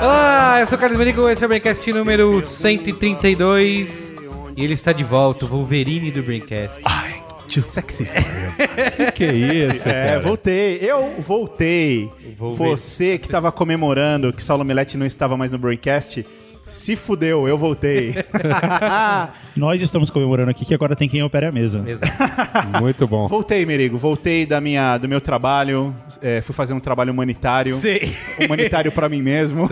Olá, eu sou o Carlos Merigo, esse é o Braincast número 132 e ele está de volta, o Wolverine do Braincast. Ai, too sexy. Que isso, É, cara. voltei. Eu voltei. Você que tava comemorando que Saulo Milete não estava mais no Braincast, se fudeu, eu voltei. Nós estamos comemorando aqui que agora tem quem opere a mesa. Muito bom. voltei, Merigo. Voltei da minha, do meu trabalho. é, fui fazer um trabalho humanitário. Sei. Humanitário pra mim mesmo.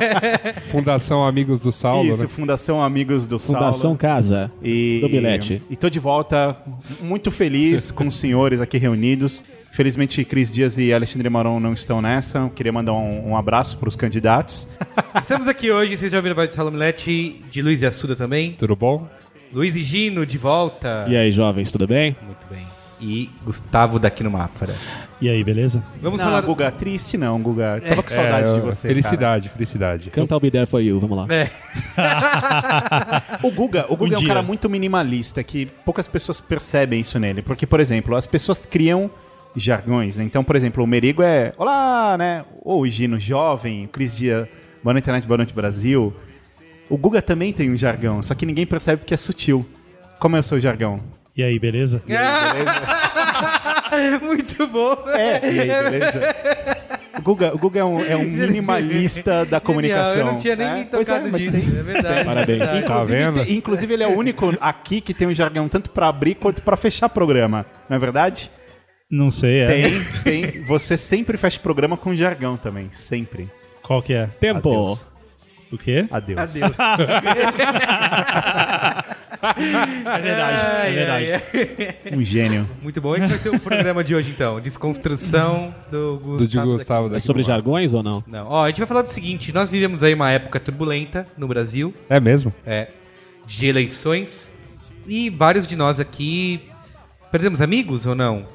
Fundação Amigos do Saulo, Isso, né? Fundação Amigos do Fundação Saulo. Casa E, do Milete. E tô de volta, muito feliz com os senhores aqui reunidos. Felizmente, Cris Dias e Alexandre Maron não estão nessa. Eu queria mandar um, um abraço para os candidatos. Estamos aqui hoje, vocês já ouviram a voz de Salomilete, de Luiz e Assuda também. Tudo bom? Luiz e Gino de volta. E aí, jovens, tudo bem? Muito bem. E Gustavo daqui no Mafra. E aí, beleza? Vamos não, falar... Guga, triste não, Guga. Tava com saudade É, de você. Felicidade, felicidade. Canta I'll Be There For You, vamos lá. É. O Guga, o Guga é um dia. cara muito minimalista, que poucas pessoas percebem isso nele. Porque, por exemplo, as pessoas criam jargões. Então, por exemplo, o Merigo é Olá, né? Ou o Gino jovem, o Cris Dias, Boa Noite Internet, Boa Noite Brasil. O Guga também tem um jargão, só que ninguém percebe porque é sutil. Como é o seu jargão? E aí, beleza? muito bom. É, e aí, beleza? O Guga, o Guga é, um, é um minimalista da comunicação. Eu não tinha nem É, pois tocado é, mas disso. tem. É verdade. Parabéns. É. Tá vendo? Inclusive, ele é o único aqui que tem um jargão tanto pra abrir quanto pra fechar programa. Não é verdade? Não sei, é. Tem, tem. Você sempre fecha programa com jargão também. Sempre. Qual que é? Tempo. Adeus. O quê? Adeus. Adeus. É verdade, é verdade. ai, ai. Um gênio. Muito bom. Esse vai ser o programa de hoje, então. Desconstrução do Gustavo. Do Gustavo É daqui sobre do Mar. jargões ou não? Não. Ó, a gente vai falar do seguinte. Nós vivemos aí uma época turbulenta no Brasil. É mesmo? É, de eleições. E vários de nós aqui... Perdemos amigos ou não?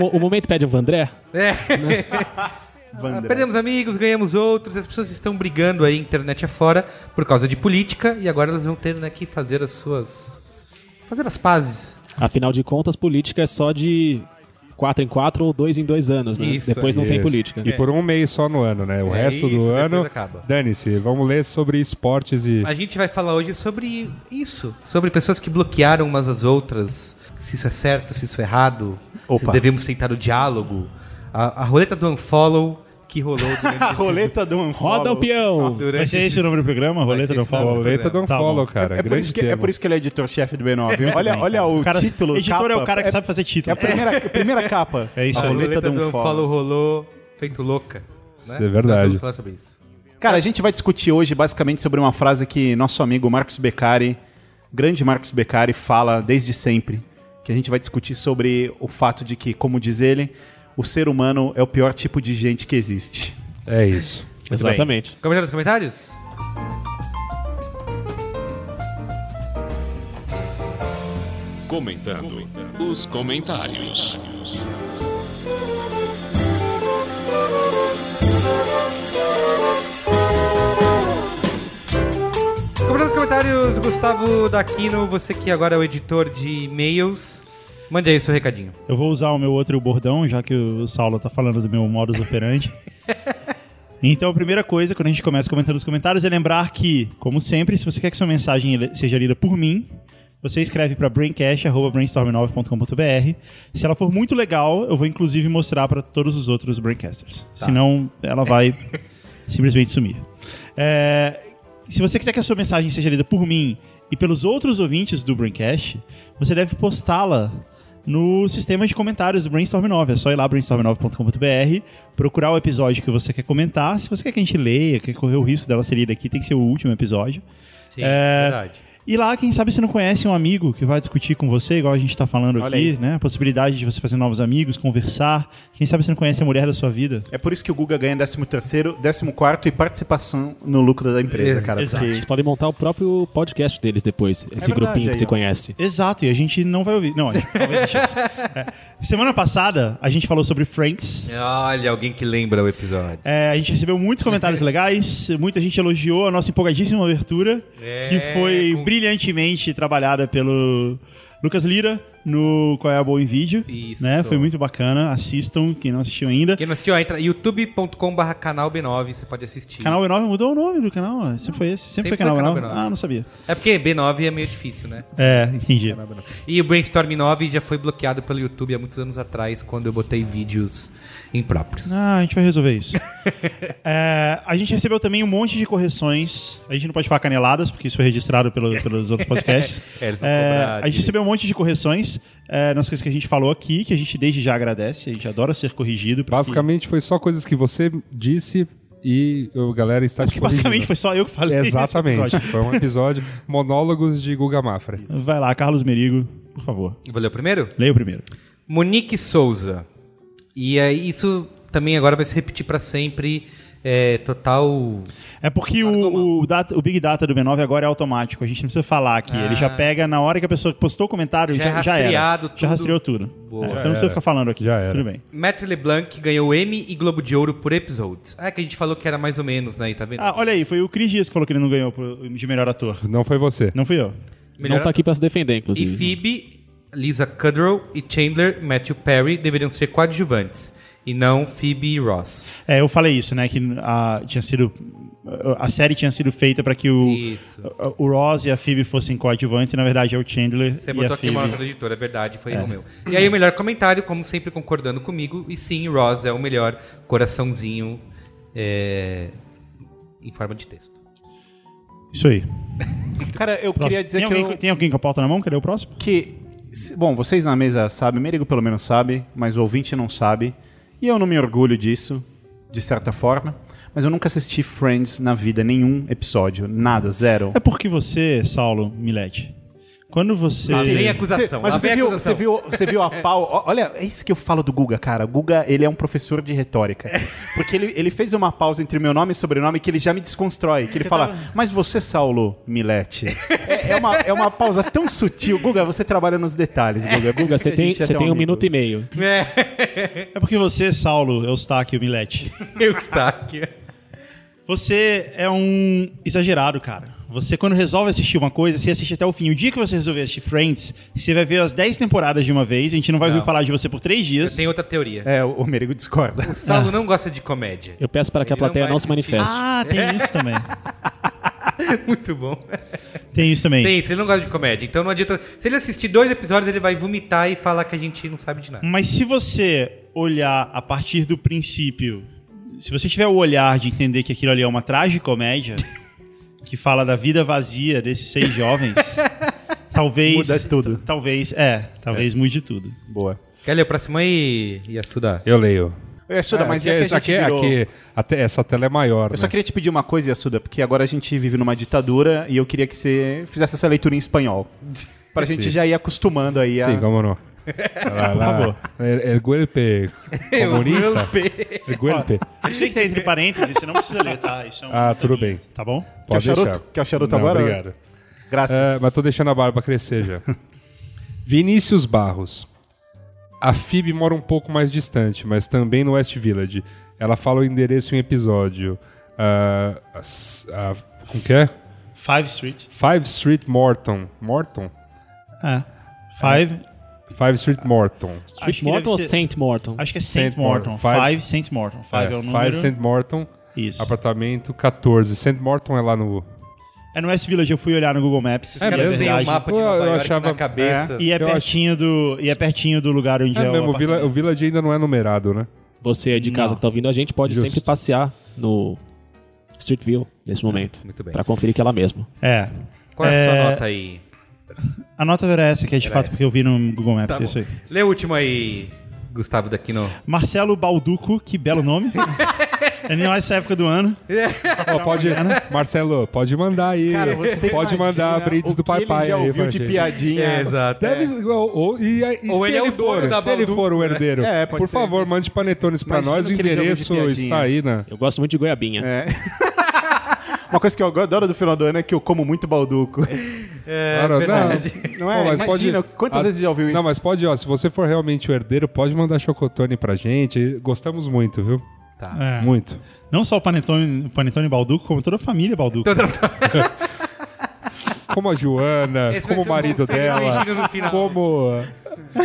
O, o momento pede o Vandré? É. Vandré. Perdemos amigos, ganhamos outros. As pessoas estão brigando aí, internet afora, por causa de política. E agora elas vão ter né, que fazer as suas... Fazer as pazes. Afinal de contas, política é só de 4 em 4 ou 2 em 2 anos, né? Isso, Depois não tem Isso. política. E por um mês só no ano, né? O É resto isso, do ano. Dane-se, vamos ler sobre esportes e. A gente vai falar hoje sobre isso, sobre pessoas que bloquearam umas às outras, se isso é certo, se isso é errado, se Opa. devemos tentar o diálogo. A, a roleta do unfollow que rolou durante A esses- roleta do unfollow. Roda o peão! Durante Vai ser esse- o nome do programa? Roleta do esse o nome Follow? do Roleta do Tá Unfollow, cara. É por, grande isso que, é tema. por isso que ele é editor-chefe do B9. Olha, olha o, O cara, título. editor é o capa. cara que sabe fazer É título. a primeira, a primeira capa. É isso A aí. roleta, do unfollow. rolou feito louca. Né? Isso é verdade. Nós vamos falar sobre isso. Cara, a gente vai discutir hoje basicamente sobre uma frase que nosso amigo Marcos Beccari, grande Marcos Beccari, fala desde sempre. Que a gente vai discutir sobre o fato de que, como diz ele, o ser humano é o pior tipo de gente que existe. É isso. Exatamente. Comentários nos comentários? Comentando os comentários. Comentários nos comentários, Gustavo Daquino, você que agora é o editor de e-mails. Mande aí seu recadinho. Eu vou usar o meu outro bordão, já que o Saulo tá falando do meu modus operandi. Então, a primeira coisa, quando a gente começa comentando os comentários, é lembrar que, como sempre, se você quer que sua mensagem seja lida por mim, você escreve para braincast.brainstorm9.com.br. Se ela for muito legal, eu vou inclusive mostrar para todos os outros braincasters. Senão, ela vai simplesmente sumir. É, se você quiser que a sua mensagem seja lida por mim e pelos outros ouvintes do Braincast, você deve postá-la no sistema de comentários do Brainstorm 9. É só ir lá, brainstorm9.com.br, procurar o episódio que você quer comentar. Se você quer que a gente leia, quer correr o risco dela ser lida aqui, tem que ser o último episódio. Sim, É, verdade. E lá, quem sabe você não conhece um amigo que vai discutir com você, igual a gente tá falando Olha aqui, aí. né? A possibilidade de você fazer novos amigos, conversar. Quem sabe você não conhece a mulher da sua vida. É por isso que o Guga ganha 13º, 14 e participação no lucro da empresa, cara. Exato. Porque Eles podem montar o próprio podcast deles depois. Esse verdade, grupinho aí, que você ó. conhece. Exato, e a gente não vai ouvir. Não, a gente talvez deixe isso. É. Semana passada, a gente falou sobre Friends. Olha, alguém que lembra o episódio. É, a gente recebeu muitos comentários legais, muita gente elogiou a nossa empolgadíssima abertura, É, que foi com- brilhantemente trabalhada pelo Lucas Lira no Qual é a Boa em Vídeo. Isso. Né? Foi muito bacana, assistam, quem não assistiu ainda. Quem não assistiu, entra youtube.com.br canal B9, você pode assistir. Canal B9 mudou o nome do canal, sempre foi esse, sempre, Sempre foi Canal, foi B9. Canal B9. Ah, não sabia. É porque B9 é meio difícil, né? É, entendi. E o Brainstorm 9 já foi bloqueado pelo YouTube há muitos anos atrás, quando eu botei vídeos impróprios. Ah, a gente vai resolver isso. É, a gente recebeu também um monte de correções. A gente não pode falar caneladas, porque isso foi registrado pelo- pelos outros podcasts. É, eles vão É, a gente recebeu um monte de correções é, nas coisas que a gente falou aqui, que a gente desde já agradece. A gente adora ser corrigido. Basicamente foi só coisas que você disse e a galera está Porque basicamente foi só eu que falei. Exatamente. Foi um episódio monólogos de Guga Mafra. Vai lá, Carlos Merigo, por favor. Vou ler o primeiro? Leia o primeiro. Monique Souza. E aí, isso também agora vai se repetir pra sempre. É, total. É porque o, o, data- o Big Data do B9 agora é automático. A gente não precisa falar aqui. Ele já pega na hora que a pessoa postou o comentário, Já já, é já, era. rastreado Já tudo. rastreou tudo. Boa. É, Já então não precisa ficar falando aqui. Já era. Tudo bem. Matt LeBlanc ganhou Emmy e Globo de Ouro por episodes. Ah, que a gente falou que era mais ou menos, né? Tá vendo? Ah, olha aí, foi o Cris Dias que falou que ele não ganhou de melhor ator. Não foi você. Não fui eu. Melhor Não tá aqui pra se defender, E inclusive. Phoebe, Lisa Kudrow e Chandler Matthew Perry deveriam ser coadjuvantes. E não Phoebe e Ross. É, eu falei isso, né? Que a, tinha sido. A série tinha sido feita pra que o, Isso. o Ross e a Phoebe fossem coadjuvantes, e na verdade é o Chandler Você e botou a aqui uma nota Phoebe. do editor, é verdade, foi erro meu. E aí o melhor comentário, como sempre concordando comigo, e sim, Ross é o melhor coraçãozinho é, em forma de texto. Isso aí. Cara, eu Próximo. queria dizer tem, que alguém, eu... tem alguém com a pauta na mão? Cadê o próximo? que se- bom, vocês na mesa sabem, Merigo pelo menos sabe, mas o ouvinte não sabe. E eu não me orgulho disso, de certa forma. Mas eu nunca assisti Friends na vida, nenhum episódio, nada, zero. É porque você, Saulo Milete, quando você. Lá vem a acusação. Você- mas lá você viu, acusação. você, viu, você viu a pau. ó, Olha, é isso que eu falo do Guga, cara. O Guga, ele é um professor de retórica. Porque ele, ele fez uma pausa entre meu nome e sobrenome que ele já me desconstrói. Que ele fala, mas você, Saulo Milete. É, é uma, é uma pausa tão sutil. Guga, você trabalha nos detalhes, Guga. Guga, você tem, você tem um minuto e meio. É porque você, Saulo Eustáquio Milete, Eu está aqui. você é um exagerado, cara. Você, quando resolve assistir uma coisa, você assiste até o fim. O dia que você resolver assistir Friends, você vai ver as 10 temporadas de uma vez. A gente não vai Não. ouvir falar de você por 3 dias. Tem outra teoria. É, o o Merigo discorda. O Saulo não gosta de comédia. Eu peço para que a Ele não plateia vai não, se manifeste. Ah, tem isso também. Muito bom. Tem isso também. Tem isso, ele não gosta de comédia. Então não adianta. Se ele assistir dois episódios, ele vai vomitar e falar que a gente não sabe de nada. Mas se você olhar a partir do princípio, se você tiver o olhar de entender que aquilo ali é uma tragicomédia, que fala da vida vazia desses seis jovens, talvez. Muda tudo. Talvez, é, talvez mude tudo. Boa. Quer ler o próximo aí, Yasuda? Eu leio. Yasuda, mas aqui, já que a aqui, gente virou... aqui, até essa tela é maior. Eu só né? queria te pedir uma coisa, Yasuda, porque agora a gente vive numa ditadura e eu queria que você fizesse essa leitura em espanhol. Pra gente Sim. já ir acostumando aí a... Sim, como não. Por favor. El, el golpe comunista? El golpe. Isso aí que tá entre parênteses, você não precisa ler, tá? Isso é um Ah, tudo bem. Tá bom? Quer o Pode charuto? deixar. Quer o charuto Não, agora? Obrigado. Graças. É, mas tô deixando a barba crescer já. Vinícius Barros. A Phoebe mora um pouco mais distante, mas também no West Village. Ela fala o endereço em episódio. Ah, as- ah, como que é? Five Street. Five Street Morton. Morton? É. Five. Five Street Morton. Acho que Morton ou ser- Saint Morton? Acho que é Saint Saint Morton. Morton. Five- Five Saint Morton. Five é, o É, número. Five St. Morton. Isso. Apartamento 14. St. Morton é lá no. É no West Village, eu fui olhar no Google Maps. É é mesmo? Tem um mapa de Eu- Nova eu York achava- na cabeça. E é, Eu acho- pertinho do, e é pertinho do lugar onde é, É o mesmo, o, apartamento. o Village ainda não é numerado, né? Você de casa Não. que tá ouvindo a gente pode Justo. sempre passear no Street View nesse momento. Muito bem. Pra conferir que é lá mesmo. É. Qual é a sua É, nota aí? A nota era essa, que é de Era fato essa. porque eu vi no Google Maps. Tá é isso aí. Lê o último aí, Gustavo, daqui no... Marcelo Balduco, que belo nome. é nem mais essa época do ano. Ó, pode, Marcelo, pode mandar aí. Cara, você pode mandar brindes o do que ele papai já aí ouviu pra de gente. piadinha. É, exato. Deve, é. ou, ou- e, e Ou se ele é ele for, se ele for o né? herdeiro, É, por ser. favor, mande panetones pra Imagina nós. O endereço está aí na. Eu gosto muito de goiabinha. É. Uma coisa que eu adoro do final do ano é que eu como muito balduco. É, Cara, verdade. Não é? Pô, mas Imagina, pode- quantas Ah, vezes já ouviu isso? Não, mas pode, ó, se você for realmente o herdeiro, pode mandar chocotone pra gente. Gostamos muito, viu? É. Muito. Não só o Panetone, o Panetone Balduco, como toda a família Balduco. Como a Joana, Esse como o marido dela, no final. como,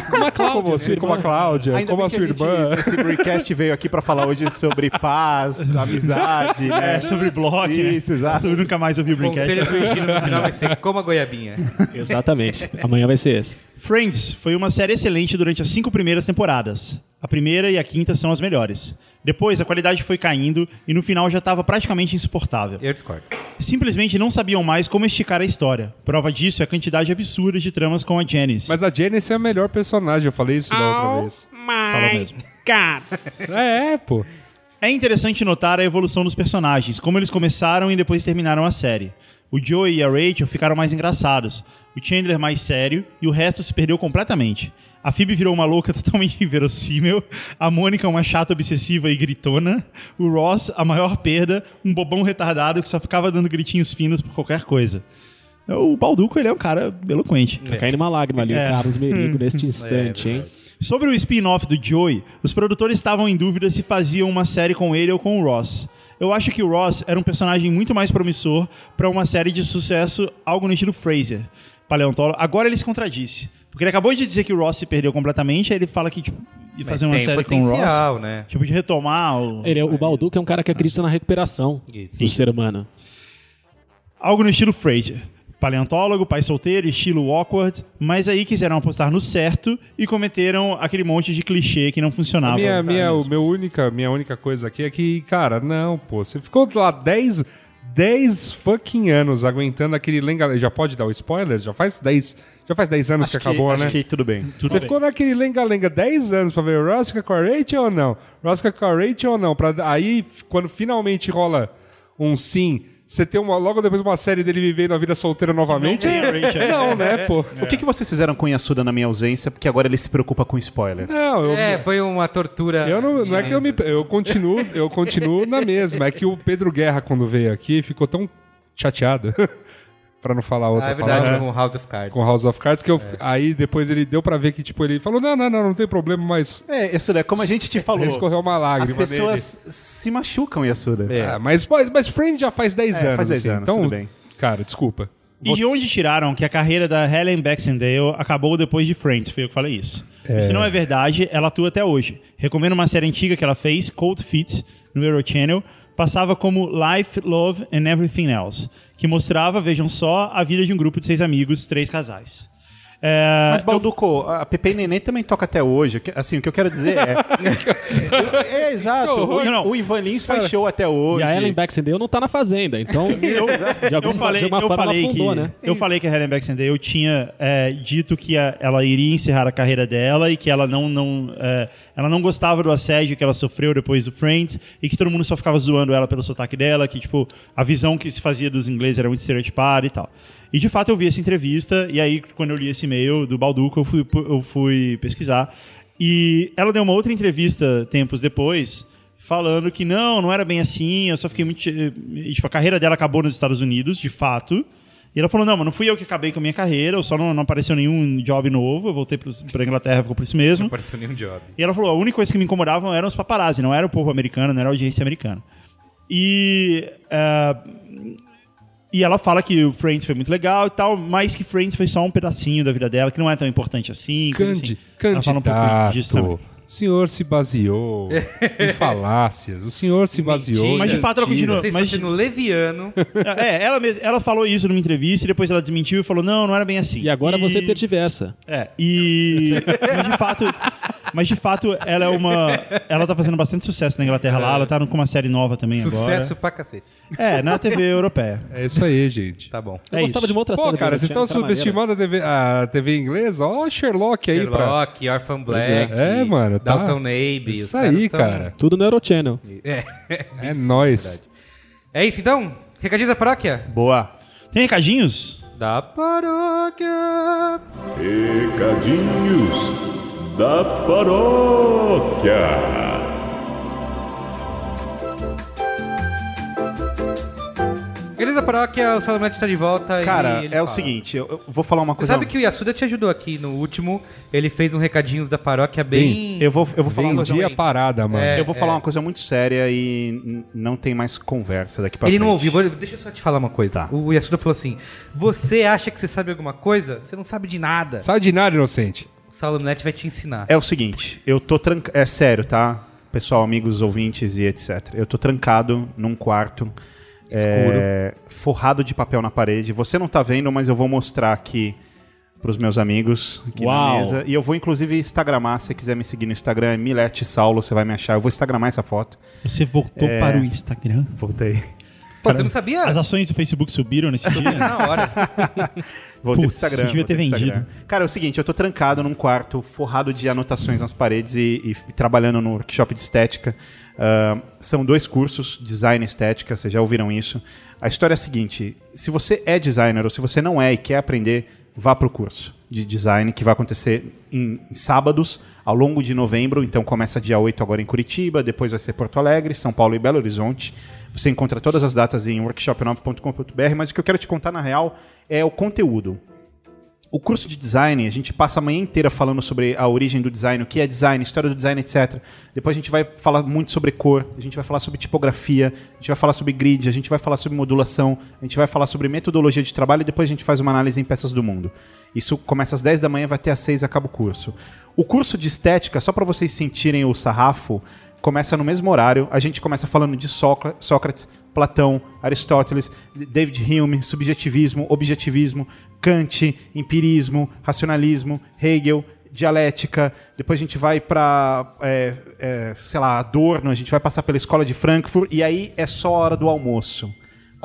Como a Cláudia, como, você, como a. Cláudia, Ainda como a sua gente, irmã. Esse Breakcast veio aqui pra falar hoje sobre paz, amizade, né? É, sobre blog, né? Isso, exato. Eu nunca mais ouvi o Brinquedo. Conselho do Higino no final vai ser como a goiabinha. Exatamente. Amanhã vai ser esse. Friends foi uma série excelente durante as cinco primeiras temporadas. A primeira e a quinta são as melhores. Depois, a qualidade foi caindo e no final já estava praticamente insuportável. Eu discordo. Simplesmente não sabiam mais como esticar a história. Prova disso é a quantidade absurda de tramas com a Janice. Mas a Janice é a melhor personagem, eu falei isso da outra vez. Fala mesmo. É, é, pô. É interessante notar a evolução dos personagens, como eles começaram e depois terminaram a série. O Joey e a Rachel ficaram mais engraçados, o Chandler mais sério e o resto se perdeu completamente. A Phoebe virou uma louca totalmente inverossímil, a Mônica uma chata obsessiva e gritona, o Ross a maior perda, um bobão retardado que só ficava dando gritinhos finos por qualquer coisa. O Balduco, ele é um cara eloquente. Tá caindo uma lágrima ali, É. o Carlos Merigo, neste instante, hein? Sobre o spin-off do Joey, os produtores estavam em dúvida se faziam uma série com ele ou com o Ross. Eu acho que o Ross era um personagem muito mais promissor para uma série de sucesso, algo no estilo Fraser, paleontólogo. Agora ele se contradisse. Porque ele acabou de dizer que o Ross se perdeu completamente, aí ele fala que tipo, ia fazer uma série com o Ross. né? Tipo, de retomar o... Ele é, o Balduco é um cara que acredita na recuperação Isso. do ser humano. Algo no estilo Fraser. Paleontólogo, pai solteiro, estilo awkward, mas aí quiseram apostar no certo e cometeram aquele monte de clichê que não funcionava. minha, minha, mesmo. o meu única, minha única coisa aqui é que, cara, não, pô. Você ficou lá 10, 10 fucking anos aguentando aquele lenga Já pode dar o spoiler? Já faz 10, já faz 10 anos Acho que acabou, acho né? que tudo bem. Você ficou naquele lenga-lenga 10 anos pra ver o Rosca com a Rachel ou não? Rosca com a Rachel ou não? Pra, aí, quando finalmente rola um sim, você tem uma, logo depois uma série dele vivendo a vida solteira novamente? Não, né, pô? O que, que vocês fizeram com o Yasuda na minha ausência? Porque agora ele se preocupa com spoilers. Não, eu, É, foi uma tortura. eu não, não é que eu me. Eu continuo, eu continuo na mesma. É que o Pedro Guerra, quando veio aqui, ficou tão chateado. pra não falar outra Ah, é verdade, palavra. com House of Cards. Com House of Cards, que eu, É. aí depois ele deu pra ver que, tipo, ele falou: não, não, não, não tem problema, mas É, Yasuda, como a gente te falou, escorreu uma as lágrima. pessoas se machucam, Yasuda. É. Ah, mas, mas, mas Friends já faz 10 É, anos. faz 10 assim, anos, então, tudo bem. cara, desculpa. E de onde tiraram que a carreira da Helen Baxendale acabou depois de Friends? Foi eu que falei isso. Isso não é verdade, ela atua até hoje. Recomendo uma série antiga que ela fez, Cold Feet, no Eurochannel. Passava como Life, Love and Everything Else, que mostrava, vejam só, a vida de um grupo de seis amigos, três casais. É, Mas, Balduco, a Pepe Neném também toca até hoje. Assim, o que eu quero dizer é... é, exato. Que horror. O, Não. o Ivan Lins faz show até hoje. E a Ellen Baxendale não tá na Fazenda, então de, algum, eu falei, de uma eu forma falei ela fundou, que, né? Eu falei que a Helen Baxendale tinha é, dito que a- ela iria encerrar a carreira dela e que ela não, não, é, ela não gostava do assédio que ela sofreu depois do Friends e que todo mundo só ficava zoando ela pelo sotaque dela, que tipo, a visão que se fazia dos ingleses era muito estereotipada e tal. E de fato eu vi essa entrevista e aí quando eu li esse e-mail do Balduco eu fui, eu fui pesquisar e ela deu uma outra entrevista tempos depois falando que não, não era bem assim, eu só fiquei muito. Tipo, a carreira dela acabou nos Estados Unidos, de fato. E ela falou: não, mas não fui eu que acabei com a minha carreira, eu só não, não apareceu nenhum job novo, eu voltei pra Inglaterra, ficou por isso mesmo. Não apareceu nenhum job. E ela falou: a única coisa que me incomodava eram os paparazzi, não era o povo americano, não era a audiência americana. E. eh, e ela fala que o Friends foi muito legal e tal, mas que Friends foi só um pedacinho da vida dela, que não é tão importante assim. Candi, assim. Ela fala um pouco disso também. O senhor se baseou em falácias. O senhor se baseou. Mentira. Mas de fato ela continua. Vocês Mas- sendo leviano. É, ela, mes- ela falou isso numa entrevista e depois ela desmentiu e falou: não, não era bem assim. E agora você tergiversa. É, e. mas de fato. Mas de fato, ela é uma. Ela tá fazendo bastante sucesso na Inglaterra lá. Ela tá com uma série nova também Sucesso pra cacete. agora. É, na TV europeia. É isso aí, gente. Tá bom. Eu É gostava isso. de uma outra Pô, série. cara, vocês estão subestimando a TV, a TV inglesa? Ó, Sherlock aí pra. Sherlock, Orphan Black. É, mano, tá. Dalton os Isso aí, tão- cara. Tudo no Eurochannel. É, É nóis. é isso então? Recadinhos da paróquia? Boa. Tem recadinhos? Da paróquia. Recadinhos da paróquia. Da paróquia, o Salomete tá de volta. Cara, e ele é o fala. seguinte, eu, eu vou falar uma Você coisa. sabe que o Yasuda te ajudou aqui no último. Ele fez um recadinhos da paróquia bem. Eu vou, eu vou falar uma coisa. Vendi a parada, mano. É, Eu vou falar uma coisa muito séria e não tem mais conversa daqui pra Ele frente. não ouviu. Vou- Deixa eu só te falar uma coisa. Tá. O Yasuda falou assim: Você acha que você sabe alguma coisa? Você não sabe de nada. Sabe de nada, inocente. O Salomete vai te ensinar. É o seguinte, eu tô trancado. É sério, tá? Pessoal, amigos, ouvintes e etc. Eu tô trancado num quarto. é, forrado de papel na parede. Você não tá vendo, mas eu vou mostrar aqui pros meus amigos aqui Uau. na mesa. E eu vou inclusive instagramar, se você quiser me seguir no Instagram, é Milete Saulo, você vai me achar. Eu vou instagramar essa foto. Você voltou É. para o Instagram? Voltei. Pô, você não sabia? As ações do Facebook subiram nesse dia? Na hora. Voltei Putz, pro Instagram. devia ter vendido. Instagram. Cara, é o seguinte, eu tô trancado num quarto, forrado de anotações nas paredes e, e f- trabalhando no workshop de estética. Ah, são dois cursos, design e estética, vocês já ouviram isso. A história é a seguinte, se você é designer ou se você não é e quer aprender, vá pro curso de design que vai acontecer em, em sábados ao longo de novembro. Então começa dia 8 agora em Curitiba, depois vai ser Porto Alegre, São Paulo e Belo Horizonte. Você encontra todas as datas em workshop9.com.br, mas o que eu quero te contar na real é o conteúdo. O curso de design, a gente passa a manhã inteira falando sobre a origem do design, o que é design, história do design, etc. Depois a gente vai falar muito sobre cor, a gente vai falar sobre tipografia, a gente vai falar sobre grid, a gente vai falar sobre modulação, a gente vai falar sobre metodologia de trabalho e depois a gente faz uma análise em peças do mundo. Isso começa às 10 da manhã, vai até às 6 e acaba o curso. O curso de estética, só para vocês sentirem o sarrafo, começa no mesmo horário. A gente começa falando de Sócra- Sócrates, Platão, Aristóteles, David Hume, subjetivismo, objetivismo, Kant, empirismo, racionalismo, Hegel, dialética. Depois a gente vai para, sei lá, Adorno, a gente vai passar pela escola de Frankfurt e aí é só a hora do almoço.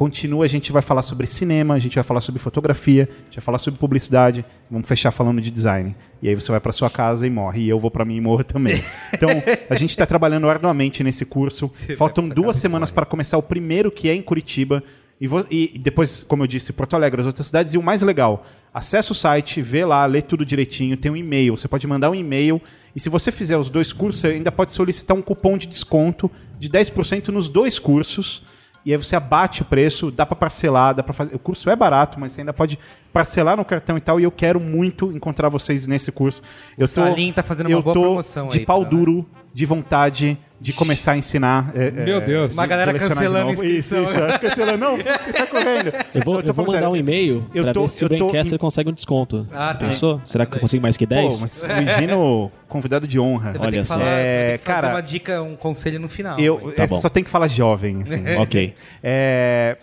Continua, a gente vai falar sobre cinema, a gente vai falar sobre fotografia, a gente vai falar sobre publicidade, vamos fechar falando de design. E aí você vai para sua casa e morre, e eu vou para mim e morro também. Então, a gente está trabalhando arduamente nesse curso. Faltam duas semanas para começar o primeiro, que é em Curitiba, e, vo- e depois, como eu disse, Porto Alegre, as outras cidades. E o mais legal, acessa o site, vê lá, lê tudo direitinho, tem um e-mail. Você pode mandar um e-mail. E se você fizer os dois cursos, você ainda pode solicitar um cupom de desconto de 10% nos dois cursos. E aí você abate o preço, dá para parcelar, dá para fazer. O curso é barato, mas você ainda pode parcelar no cartão e tal. E eu quero muito encontrar vocês nesse curso. Eu tô, Salim tá fazendo uma eu boa tô promoção de aí pau duro, de vontade de começar a ensinar. é, é, Meu Deus. Uma galera de cancelando inscrição. Isso, isso. Cancelando. Não, sai correndo. Eu vou, tô eu vou mandar sério. um e-mail Eu pra tô- ver se o eu Braincast em- consegue um desconto. Ah, tá. Pensou? Será que eu consigo mais que 10? Pô, mas o Higino, convidado de honra. Olha só. falar, É, cara, uma dica, um conselho no final. Eu Tá é, bom. só tem que falar jovem. assim. ok. É,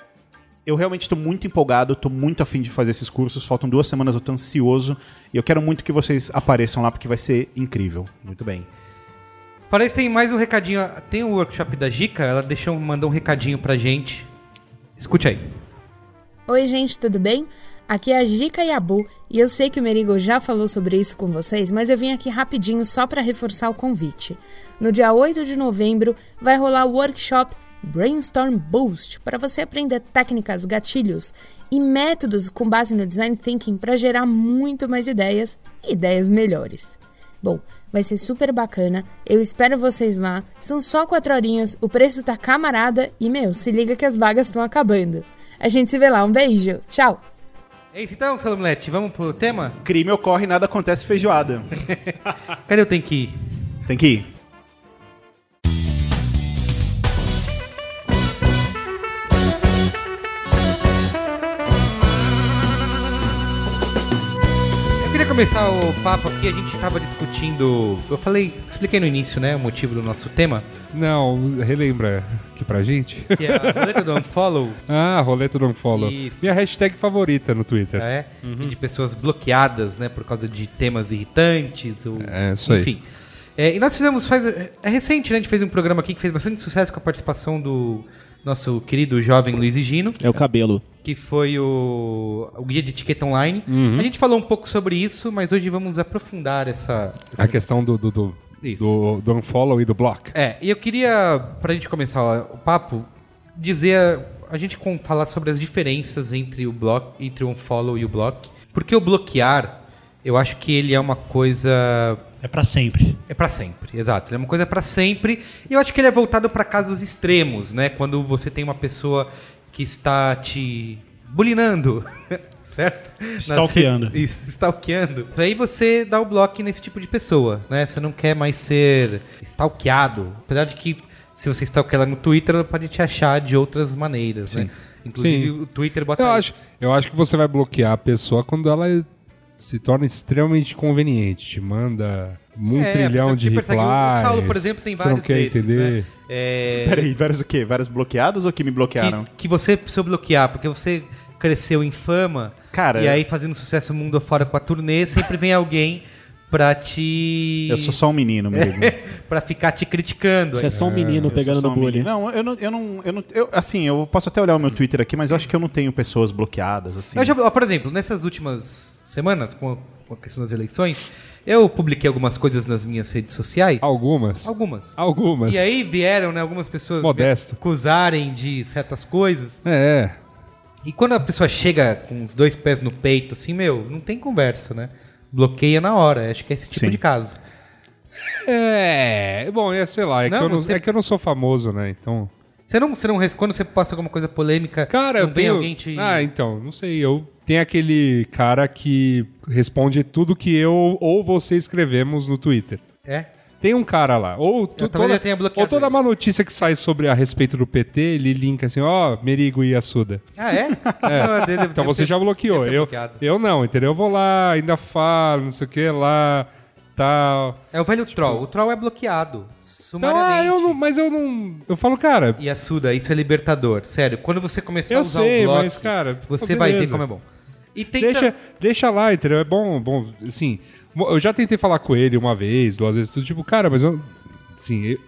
eu realmente estou muito empolgado, estou muito afim de fazer esses cursos. Faltam duas semanas, eu estou ansioso. E eu quero muito que vocês apareçam lá, porque vai ser incrível. Muito bem. Fora isso, tem mais um recadinho. Tem o workshop da Gica, ela deixou, mandou um recadinho pra gente. Escute aí. Oi, gente, tudo bem? Aqui é a Jica Yabu e eu sei que o Merigo já falou sobre isso com vocês, mas eu vim aqui rapidinho só para reforçar o convite. No dia 8 de novembro vai rolar o workshop Brainstorm Boost para você aprender técnicas, gatilhos e métodos com base no design thinking para gerar muito mais ideias e ideias melhores. Bom, vai ser super bacana. Eu espero vocês lá. São só quatro horinhas, o preço tá camarada e, meu, se liga que as vagas estão acabando. A gente se vê lá. Um beijo. Tchau. É isso então, Salomete. Vamos pro tema? Crime ocorre e nada acontece feijoada. Cadê o tem que ir? Tem que ir. Começar o papo aqui, a gente tava discutindo. Eu falei, expliquei no início, né? O motivo do nosso tema. Não, relembra aqui pra gente. Que é a roleta do Unfollow. ah, roleta do Unfollow. Isso. Minha hashtag favorita no Twitter. É, de pessoas bloqueadas, né, por causa de temas irritantes, ou, É, isso aí. enfim. É, e nós fizemos, faz, é recente, né, a gente fez um programa aqui que fez bastante sucesso com a participação do nosso querido jovem Luiz e Gino, É o cabelo. que foi o, o guia de etiqueta online. Uhum. A gente falou um pouco sobre isso, mas hoje vamos aprofundar essa... A questão do, do, do, do, do Unfollow e do Block. É, e eu queria, pra gente começar o papo, dizer, a gente com- falar sobre as diferenças entre o block, entre o unfollow e o block. Porque o bloquear, eu acho que ele é uma coisa É pra sempre. é pra sempre, exato. Ele é uma coisa pra sempre. E eu acho que ele é voltado pra casos extremos, né? Quando você tem uma pessoa que está te bulinando, certo? Nas Stalkeando. Isso, stalkeando. Aí você dá o bloco nesse tipo de pessoa, né? Você não quer mais ser stalkeado. Apesar de que se você stalkear ela no Twitter, ela pode te achar de outras maneiras, né? Inclusive Sim. o Twitter bota Eu aí. acho, eu acho que você vai bloquear a pessoa quando ela se torna extremamente conveniente. Te manda um É, trilhão você de replies. O Saulo, por exemplo, tem você vários não quer desses, entender. né? É... Peraí, vários o quê? Vários bloqueados ou que me bloquearam? que, que você precisou bloquear, porque você cresceu em fama. Cara, E aí, fazendo sucesso mundo afora com a turnê, sempre vem alguém pra te. Eu sou só um menino mesmo. pra ficar te criticando. Você é só um menino Eu pegando no um bullying. menino. Não, eu não, eu não, eu não eu, assim, eu posso até olhar o meu Twitter aqui, mas eu acho que eu não tenho pessoas bloqueadas, assim. Eu já- por exemplo, nessas últimas semanas, com a, questão das eleições, eu publiquei algumas coisas nas minhas redes sociais. Algumas. Algumas. Algumas. E aí vieram, né, algumas pessoas Modesto. me acusarem de certas coisas. É, é. E quando a pessoa chega com os dois pés no peito, assim, meu, não tem conversa, né? Bloqueia na hora. Acho que é esse tipo Sim. de caso. É, bom, é, sei lá, é, Não, que eu não, você- é que eu não sou famoso, né? Então. Você não, você não, quando você posta alguma coisa polêmica, Cara, não eu vem tenho. alguém te. Ah, então, não sei. Eu tem aquele cara que responde tudo que eu ou você escrevemos no Twitter. É? Tem um cara lá. Ou, tu, toda, ou toda uma notícia que sai sobre a respeito do PT, ele linka assim, ó, Merigo e Assuda. Ah, é? Deve- Então você já bloqueou. Eu, eu não, entendeu? Eu vou lá, ainda falo, não sei o que lá, tal. É o velho troll. O troll é bloqueado. Tipo- Então, ah, eu não, mas eu não. Eu falo, cara, E a Suda, isso é libertador. Sério, quando você começar a Eu usar sei, o bloco, mas, cara, você vai ver como é bom. E tenta... deixa, deixa lá, entendeu? É bom, bom, assim. Eu já tentei falar com ele uma vez, duas vezes, tudo tipo, cara, mas eu. Assim, eu,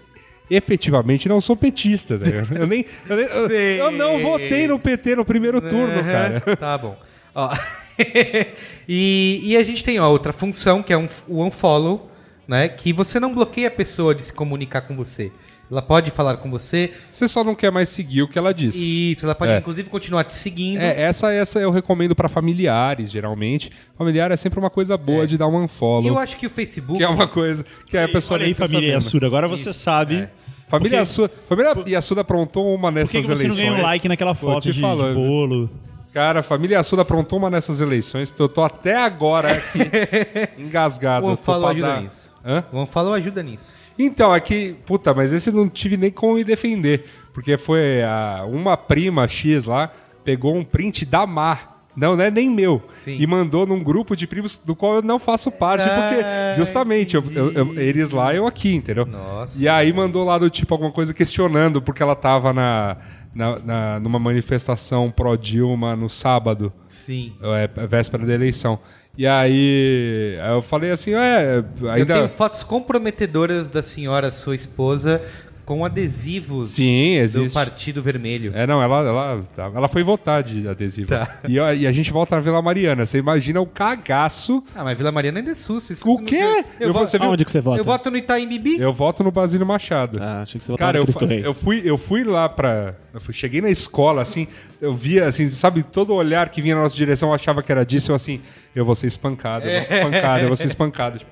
efetivamente não sou petista, ligado? Eu nem. Eu, nem- eu- eu não votei no PT no primeiro turno, Aham, cara. Tá bom. Ó, e, e a gente tem ó, outra função, que é um, o unfollow, né? Que você não bloqueia a pessoa de se comunicar com você. Ela pode falar com você. Você só não quer mais seguir o que ela disse. Isso, ela pode É. inclusive continuar te seguindo. É, essa, essa eu recomendo pra familiares, geralmente. Familiar é sempre uma coisa boa de dar um E unfollow. eu acho que o Facebook. Que é uma coisa que a pessoa Olha nem aí, família. Yasuda. Agora você sabe É. Família Porque- Yasuda, família Yasuda aprontou uma por nessas que, que você não eleições. ganha um like naquela foto de, de bolo. Cara, a família Yasuda aprontou uma nessas eleições, eu tô até agora aqui engasgado. o pra ajuda dar- nisso. Hã? O unfollow ajuda nisso. Então, aqui, puta, mas esse não tive nem como me defender. Porque foi a, uma prima X lá, pegou um print da Mar. Não, não é nem meu. Sim. E mandou num grupo de primos do qual eu não faço parte, porque justamente eu, eu- eu- eles lá, eu aqui, entendeu? Nossa. E aí mandou lá do tipo alguma coisa questionando, porque ela tava na, na, na- numa manifestação pró-Dilma no sábado Sim. é, véspera da eleição. E aí, aí eu falei assim, é, Eu ainda... tenho fotos comprometedoras da senhora, sua esposa, com adesivos Sim, do existe. Partido Vermelho. É, não, ela, ela, ela foi votar de adesivo. Tá. E, a- e a gente volta na Vila Mariana. Você imagina o cagaço. Ah, mas Vila Mariana ainda é SUS. isso O quê? Eu, Eu vo- você viu? Aonde que você vota? eu voto no Itaim Bibi. Eu voto no Basílio Machado. Ah, achei que você votava Cara, no eu, Cristo fa- Rei. eu fui, eu fui lá pra. Eu fui- cheguei na escola, assim, eu via, assim, sabe, todo olhar que vinha na nossa direção eu achava que era disso, eu assim, eu vou ser espancado, eu vou ser espancado, eu vou ser espancado. Tipo,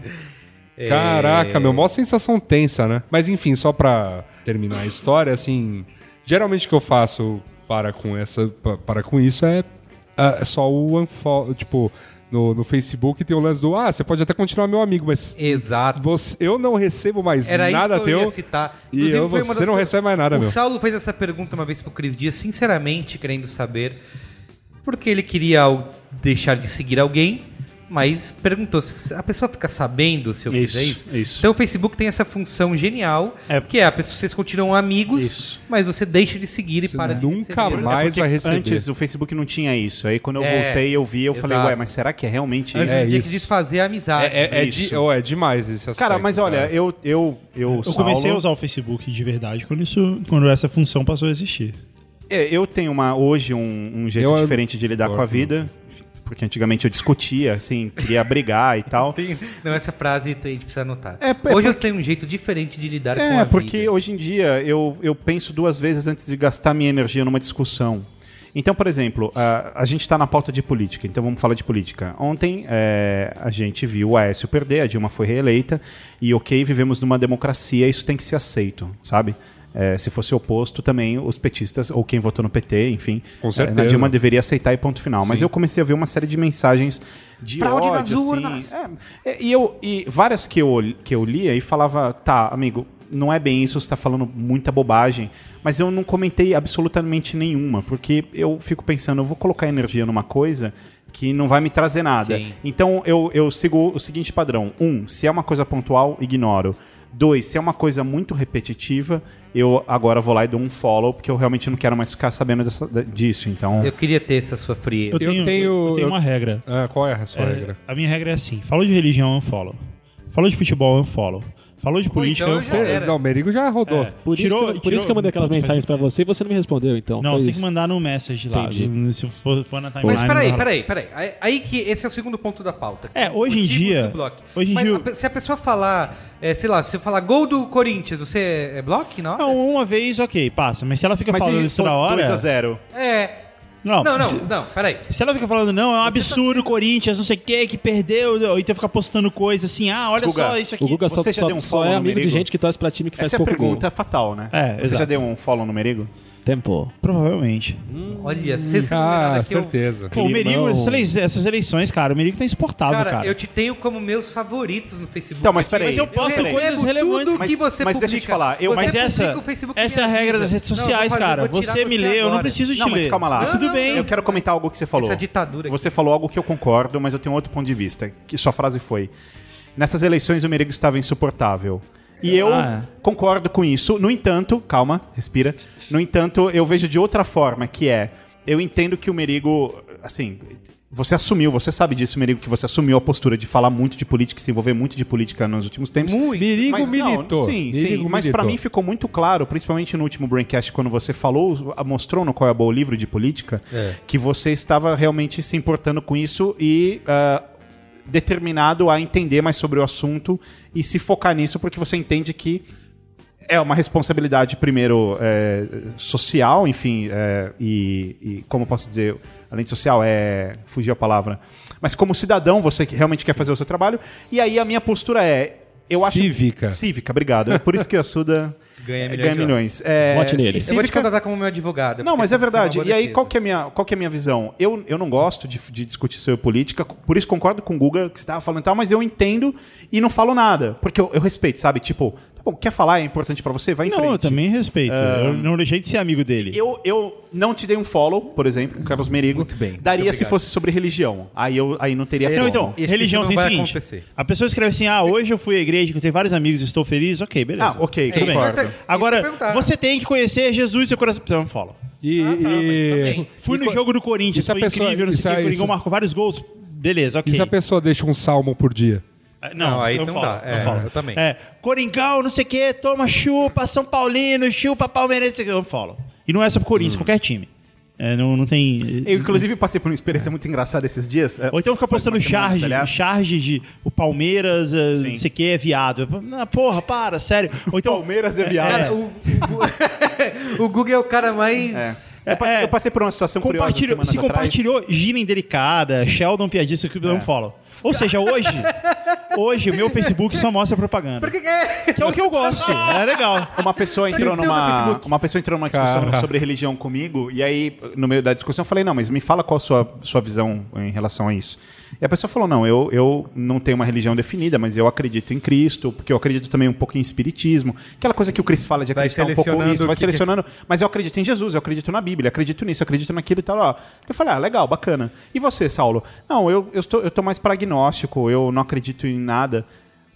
É. Caraca, meu, maior sensação tensa, né? Mas enfim, só pra terminar a história, assim, geralmente o que eu faço para com essa, pa- para com isso é, é só o unfollow, tipo, no, no Facebook tem o lance do, ah, você pode até continuar meu amigo, mas Exato. você, eu não recebo mais Era nada isso que eu teu. ia citar. E Inclusive, eu, foi uma você das não per- recebe mais nada, o meu. Saulo fez essa pergunta uma vez pro Cris Dias, sinceramente, querendo saber porque ele queria deixar de seguir alguém mas perguntou se a pessoa fica sabendo se eu Isso, fizer isso. isso. Então o Facebook tem essa função genial, É. que é a pessoa, vocês continuam amigos, Isso. mas você deixa de seguir e Você para de nunca receber. mais Porque vai receber. Antes o Facebook não tinha isso. Aí quando eu É, voltei, eu vi, eu falei, exato. ué, mas será que é realmente Antes isso? É tinha isso. que desfazer a amizade. É, é, é, de- oh, é demais esse aspecto. Cara, mas olha, cara. eu, eu, eu, Eu comecei a usar o Facebook de verdade quando, isso, quando essa função passou a existir. É, eu tenho uma, hoje um, um jeito Eu- diferente de lidar com a vida. Porque antigamente eu discutia, assim, queria brigar e tal. Tem- não, essa frase a gente precisa anotar. É, é Hoje eu tenho um jeito diferente de lidar com É, a porque vida. hoje em dia eu, eu penso duas vezes antes de gastar minha energia numa discussão. Então, por exemplo, a, a gente está na pauta de política, então vamos falar de política. Ontem é, a gente viu o Aécio perder, a Dilma foi reeleita, e ok, vivemos numa democracia, isso tem que ser aceito, sabe? É, se fosse oposto, também os petistas, ou quem votou no PT, enfim, Com é, certeza. na Dilma deveria aceitar e ponto final. Mas eu comecei a ver uma série de mensagens de Fraude ódio, nas assim, urnas. é, é, e, eu, e várias que eu, que eu lia e falava, tá, amigo, não é bem isso, você tá falando muita bobagem. Mas eu não comentei absolutamente nenhuma, porque eu fico pensando, eu vou colocar energia numa coisa que não vai me trazer nada. Sim. Então eu, eu sigo o seguinte padrão: um, se é uma coisa pontual, ignoro. Dois, se é uma coisa muito repetitiva, eu agora vou lá e dou um follow, porque eu realmente não quero mais ficar sabendo dessa- disso. Então. Eu queria ter essa sua frieza. Eu tenho, tenho- eu tenho eu- uma regra. Ah, qual é a sua É, regra? A minha regra é assim: falou de religião, unfollow. Falou de futebol, unfollow. Falou de política, então eu já era. Não, o Merigo já rodou. É. Por, Tirou- isso, que, por tirou- isso que eu mandei aquelas mensagens pra você e você não me respondeu, então. Não, você tem que mandar no message lá. Entendi. Se for, for na timeline. Mas peraí, peraí, peraí. Aí, aí que esse é o segundo ponto da pauta. É, hoje em dia- hoje em Mas dia- se a pessoa falar, é, sei lá, se eu falar gol do Corinthians, você é bloco? Não. Não, uma vez, ok, passa. Mas se ela fica Mas falando isso toda hora. 2x0. É. Não, Não, não, se- não, peraí. Se ela fica falando, não, é um absurdo o Corinthians, não sei o que, que perdeu, ou então fica postando coisa assim, ah, olha Guga, só isso aqui. O Guga só, Você já só- deu um só follow é no amigo de gente que torce pra time que faz Essa é a pouco pergunta gol. fatal, né? É, Você exato. já deu um follow no Merigo? Tempo. Provavelmente. Olha, você se Ah, eu- certeza. Pô, o Merigo, essas, ele- essas eleições, cara, o Merigo tá insuportável, Cara, cara. eu te tenho como meus favoritos no Facebook. Então, mas peraí. Mas eu posto Peraí. coisas relevantes. Tudo Mas- que você mas publica. deixa eu te falar, eu- Você Mas essa, o Facebook essa é a me regra das redes Não, eu sociais, vou fazer- cara. Você me lê, eu não preciso te Não, mas ler. calma lá. Tá tudo Não, bem. Eu quero comentar algo que você falou. Essa ditadura aqui. Você falou algo que eu concordo, mas eu tenho outro ponto de vista. Que sua frase foi: Nessas eleições o Merigo estava insuportável. E eu Ah, concordo com isso. No entanto, calma, respira. No entanto, eu vejo de outra forma, que é, eu entendo que o Merigo, assim, você assumiu, você sabe disso, Merigo, que você assumiu a postura de falar muito de política, se envolver muito de política nos últimos tempos. Muito. Merigo Mas, não, militou. sim, Merigo sim. Mas pra militou. mim ficou muito claro, principalmente no último Braincast, quando você falou, mostrou no Qual é a Boa o livro de política, É. que você estava realmente se importando com isso e ah, determinado a entender mais sobre o assunto e se focar nisso, porque você entende que é uma responsabilidade, primeiro, é, social, enfim, é, e, e como posso dizer, além de social, é. Fugiu a palavra. Mas como cidadão, você que realmente quer fazer o seu trabalho. E aí a minha postura é. Eu acho, Cívica. Cívica, obrigado. É por isso que o Assuda Ganha milhões ganha milhões. É, Vote nele. e Eu vou te cívica- contratar como meu advogado. não, mas é verdade. E aí, qual que, é a minha, qual que é a minha visão? Eu, eu não gosto de, de discutir sobre política, por isso concordo com o Guga, que você estava falando e tal, mas eu entendo e não falo nada. Porque eu, eu respeito, sabe? Tipo, bom, quer falar, é importante pra você? Vai em Não, frente. eu também respeito. Eu não deixei de ser amigo dele. Eu, eu não te dei um follow, por exemplo, Carlos Merigo. Muito bem, Daria muito se fosse sobre religião. Aí, eu, aí não teria Não, como. então, religião não tem o seguinte: acontecer. a pessoa escreve assim, ah, hoje eu fui à igreja, que eu tenho vários amigos, estou feliz, ok, beleza. Ah, ok, Tudo bem. concordo. Agora, você tem que conhecer Jesus e seu coração. Você não fala. E, Ah, tá, mas e- também. Fui e no co- jogo do Corinthians, foi pessoa- incrível, não sei se o que, o Coringão marcou vários gols, beleza, ok. E se a pessoa deixa um salmo por dia? Ah, Não, aí eu não falo, dá. eu É, falo. eu também. É, Coringão, não sei o que, toma chupa, São Paulino, chupa Palmeirense, eu falo. E não é só pro Corinthians, Hum. qualquer time. É, não, não tem... Eu, inclusive, passei por uma experiência muito engraçada esses dias. É, Ou então fica postando charge, aliás. charge de o Palmeiras, Sim. não sei o que, é viado. Ah, porra, para, sério. Ou então, Palmeiras é viado. Cara, o, o, o Google é o cara mais. Eu passei, É. eu passei por uma situação curiosa compartilhou, semanas se atrás. compartilhou gira indelicada, Sheldon piadista que eu não follow. Ou seja, hoje, hoje o meu Facebook só mostra propaganda. Por que que é? Que é o que eu gosto. É legal. Uma pessoa entrou numa uma pessoa entrou numa discussão Cara. sobre religião comigo e aí no meio da discussão eu falei não, mas me fala qual a sua sua visão em relação a isso. E a pessoa falou não, eu, eu não tenho uma religião definida, mas eu acredito em Cristo, porque eu acredito também um pouco em espiritismo, aquela coisa que o Chris fala de acreditar um pouco selecionando nisso, vai o que- selecionando, mas eu acredito em Jesus, eu acredito na Bíblia, acredito nisso, acredito naquilo e tal. Ó. Eu falei ah legal, bacana. E você, Saulo? Não, eu eu estou eu tô mais pragmático eu não acredito em nada.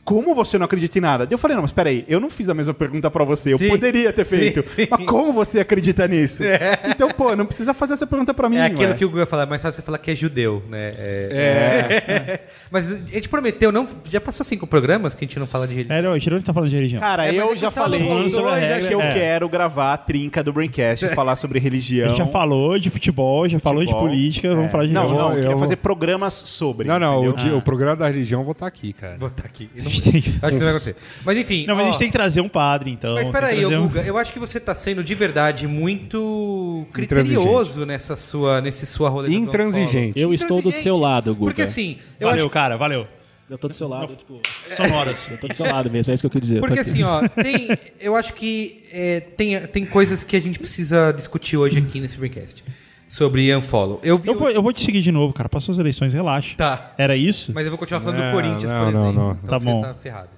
Como você não acredita em nada? Eu falei, não, mas peraí, eu não fiz a mesma pergunta pra você. Eu Sim, poderia ter sim, feito. sim. Mas como você acredita nisso? Então, pô, não precisa fazer essa pergunta pra mim, É aquilo ué. que o Google ia falar, mas fácil você falar que é judeu, né? É. Mas a gente prometeu, não. Já passou cinco programas que a gente não fala de religião. É, não, Tirone tá falando de religião. Cara, É, eu é já falei sobre a regra, que eu é. quero gravar a trinca do Braincast e falar sobre A religião. gente já falou de futebol, já falou de Futebol. política, vamos É. falar de Não, religião. não, eu Eu queria vou- fazer programas sobre. Não, não, o, dia- o programa da religião vou estar aqui, cara. Vou botar aqui. Eu A não- gente tem- Acho que não vai acontecer. Mas enfim. Não, mas a ó, gente tem que trazer um padre, então. Mas peraí, que um- Guga, eu acho que você tá sendo de verdade muito criterioso nessa sua, nesse sua rolê Intransigente. Eu estou do seu lado, Guga. Porque assim, eu Valeu, acho, cara, valeu. Eu tô do seu lado, tipo, Sonoras. eu tô do seu lado mesmo, é isso que eu queria dizer. porque aqui. assim, ó, tem, eu acho que é, tem, tem coisas que a gente precisa discutir hoje aqui nesse Braincast. Sobre Unfollow. Eu vi Eu vou, o- eu vou te seguir de novo, cara. Passou as eleições, relaxa. Tá. Era isso? Mas eu vou continuar falando Não, do Corinthians, não, por não, exemplo. não. Então Tá você bom. tá ferrado.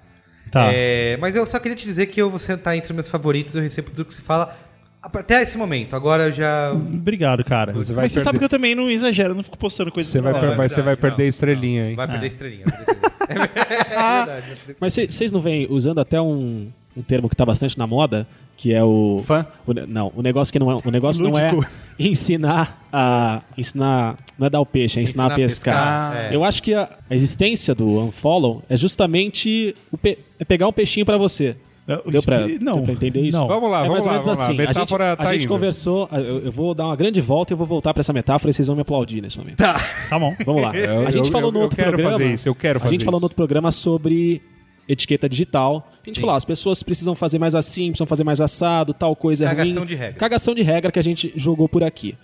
Tá. É, mas eu só queria te dizer que eu, você tá entre os meus favoritos, eu recebo tudo que você fala até esse momento. Agora eu já. Obrigado, cara. Você Mas você sabe que eu também não exagero, eu não fico postando coisas Você vai, per- vai- você vai perder não, estrelinha, hein? Vai perder estrelinha. vai perder estrelinha. É verdade. Mas vocês não vêm usando até um, um termo que tá bastante na moda, que é o. Fã? o não, o negócio que não é. O negócio não é ensinar a. Ensinar. Não é dar o peixe, é ensinar, Ensinar a a pescar. pescar, é. Eu acho que a, a existência do Unfollow é justamente o pe- é pegar um peixinho pra você. Eu- Deu pra, não, deu pra entender isso? não. Vamos lá, é vamos mais ou lá, menos vamos lá. assim. A A gente, metáfora a tá gente conversou, eu, eu vou dar uma grande volta e eu vou voltar pra essa metáfora e vocês vão me aplaudir nesse momento. Tá bom. Vamos lá. Eu- a gente eu- falou eu- no eu outro quero programa. fazer isso, eu quero A fazer gente falou isso. no outro programa sobre etiqueta digital. A gente falou, ah, as pessoas precisam fazer mais assim, precisam fazer mais assado, tal coisa é Cagação ruim. de regra. Cagação de regra que a gente jogou por aqui.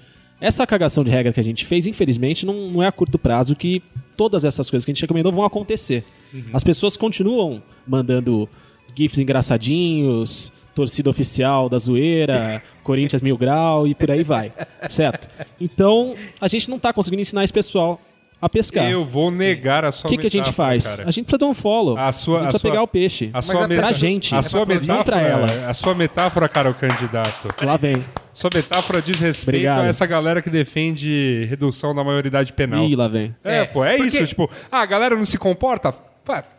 Essa cagação de regra que a gente fez, infelizmente, não, não é a curto prazo que todas essas coisas que a gente recomendou vão acontecer. Uhum. As pessoas continuam mandando GIFs engraçadinhos, torcida oficial da zoeira, Corinthians mil grau e por aí vai. Certo? Então, a gente não tá conseguindo ensinar esse pessoal a pescar. Eu vou negar a O sua que, que a gente metáfora, faz? cara. A gente precisa dar um follow. A sua- a gente precisa sua- pegar o peixe. A sua a metáfora, pra gente. A É sua pra aplaudir, metáfora, pra ela. a sua metáfora, cara, o candidato. Lá vem. Sua metáfora diz respeito Obrigado. a essa galera que defende redução da maioridade penal. Ih, lá vem. É, É, pô, é porque- isso, tipo, ah, a galera não se comporta?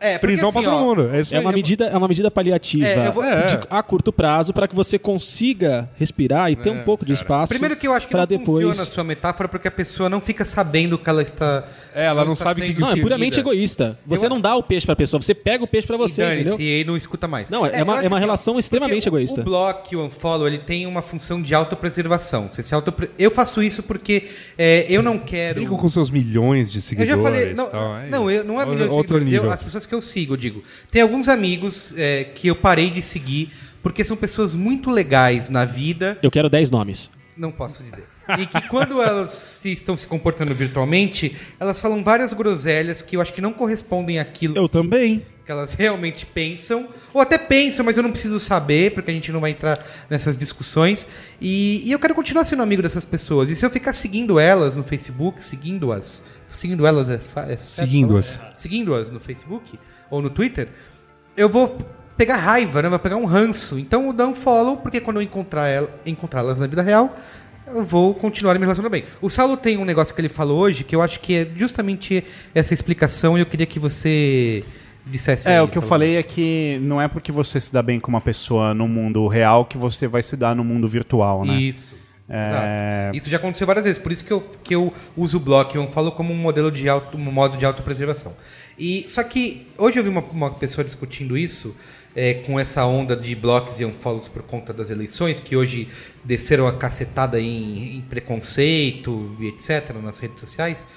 É, prisão assim, pra todo ó, mundo. É, isso É aí. uma, medida, é uma medida paliativa É, eu vou- É. de- a curto prazo para que você consiga respirar e ter um pouco de cara. espaço Primeiro que eu acho que para não depois. funciona a sua metáfora porque a pessoa não fica sabendo que ela está. É, ela não está sabe o que que Não, é puramente egoísta. Você Eu- não dá o peixe pra pessoa, você pega o peixe pra você, E entendeu? E aí não escuta mais. Não, é uma- eu é uma assim, relação extremamente porque o- egoísta. O block, o unfollow, ele tem uma função de autopreservação. Você se autopre... Eu faço isso porque é, eu não quero. Brigam com seus milhões de Eu seguidores. já falei. Não, tal, é não, eu, não é outro- milhões de outro seguidores. Eu- nível. As pessoas que eu sigo, eu digo. Tem alguns amigos é, que eu parei de seguir porque são pessoas muito legais na vida. Eu quero 10 nomes. Não posso dizer. E que quando elas se estão se comportando virtualmente, elas falam várias groselhas que eu acho que não correspondem àquilo Eu também. que elas realmente pensam, ou até pensam, mas eu não preciso saber, porque a gente não vai entrar nessas discussões. E, e eu quero continuar sendo amigo dessas pessoas. E se eu ficar seguindo elas no Facebook, seguindo-as, seguindo elas é, é Seguindo-as. falar? seguindo-as no Facebook ou no Twitter, eu vou pegar raiva, né? Vou pegar um ranço. Então eu dou um follow, porque quando eu encontrar ela, encontrá-las na vida real, eu vou continuar me relacionando bem. O Saulo tem um negócio que ele falou hoje que eu acho que é justamente essa explicação e eu queria que você dissesse. É, aí, o que eu Saulo. falei é que não é porque você se dá bem com uma pessoa no mundo real que você vai se dar no mundo virtual, né? Isso. É. Isso já aconteceu várias vezes, por isso que eu, que eu uso o bloco, eu falo como um modelo de auto, um modo de autopreservação. E só que hoje eu vi uma, uma pessoa discutindo isso é, com essa onda de blocos e unfollows por conta das eleições, que hoje desceram a cacetada em, em preconceito e etc nas redes sociais.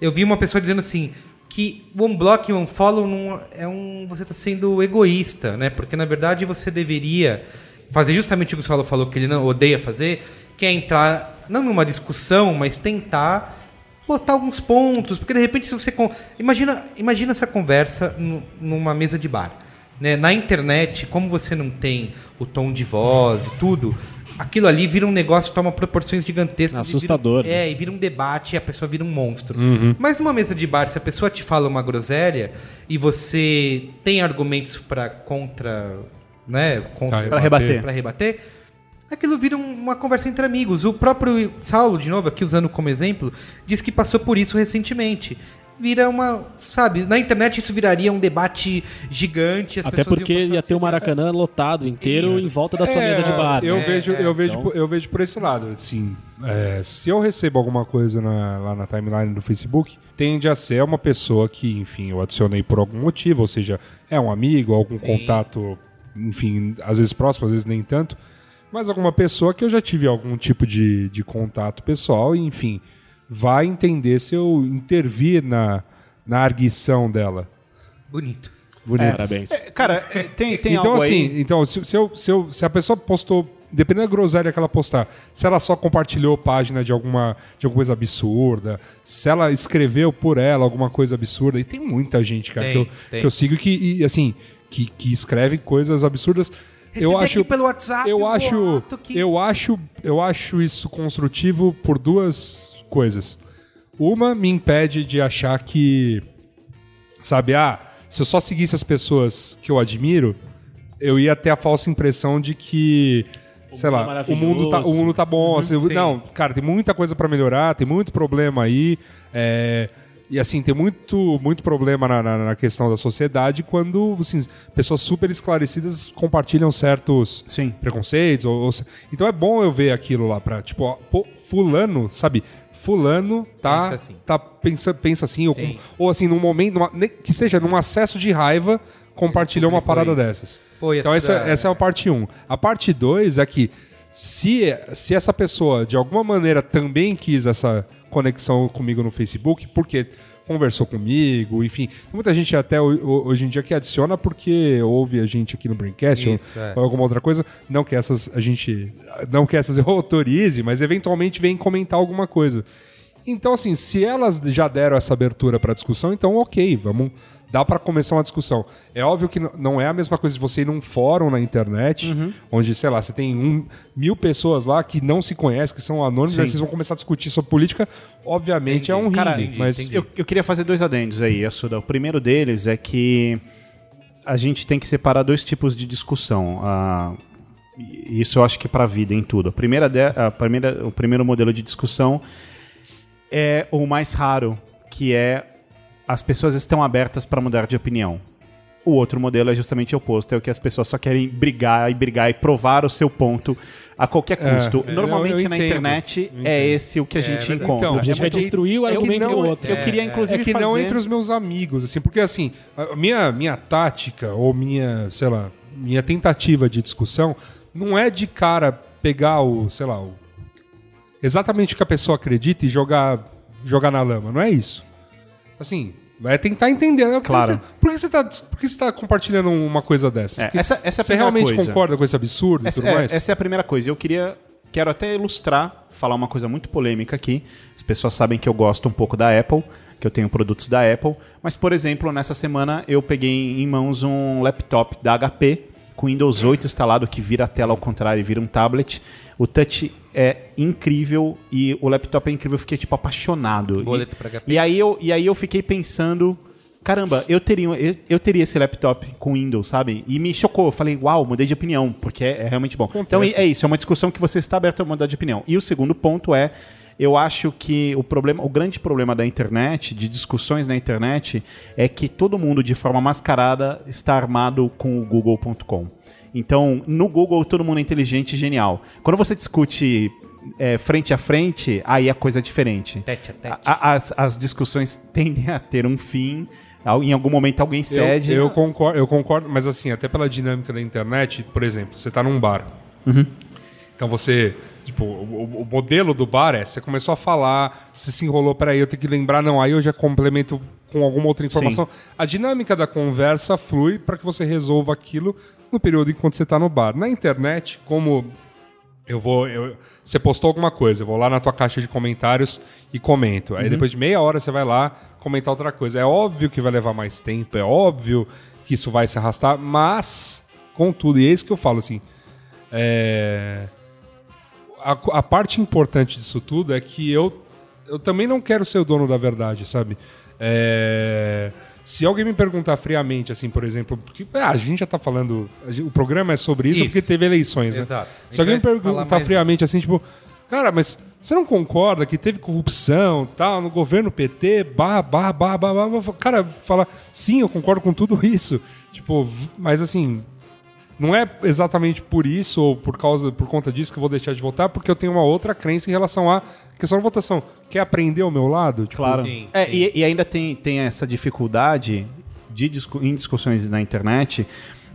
Eu vi uma pessoa dizendo assim que o unblock e o unfollow não é um você está sendo egoísta, né? Porque na verdade você deveria fazer justamente o que o Saulo falou que ele não odeia fazer, que é entrar não numa discussão, mas tentar botar alguns pontos, porque de repente se você imagina, imagina essa conversa nu- numa mesa de bar, né? Na internet, como você não tem o tom de voz e tudo, aquilo ali vira um negócio toma proporções gigantescas, e Assustador, vira- né? é, e vira um debate e a pessoa vira um monstro. Mas numa mesa de bar, se a pessoa te fala uma groselha e você tem argumentos para contra, né, contra Pra rebater. para rebater, aquilo vira um- uma conversa entre amigos. O próprio Saulo, de novo, aqui usando como exemplo, diz que passou por isso recentemente. vira uma. Sabe, na internet isso viraria um debate gigante. as Até porque ia a ter o se- Maracanã lotado inteiro em volta da sua É, mesa de bar. Eu, né? vejo, eu, vejo, Então- eu vejo por esse lado. Assim, é, se eu recebo alguma coisa na- lá na timeline do Facebook, tende a ser uma pessoa que, enfim, eu adicionei por algum motivo, ou seja, é um amigo, algum contato, enfim, às vezes próximo, às vezes nem tanto, mas alguma pessoa que eu já tive algum tipo de, de contato pessoal e, enfim, vai entender se eu intervir na, na arguição dela. Bonito. Bonito. Parabéns. Cara, é, tem, tem então, algo assim, aí... então, se, se, eu- se, eu- se a pessoa postou, dependendo da groselha que ela postar, se ela só compartilhou página de alguma, de alguma coisa absurda, se ela escreveu por ela alguma coisa absurda, e tem muita gente, cara, Tem, que, eu, tem. que eu sigo que, e, assim, que, que escreve coisas absurdas. Eu acho, aqui pelo WhatsApp eu um acho, que- eu acho, eu acho isso construtivo por duas coisas. Uma me impede de achar que Sabe, ah, se eu só seguisse as pessoas que eu admiro, eu ia ter a falsa impressão de que, sei é lá, o mundo tá, o mundo tá bom. assim, sim. não, cara, tem muita coisa pra melhorar, tem muito problema aí. é, e assim, tem muito, muito problema na, na- na questão da sociedade quando assim, pessoas super esclarecidas compartilham certos Sim. preconceitos. ou- ou então é bom eu ver aquilo lá pra, tipo, ó, pô, fulano, sabe? Fulano tá, Pensa assim. tá pensa, pensa assim, ou, com- ou assim, num momento, numa- que seja num acesso de raiva, compartilhou uma parada isso. dessas. Pô, então essa essa, da- essa é a parte 1. A parte 2 é que se, se essa pessoa de alguma maneira também quis essa conexão comigo no Facebook, porque conversou comigo, enfim, muita gente até ho- ho- hoje em dia que adiciona porque ouve a gente aqui no Braincast ou, Isso, é. ou alguma outra coisa, não que essas a gente não que essas eu autorize, mas eventualmente vem comentar alguma coisa. Então, assim, se elas já deram essa abertura para discussão, então ok, vamos. Dá para começar uma discussão. É óbvio que não é a mesma coisa de você ir num fórum na internet, Uhum. onde, sei lá, você tem um, mil pessoas lá que não se conhecem, que são anônimos, aí vocês vão começar a discutir sobre política. Obviamente é um ringue, Cara, mas. Eu, eu queria fazer dois adendos aí, Assuda. O primeiro deles é que a gente tem que separar dois tipos de discussão. Ah, e isso eu acho que para a vida, em tudo. A primeira, de- a primeira, o primeiro modelo de discussão é o mais raro, que é as pessoas estão abertas para mudar de opinião. O outro modelo é justamente o oposto, é o que as pessoas só querem brigar e brigar e provar o seu ponto a qualquer É, custo. é, Normalmente eu- eu na entendo, internet é esse o que a gente É, encontra. então, A gente vai muito- destruir o eu argumento não- do outro. Eu queria, inclusive, é que não fazer- entre os meus amigos, assim, porque assim, a minha, minha tática ou minha, sei lá, minha tentativa de discussão não é de cara pegar o, sei lá, o, exatamente o que a pessoa acredita e jogar, jogar na lama, não é isso. Assim, é tentar entender. né? Por que Claro. você- Por que você tá, por que você tá compartilhando uma coisa dessa? É, essa- essa é você realmente coisa. concorda com esse absurdo e Essa, tudo é, mais? essa é a primeira coisa. Eu queria. Quero até ilustrar, falar uma coisa muito polêmica aqui. As pessoas sabem que eu gosto um pouco da Apple, que eu tenho produtos da Apple. Mas, por exemplo, nessa semana eu peguei em mãos um laptop da HP com Windows 8 instalado, que vira a tela ao contrário e vira um tablet. O touch é incrível e o laptop é incrível. Eu fiquei, tipo, apaixonado. Boleto e, pra HP. e aí eu, e aí eu fiquei pensando. Caramba, eu teria, eu, eu teria esse laptop com Windows, sabe? E me chocou. Eu falei, uau, mudei de opinião, porque é, é realmente bom. Então é isso, é uma discussão que você está aberto a mudar de opinião. E o segundo ponto é, eu acho que o problema, o grande problema da internet, de discussões na internet, é que todo mundo, de forma mascarada, está armado com o google.com. Então, no Google, todo mundo é inteligente e genial. Quando você discute é, frente a frente, aí a coisa é diferente. Tete a tete. A- as, as discussões tendem a ter um fim. Em algum momento alguém cede. Eu, eu concordo, eu concordo, mas assim, até pela dinâmica da internet, por exemplo, você tá num bar. Então você. Tipo, o, o modelo do bar é, você começou a falar, você se enrolou, peraí, eu tenho que lembrar, não, aí eu já complemento com alguma outra informação. A dinâmica da conversa flui para que você resolva aquilo no período enquanto você está no bar. Na internet, como eu vou. eu- você postou alguma coisa, eu vou lá na tua caixa de comentários e comento. Aí depois de meia hora você vai lá comentar outra coisa. É óbvio que vai levar mais tempo, é óbvio que isso vai se arrastar, mas, contudo, e é isso que eu falo assim. É, a, a parte importante disso tudo é que eu, eu também não quero ser o dono da verdade, sabe? É, se alguém me perguntar friamente, assim, por exemplo, porque ah, a gente já tá falando, o programa é sobre isso, Isso. porque teve eleições, né? Exato. A Se alguém me perguntar friamente, assim, tipo, cara, mas você não concorda que teve corrupção tal no governo PT, barra, barra, barra, barra, barra. Cara, fala, sim, eu concordo com tudo isso. Tipo, mas assim, não é exatamente por isso ou por causa por conta disso que eu vou deixar de votar, porque eu tenho uma outra crença em relação à questão da votação. Quer aprender o meu lado? Tipo, Claro. Sim, É, sim. E, e ainda tem, tem essa dificuldade de discu- em discussões na internet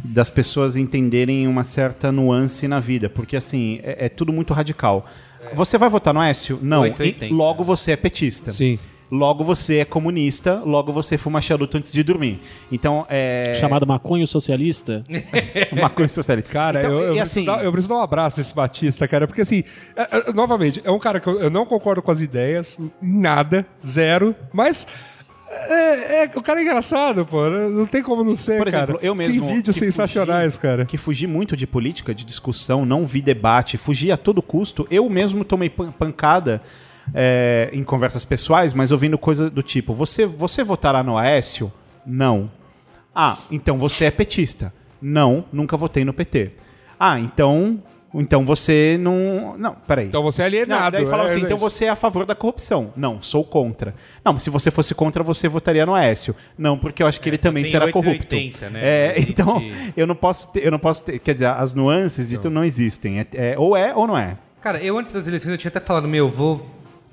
das pessoas entenderem uma certa nuance na vida, porque assim, é, é tudo muito radical. Você vai votar no Écio? Não. 880. E logo você é petista. Sim. Logo você é comunista, logo você fuma charuto antes de dormir. Então, é. Chamado maconho socialista. uma coisa socialista. Cara, Então, eu, eu, e preciso assim, dar, eu preciso dar um abraço nesse Batista, cara, porque assim, é- é- novamente, é um cara que eu, eu não concordo com as ideias, em nada, zero, mas é, é- o cara é engraçado, pô, não tem como não ser, Por exemplo, cara. eu mesmo. Tem vídeos que sensacionais, fugi- cara. Que fugi muito de política, de discussão, não vi debate, fugi a todo custo. Eu mesmo tomei pan- pancada é, em conversas pessoais, mas ouvindo coisa do tipo: você, você votará no Aécio? Não. Ah, então você é petista? Não, nunca votei no PT. Ah, então. Então você não. Não, peraí. Então você é alienado. Não, daí falava é- assim, é então você é a favor da corrupção. Não, sou contra. Não, mas se você fosse contra, você votaria no Aécio. Não, porque eu acho que ele também tem será 880, corrupto. né? É, então, eu não posso ter, eu não posso ter, quer dizer, as nuances de tudo não existem. É, é- ou é ou não é. Cara, eu antes das eleições eu tinha até falado, meu, eu vou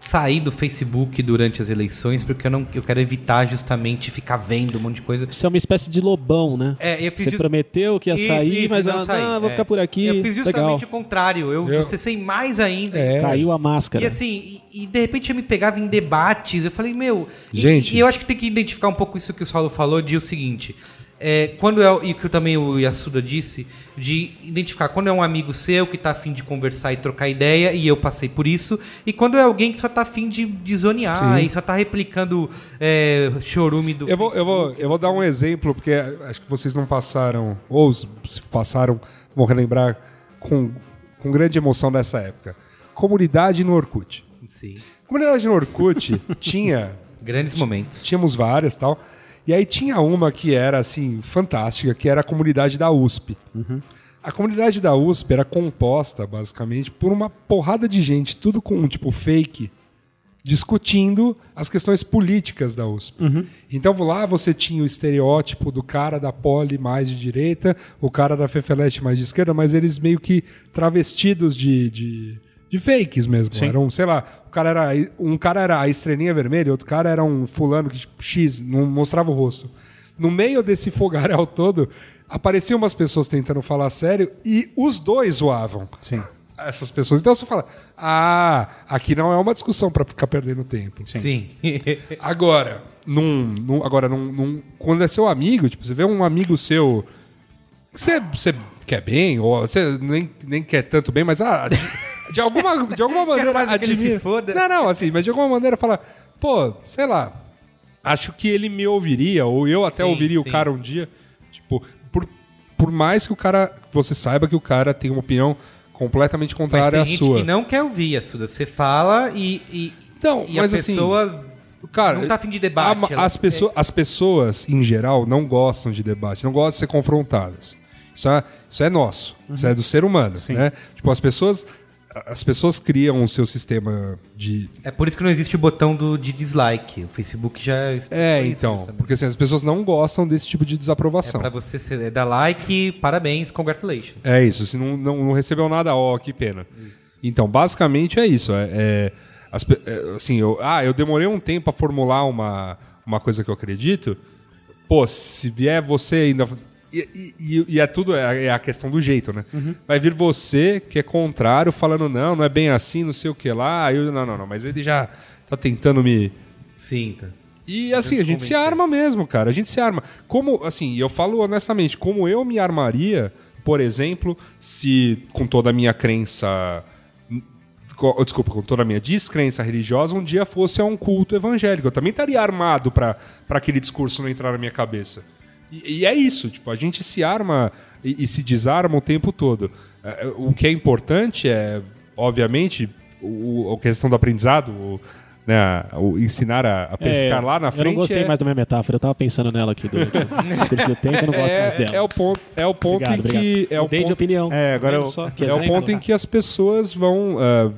sair do Facebook durante as eleições porque eu não eu quero evitar justamente ficar vendo um monte de coisa. Isso é uma espécie de lobão, né? É, eu fiz Você just- prometeu que ia Isso, sair, isso, mas não ah, saí. não, vou É. ficar por aqui. Eu fiz justamente Legal. o contrário. Eu, Eu- acessei mais ainda. É. Caiu a máscara. E assim, e, e de repente eu me pegava em debates. Eu falei, meu. e- Gente. E, eu acho que tem que identificar um pouco isso que o Saulo falou de o seguinte. É, quando é, e que também o Yasuda disse, de identificar quando é um amigo seu que tá afim de conversar e trocar ideia, e eu passei por isso, e quando é alguém que só tá afim de, de zonear Sim. e só tá replicando é, chorume do Eu vou, eu, vou, eu vou dar um exemplo, porque acho que vocês não passaram, ou se passaram, vão relembrar com, com grande emoção dessa época. Comunidade no Orkut. Sim. Comunidade no Orkut tinha Grandes momentos. tínhamos várias tal. E aí tinha uma que era assim fantástica, que era a comunidade da USP. A comunidade da USP era composta basicamente por uma porrada de gente, tudo com tipo fake, discutindo as questões políticas da USP. Então lá você tinha o estereótipo do cara da Poli mais de direita, o cara da Fefelete mais de esquerda, mas eles meio que travestidos de, de, de fakes mesmo. Eram, sei lá, o cara era, um cara era a estrelinha vermelha, outro cara era um fulano que tipo, X, não mostrava o rosto. No meio desse fogaréu todo, apareciam umas pessoas tentando falar sério e os dois zoavam Sim. essas pessoas. Então você fala, ah, aqui não é uma discussão pra ficar perdendo tempo. Sim. Agora, num, num- agora num, num- quando é seu amigo, tipo, você vê um amigo seu que você, você quer bem, ou você nem, nem quer tanto bem, mas ah, de, alguma, de alguma maneira mais que ele se admira. foda. Não, não, assim, mas de alguma maneira fala, pô, sei lá, acho que ele me ouviria, ou eu até Sim, ouviria sim. o cara um dia, tipo, por, por mais que o cara, você saiba que o cara tem uma opinião completamente Mas contrária tem à gente sua. que não quer ouvir, Yasuda. Você fala e, e, Então, e mas a assim, pessoa Cara, não tá afim de debate. a- as, quer- pessoas, as pessoas, em geral, não gostam de debate, não gostam de ser confrontadas. Isso é, isso é nosso, isso é do ser humano. Né? Tipo, as pessoas. As pessoas criam o seu sistema de. É por isso que não existe o botão do, de dislike. O Facebook já É, isso, então. Porque assim, as pessoas não gostam desse tipo de É desaprovação. pra você ser, dar like, parabéns, congratulations. É isso, se não, não, não recebeu nada, ó, que pena. Então, basicamente é isso. É, é, as é, assim, eu, ah, eu demorei um tempo a formular uma, uma coisa que eu acredito. Pô, se vier você ainda. E, e- e é tudo, é, é a questão do jeito, né? Vai vir você que é contrário, falando, não, não é bem assim, não sei o que lá. Aí eu, não, não, não, mas ele já tá tentando me. Sim, tá. E assim, a gente se convencer. arma mesmo, cara. A gente se arma. Como, assim, eu falo honestamente, como eu me armaria, por exemplo, se com toda a minha crença. Desculpa, com toda a minha descrença religiosa, um dia fosse a um culto evangélico. Eu também estaria armado para aquele discurso não entrar na minha cabeça. E, e é isso, tipo, a gente se arma e, e se desarma o tempo todo. É, O que é importante é, obviamente, o, a questão do aprendizado, o, né, o ensinar a, a pescar lá na frente. Eu não gostei é, mais da minha metáfora, eu tava pensando nela aqui durante o tempo, eu não gosto mais dela. é, é o ponto, é o ponto Obrigado, em que obrigado. é o Mudei de ponto, opinião. É, agora eu- só, que é o ponto em que as pessoas vão ah,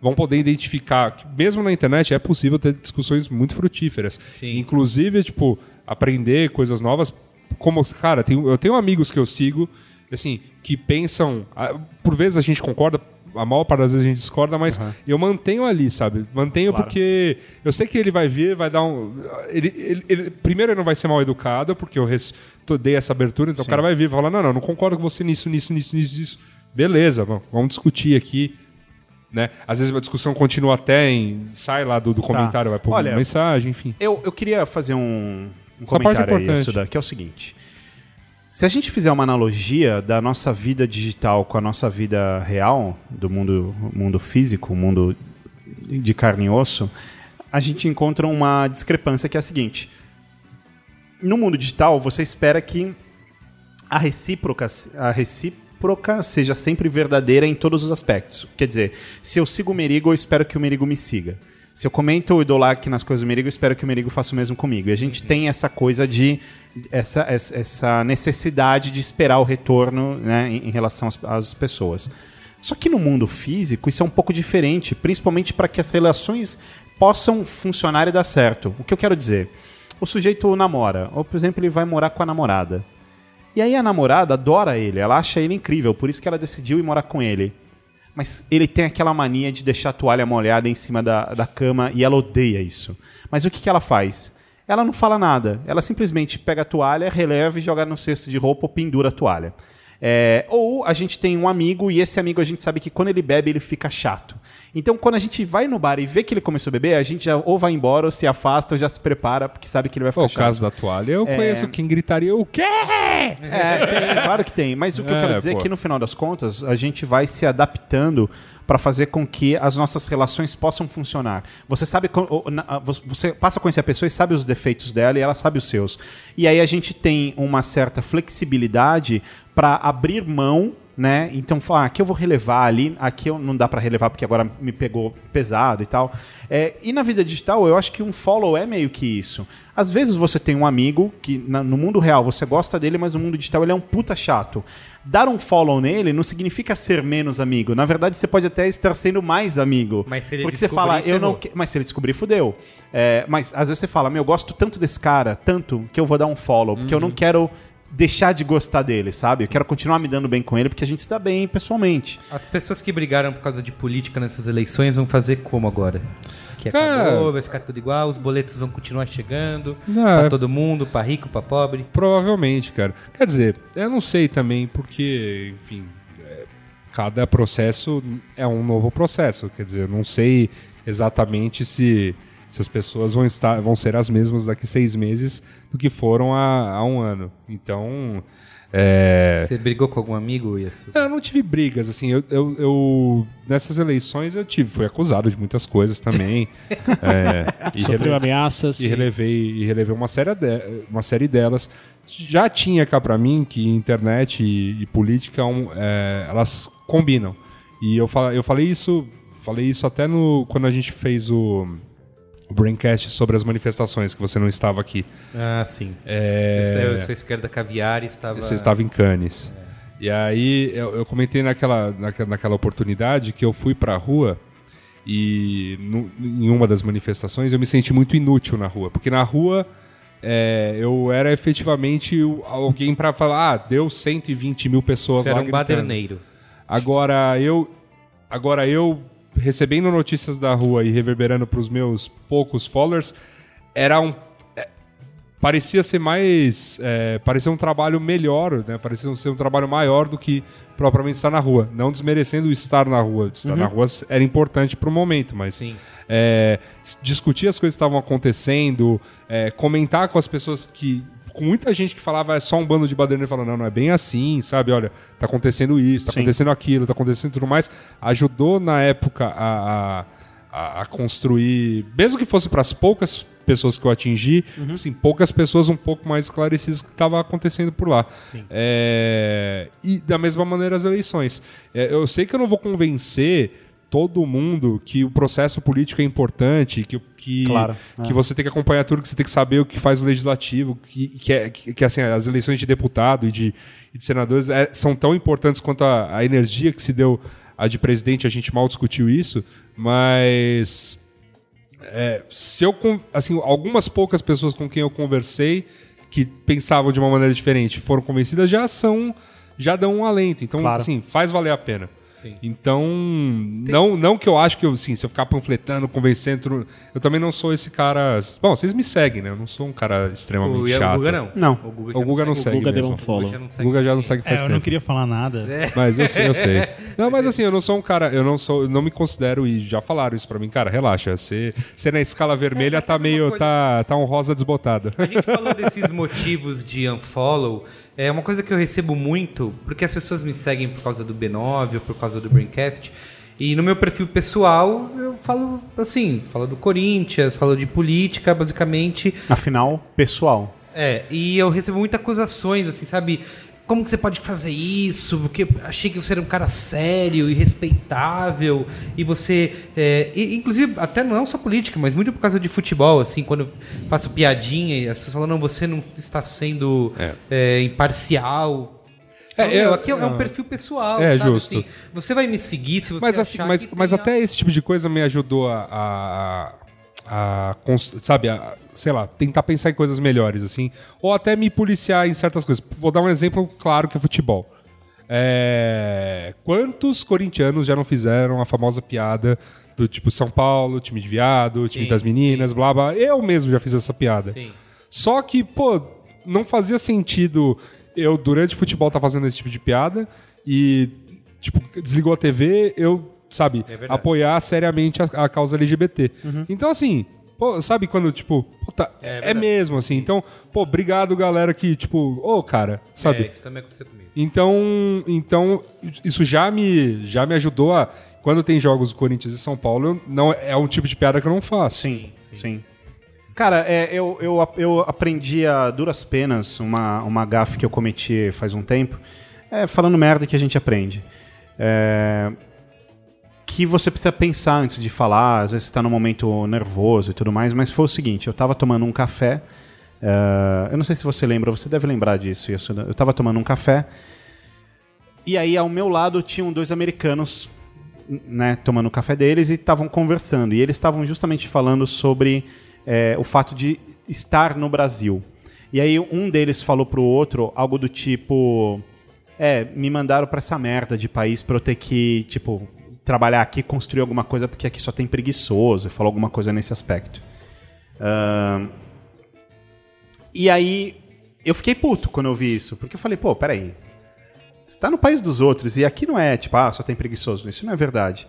vão poder identificar que mesmo na internet é possível ter discussões muito frutíferas. Inclusive, tipo, aprender coisas novas. Como, cara, tem- eu tenho amigos que eu sigo, assim, que pensam. ah, Por vezes a gente concorda, a maior parte das vezes a gente discorda, mas eu mantenho ali, sabe? Mantenho porque eu sei que ele vai vir, vai dar um. Ele, ele- ele- primeiro, ele não vai ser mal educado, porque eu res, dei essa abertura, então o cara vai vir e falar: não, não, não concordo com você nisso, nisso, nisso, nisso, nisso. Beleza, vamos, vamos discutir aqui. Né? Às vezes a discussão continua até em. sai lá do, do comentário, vai por Olha, mensagem, enfim. Eu, eu queria fazer um, um Essa é comentário aí. Suda, que é o seguinte. Se a gente fizer uma analogia da nossa vida digital com a nossa vida real, do mundo, mundo físico, mundo de carne e osso, a gente encontra uma discrepância que é a seguinte. No mundo digital, você espera que a recíproca, a recíproca seja sempre verdadeira em todos os aspectos. Quer dizer, se eu sigo o Merigo, eu espero que o Merigo me siga. Se eu comento dou like nas coisas do Merigo, eu espero que o Merigo faça o mesmo comigo. E a gente tem essa coisa de. essa, essa necessidade de esperar o retorno né, em, em relação às, às pessoas. Só que no mundo físico isso é um pouco diferente, principalmente para que as relações possam funcionar e dar certo. O que eu quero dizer? O sujeito namora, ou por exemplo, ele vai morar com a namorada. E aí a namorada adora ele, ela acha ele incrível, por isso que ela decidiu ir morar com ele. Mas ele tem aquela mania de deixar a toalha molhada em cima da, da cama e ela odeia isso. Mas o que, que ela faz? Ela não fala nada. Ela simplesmente pega a toalha, releva e joga no cesto de roupa ou pendura a toalha. É, ou a gente tem um amigo e esse amigo a gente sabe que quando ele bebe ele fica chato. Então quando a gente vai no bar e vê que ele começou a beber, a gente já ou vai embora ou se afasta ou já se prepara porque sabe que ele vai ficar o chato. caso da toalha, eu conheço quem gritaria o quê? É, tem, claro que tem. Mas o que eu É, quero dizer pô. é que no final das contas, a gente vai se adaptando para fazer com que as nossas relações possam funcionar. Você sabe, você passa a conhecer a pessoa e sabe os defeitos dela e ela sabe os seus. E aí a gente tem uma certa flexibilidade para abrir mão né? Então, ah, aqui eu vou relevar ali, aqui eu não dá para relevar porque agora me pegou pesado e tal. É, e na vida digital, eu acho que um follow é meio que isso. Às vezes você tem um amigo que na- no mundo real você gosta dele, mas no mundo digital ele é um puta chato. Dar um follow nele não significa ser menos amigo. Na verdade, você pode até estar sendo mais amigo. Mas se ele porque você fala, eu não. que- Mas se ele descobrir, fudeu. É, mas às vezes você fala, meu, eu gosto tanto desse cara, tanto, que eu vou dar um follow, porque eu Uhum. não quero deixar de gostar dele, sabe? Eu quero continuar me dando bem com ele, porque a gente se dá bem pessoalmente. As pessoas que brigaram por causa de política nessas eleições vão fazer como agora? Que Cara- acabou, vai ficar tudo igual, os boletos vão continuar chegando Não, pra é- todo mundo, pra rico, pra pobre. Provavelmente, cara. Quer dizer, eu não sei também, porque, enfim, é, cada processo é um novo processo. Quer dizer, eu não sei exatamente se, se as pessoas vão, estar, vão ser as mesmas daqui seis meses do que foram há, há um ano. Então. É... Você brigou com algum amigo, Yasu? Eu não tive brigas, assim, eu, eu, eu- nessas eleições eu tive, fui acusado de muitas coisas também. é, e Sofreu rele- ameaças. e relevei, e relevei uma, série de- uma série delas. Já tinha cá pra mim que internet e, e política um, é, elas combinam. E eu, fa- eu falei isso, falei isso até no quando a gente fez o, o Braincast sobre as manifestações, que você não estava aqui. Ah, sim. É, Eu sou esquerda caviar e estava... você estava em Cannes. E aí eu, eu comentei naquela, naquela, oportunidade que eu fui pra rua e no- em uma das manifestações eu me senti muito inútil na rua. Porque na rua é, eu era efetivamente alguém pra falar, ah, deu 120 mil pessoas Você lá era um gritando. baderneiro. Agora eu, agora eu recebendo notícias da rua e reverberando para os meus poucos followers, era um é, parecia ser mais é, parecia um trabalho melhor, né? Parecia ser um trabalho maior do que propriamente estar na rua. Não desmerecendo estar na rua, estar na rua era importante para o momento, mas Sim. é, discutir as coisas que estavam acontecendo, é, comentar com as pessoas que. Com muita gente que falava é só um bando de baderneiro falando, não, não é bem assim, sabe? Olha, tá acontecendo isso, tá Sim. acontecendo aquilo, tá acontecendo tudo mais. Ajudou na época a, a, a- construir, mesmo que fosse para as poucas pessoas que eu atingi, assim, poucas pessoas um pouco mais esclarecidas do que estava acontecendo por lá. É, e da mesma maneira as eleições. É, eu sei que eu não vou convencer todo mundo que o processo político é importante, que, que, Claro, que você tem que acompanhar tudo, que você tem que saber o que faz o legislativo, que, que, é, que, que, assim, as eleições de deputado e de, e de senadores é, são tão importantes quanto a, a energia que se deu a de presidente, a gente mal discutiu isso, mas é, se eu assim algumas poucas pessoas com quem eu conversei que pensavam de uma maneira diferente foram convencidas já são já dão um alento. Então Claro. assim faz valer a pena então não não que eu acho que eu assim se eu ficar panfletando convencendo eu também não sou esse cara bom vocês me seguem né eu não sou um cara extremamente O, chato o Guga não. Não. O Guga, o Guga não O segue Guga deu um follow. já não o segue Guga já não segue É, faz eu tempo não queria falar nada. mas eu sei, eu sei. Não, mas assim, eu não sou um cara, eu não sou, eu não me considero e já falaram isso pra mim, cara, relaxa, você, você na escala vermelha mas tá meio coisa? tá tá um rosa desbotado. A gente falou desses motivos de unfollow. É uma coisa que eu recebo muito, porque as pessoas me seguem por causa do B9 ou por causa do Braincast. E no meu perfil pessoal, eu falo assim, falo do Corinthians, falo de política, basicamente. Afinal, pessoal. É, e eu recebo muitas acusações, assim, sabe? Como que você pode fazer isso? Porque achei que você era um cara sério e respeitável. E você. é, e, inclusive, até não só política, mas muito por causa de futebol, assim, quando eu faço piadinha e as pessoas falam, não, você não está sendo é, imparcial. É, Não, eu- aqui é um ah. perfil pessoal, É, sabe? justo. assim? você vai me seguir se você Mas assim, mas, mas até esse tipo de coisa me ajudou a, a, a- a sabe, a, sei lá, tentar pensar em coisas melhores assim, ou até me policiar em certas coisas. Vou dar um exemplo claro que é futebol. É, quantos corintianos já não fizeram a famosa piada do tipo São Paulo, time de viado, time Sim, das meninas, blá blá. Eu mesmo já fiz essa piada. Sim. Só que, pô, não fazia sentido eu, durante o futebol, estar fazendo esse tipo de piada e, tipo, desligou a TV, eu, sabe, É apoiar seriamente a, a causa LGBT. Então, assim, pô, sabe quando, tipo, puta, É é, mesmo, assim. Então, pô, obrigado, galera, que, tipo, ô, cara, sabe? É, isso também aconteceu comigo. Então, então isso já me, já me ajudou a. Quando tem jogos do Corinthians e São Paulo, não, é um tipo de piada que eu não faço. Sim, sim. Cara, é, eu, eu, eu aprendi a duras penas uma, uma gafe que eu cometi faz um tempo. É, falando merda que a gente aprende. É, que você precisa pensar antes de falar, às vezes você tá num momento nervoso e tudo mais, mas foi o seguinte, eu tava tomando um café, é, eu não sei se você lembra, você deve lembrar disso, isso, eu tava tomando um café, e aí ao meu lado tinham dois americanos, né, tomando o café deles e estavam conversando, e eles estavam justamente falando sobre é, o fato de estar no Brasil. E aí um deles falou pro outro algo do tipo... É, me mandaram pra essa merda de país pra eu ter que, tipo, trabalhar aqui, construir alguma coisa, porque aqui só tem preguiçoso. Falou alguma coisa nesse aspecto. Ahn, e aí, eu fiquei puto quando eu vi isso, porque eu falei, pô, peraí. Você tá no país dos outros e aqui não é, tipo, ah, só tem preguiçoso. Isso não é verdade.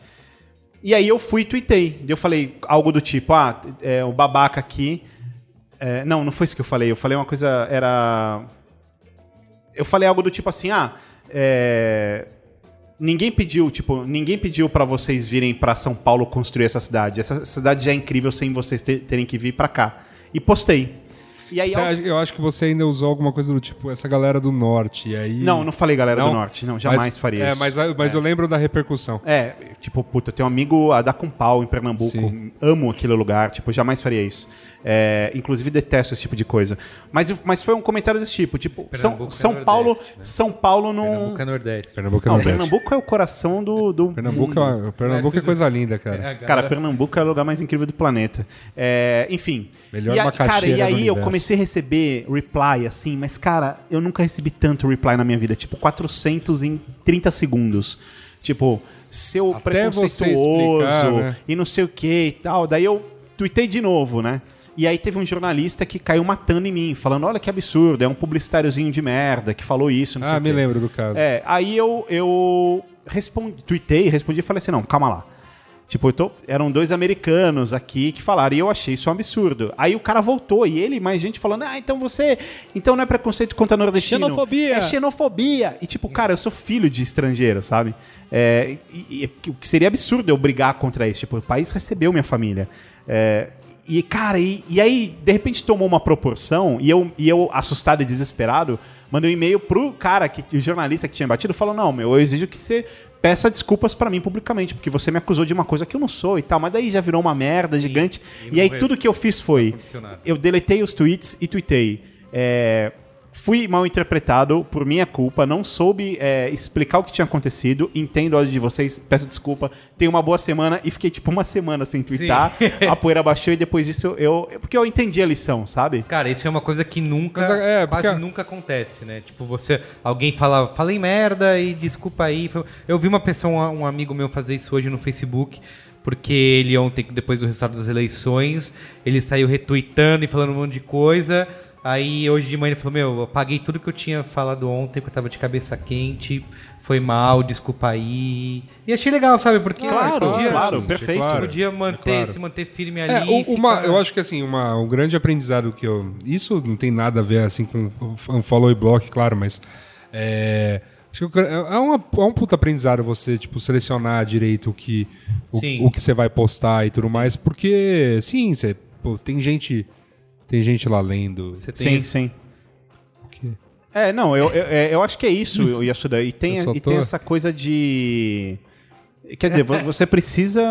E aí eu fui e tuitei. Eu falei algo do tipo, ah, é, o babaca aqui. é, não, não foi isso que eu falei. Eu falei uma coisa. Era. Eu falei algo do tipo assim, ah. é, Ninguém pediu, tipo, ninguém pediu pra vocês virem pra São Paulo construir essa cidade. Essa cidade já é incrível sem vocês ter- terem que vir pra cá. E postei. E aí, Você ao- eu acho que você ainda usou alguma coisa do tipo, essa galera do norte. E aí... Não, não falei galera do Não? norte. Não, jamais Mas- faria é, isso. Mas, mas eu lembro da repercussão. É, tipo, puta, eu tenho um amigo a dar com pau em Pernambuco. Sim. Amo aquele lugar, tipo, jamais faria isso. É, inclusive detesto esse tipo de coisa. Mas, mas foi um comentário desse tipo, tipo, São, é São Nordeste, Paulo, né? São Paulo não Pernambuco é Nordeste. Pernambuco é Não, Nordeste. Pernambuco é o coração do, do Pernambuco, é, Pernambuco é coisa linda, cara. Cara, Pernambuco é o lugar mais incrível do planeta. É, enfim. Melhor e, a- cara, e do aí eu universo. Comecei a receber reply, assim, mas, cara, eu nunca recebi tanto reply na minha vida. Tipo, 400 em 30 segundos. Tipo, seu Até preconceituoso explicar, né? e não sei o que e tal. Daí eu tuitei de novo, né? E aí teve um jornalista que caiu matando em mim, falando, olha que absurdo, é um publicitáriozinho de merda que falou isso, não sei Ah, o me lembro do caso. É, aí eu, eu respondi, tuitei, respondi e falei assim, não, calma lá. Tipo, tô, eram dois americanos aqui que falaram e eu achei isso um absurdo. Aí o cara voltou e ele e mais gente falando, ah, então você, então não é preconceito contra nordestino. Xenofobia. É xenofobia. E tipo, cara, eu sou filho de estrangeiro, sabe? É, e, e- o que seria absurdo eu brigar contra isso. Tipo, o país recebeu minha família. É, e, cara, e, e aí, de repente tomou uma proporção e eu, e eu assustado e desesperado, mandei um e-mail pro cara, que, o jornalista que tinha batido, falou, não, meu, eu exijo que você peça desculpas pra mim publicamente, porque você me acusou de uma coisa que eu não sou e tal, mas daí já virou uma merda gigante. e E, aí tudo que eu fiz foi, eu deletei os tweets e tuitei, é, fui mal interpretado por minha culpa, não soube é, explicar o que tinha acontecido, entendo a ódio de vocês, peço desculpa, tenho uma boa semana e fiquei tipo uma semana sem twittar, a poeira baixou e depois disso eu, porque eu entendi a lição, sabe? Cara, isso é uma coisa que nunca, Mas é, quase porque- nunca acontece, né? Tipo, você, alguém fala, falei merda e desculpa aí. Eu vi uma pessoa, um amigo meu fazer isso hoje no Facebook, porque ele ontem, depois do resultado das eleições, ele saiu retweetando e falando um monte de coisa. Aí hoje de manhã ele falou, meu, eu apaguei tudo que eu tinha falado ontem, porque eu tava de cabeça quente, foi mal, desculpa aí. E achei legal, sabe? Porque Claro, podia, claro, gente, perfeito. claro. podia manter, É claro. se manter firme É, ali. o- e uma, ficar- eu acho que assim, uma, um grande aprendizado que eu. Isso não tem nada a ver assim com um follow e block, claro, mas. É, acho que é, uma, é um puta aprendizado você, tipo, selecionar direito o que, o, o que você vai postar e tudo mais, porque, sim, você, pô, tem gente. Tem gente lá lendo. Você tem Sim, sim. o quê? É, não, eu, eu, é, eu acho que é isso, Yasuda. E tem, só e tô- tem essa coisa de. Quer dizer, vo- você precisa.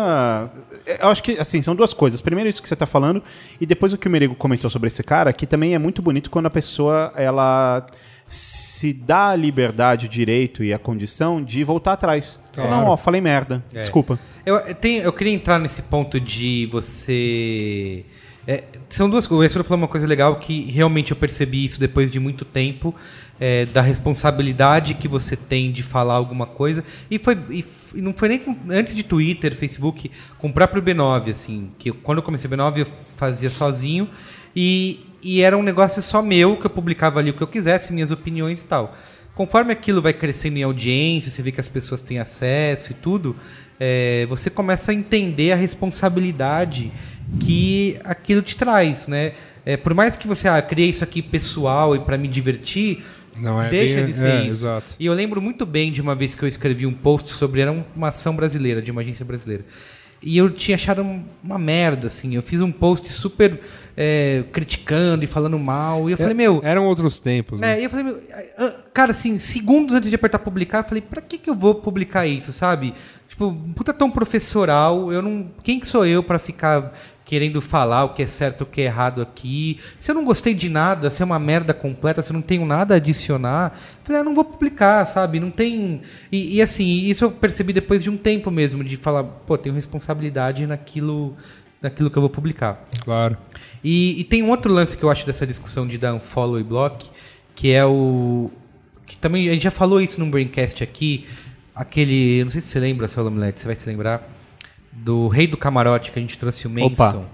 Eu acho que, assim, são duas coisas. Primeiro, isso que você está falando, e depois o que o Merigo comentou sobre esse cara, que também é muito bonito quando a pessoa ela se dá a liberdade, o direito e a condição de voltar atrás. Claro. Não, ó, falei merda. É. Desculpa. Eu, eu tenho- eu queria entrar nesse ponto de você. É, são duas coisas. O Essura falou uma coisa legal que realmente eu percebi isso depois de muito tempo, é, da responsabilidade que você tem de falar alguma coisa. E, foi, e, e não foi nem com- antes de Twitter, Facebook, com o próprio B9, assim. Que eu- quando eu comecei o B9 eu fazia sozinho e, e era um negócio só meu, que eu publicava ali o que eu quisesse, minhas opiniões e tal. Conforme aquilo vai crescendo em audiência, você vê que as pessoas têm acesso e tudo, é, você começa a entender a responsabilidade que aquilo te traz, né? É, por mais que você ah, crie isso aqui pessoal e para me divertir, Não, é deixa bem- de ser é, isso. exato. E eu lembro muito bem de uma vez que eu escrevi um post sobre era um- uma ação brasileira, de uma agência brasileira. E eu tinha achado um- uma merda, assim. Eu fiz um post super é, criticando e falando mal. E eu falei, meu, Eram outros tempos, né? é, e eu falei, meu, cara, assim, segundos antes de apertar publicar, eu falei, pra que que eu vou publicar isso, sabe? Tipo, puta tão professoral, eu não. Quem que sou eu pra ficar querendo falar o que é certo o que é errado aqui? Se eu não gostei de nada, se é uma merda completa, se eu não tenho nada a adicionar, eu falei, ah, não vou publicar, sabe? Não tem. E, e, assim, isso eu percebi depois de um tempo mesmo, de falar, pô, tenho responsabilidade naquilo, naquilo que eu vou publicar. Claro. E, e tem um outro lance que eu acho dessa discussão de dar um follow e block, que é o. que também a gente já falou isso num Braincast aqui, aquele. Não sei se você lembra, Saulo Milete, você vai se lembrar. Do Rei do Camarote, que a gente trouxe o Manson.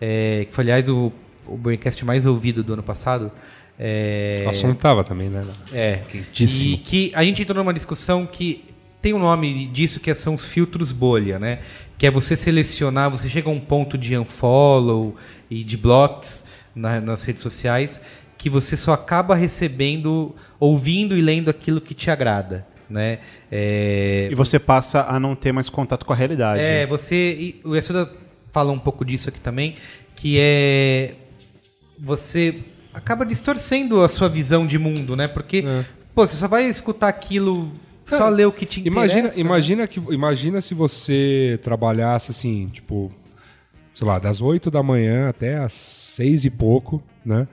É, que foi, aliás, o, o Braincast mais ouvido do ano passado. É, O assunto tava também, né? é. Quentíssimo. E que a gente entrou numa discussão que tem um nome disso que são os filtros bolha, né? Que é você selecionar, você chega a um ponto de unfollow e de blocks na- nas redes sociais que você só acaba recebendo, ouvindo e lendo aquilo que te agrada, né? É, E você passa a não ter mais contato com a realidade. é, você. e o Yasuda fala um pouco disso aqui também, que é. Você acaba distorcendo a sua visão de mundo, né? Porque, pô, você só vai escutar aquilo, só É. ler o que te interessa. Imagina, né? imagina, que, imagina se você trabalhasse assim, tipo, sei lá, das 8 da manhã até as 6 e pouco, né?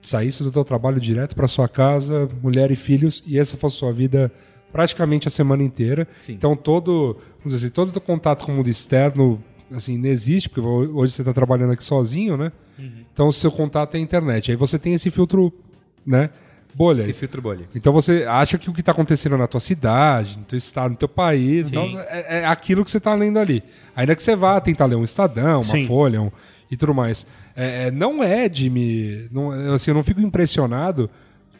Saísse do teu trabalho direto para sua casa, mulher e filhos, e essa fosse sua vida praticamente a semana inteira. Sim. Então todo, vamos dizer assim, todo o teu contato com o mundo externo assim, não existe, porque ho- hoje você está trabalhando aqui sozinho, né? Uhum. Então o seu contato é a internet. Aí você tem esse filtro, né? Bolha. Esse filtro bolha. Então você acha que o que está acontecendo na tua cidade, no teu estado, no teu país, então, é, é aquilo que você está lendo ali. Ainda que você vá tentar ler um Estadão, uma Sim. Folha um, e tudo mais. É, é, não é de me. Não, assim, eu não fico impressionado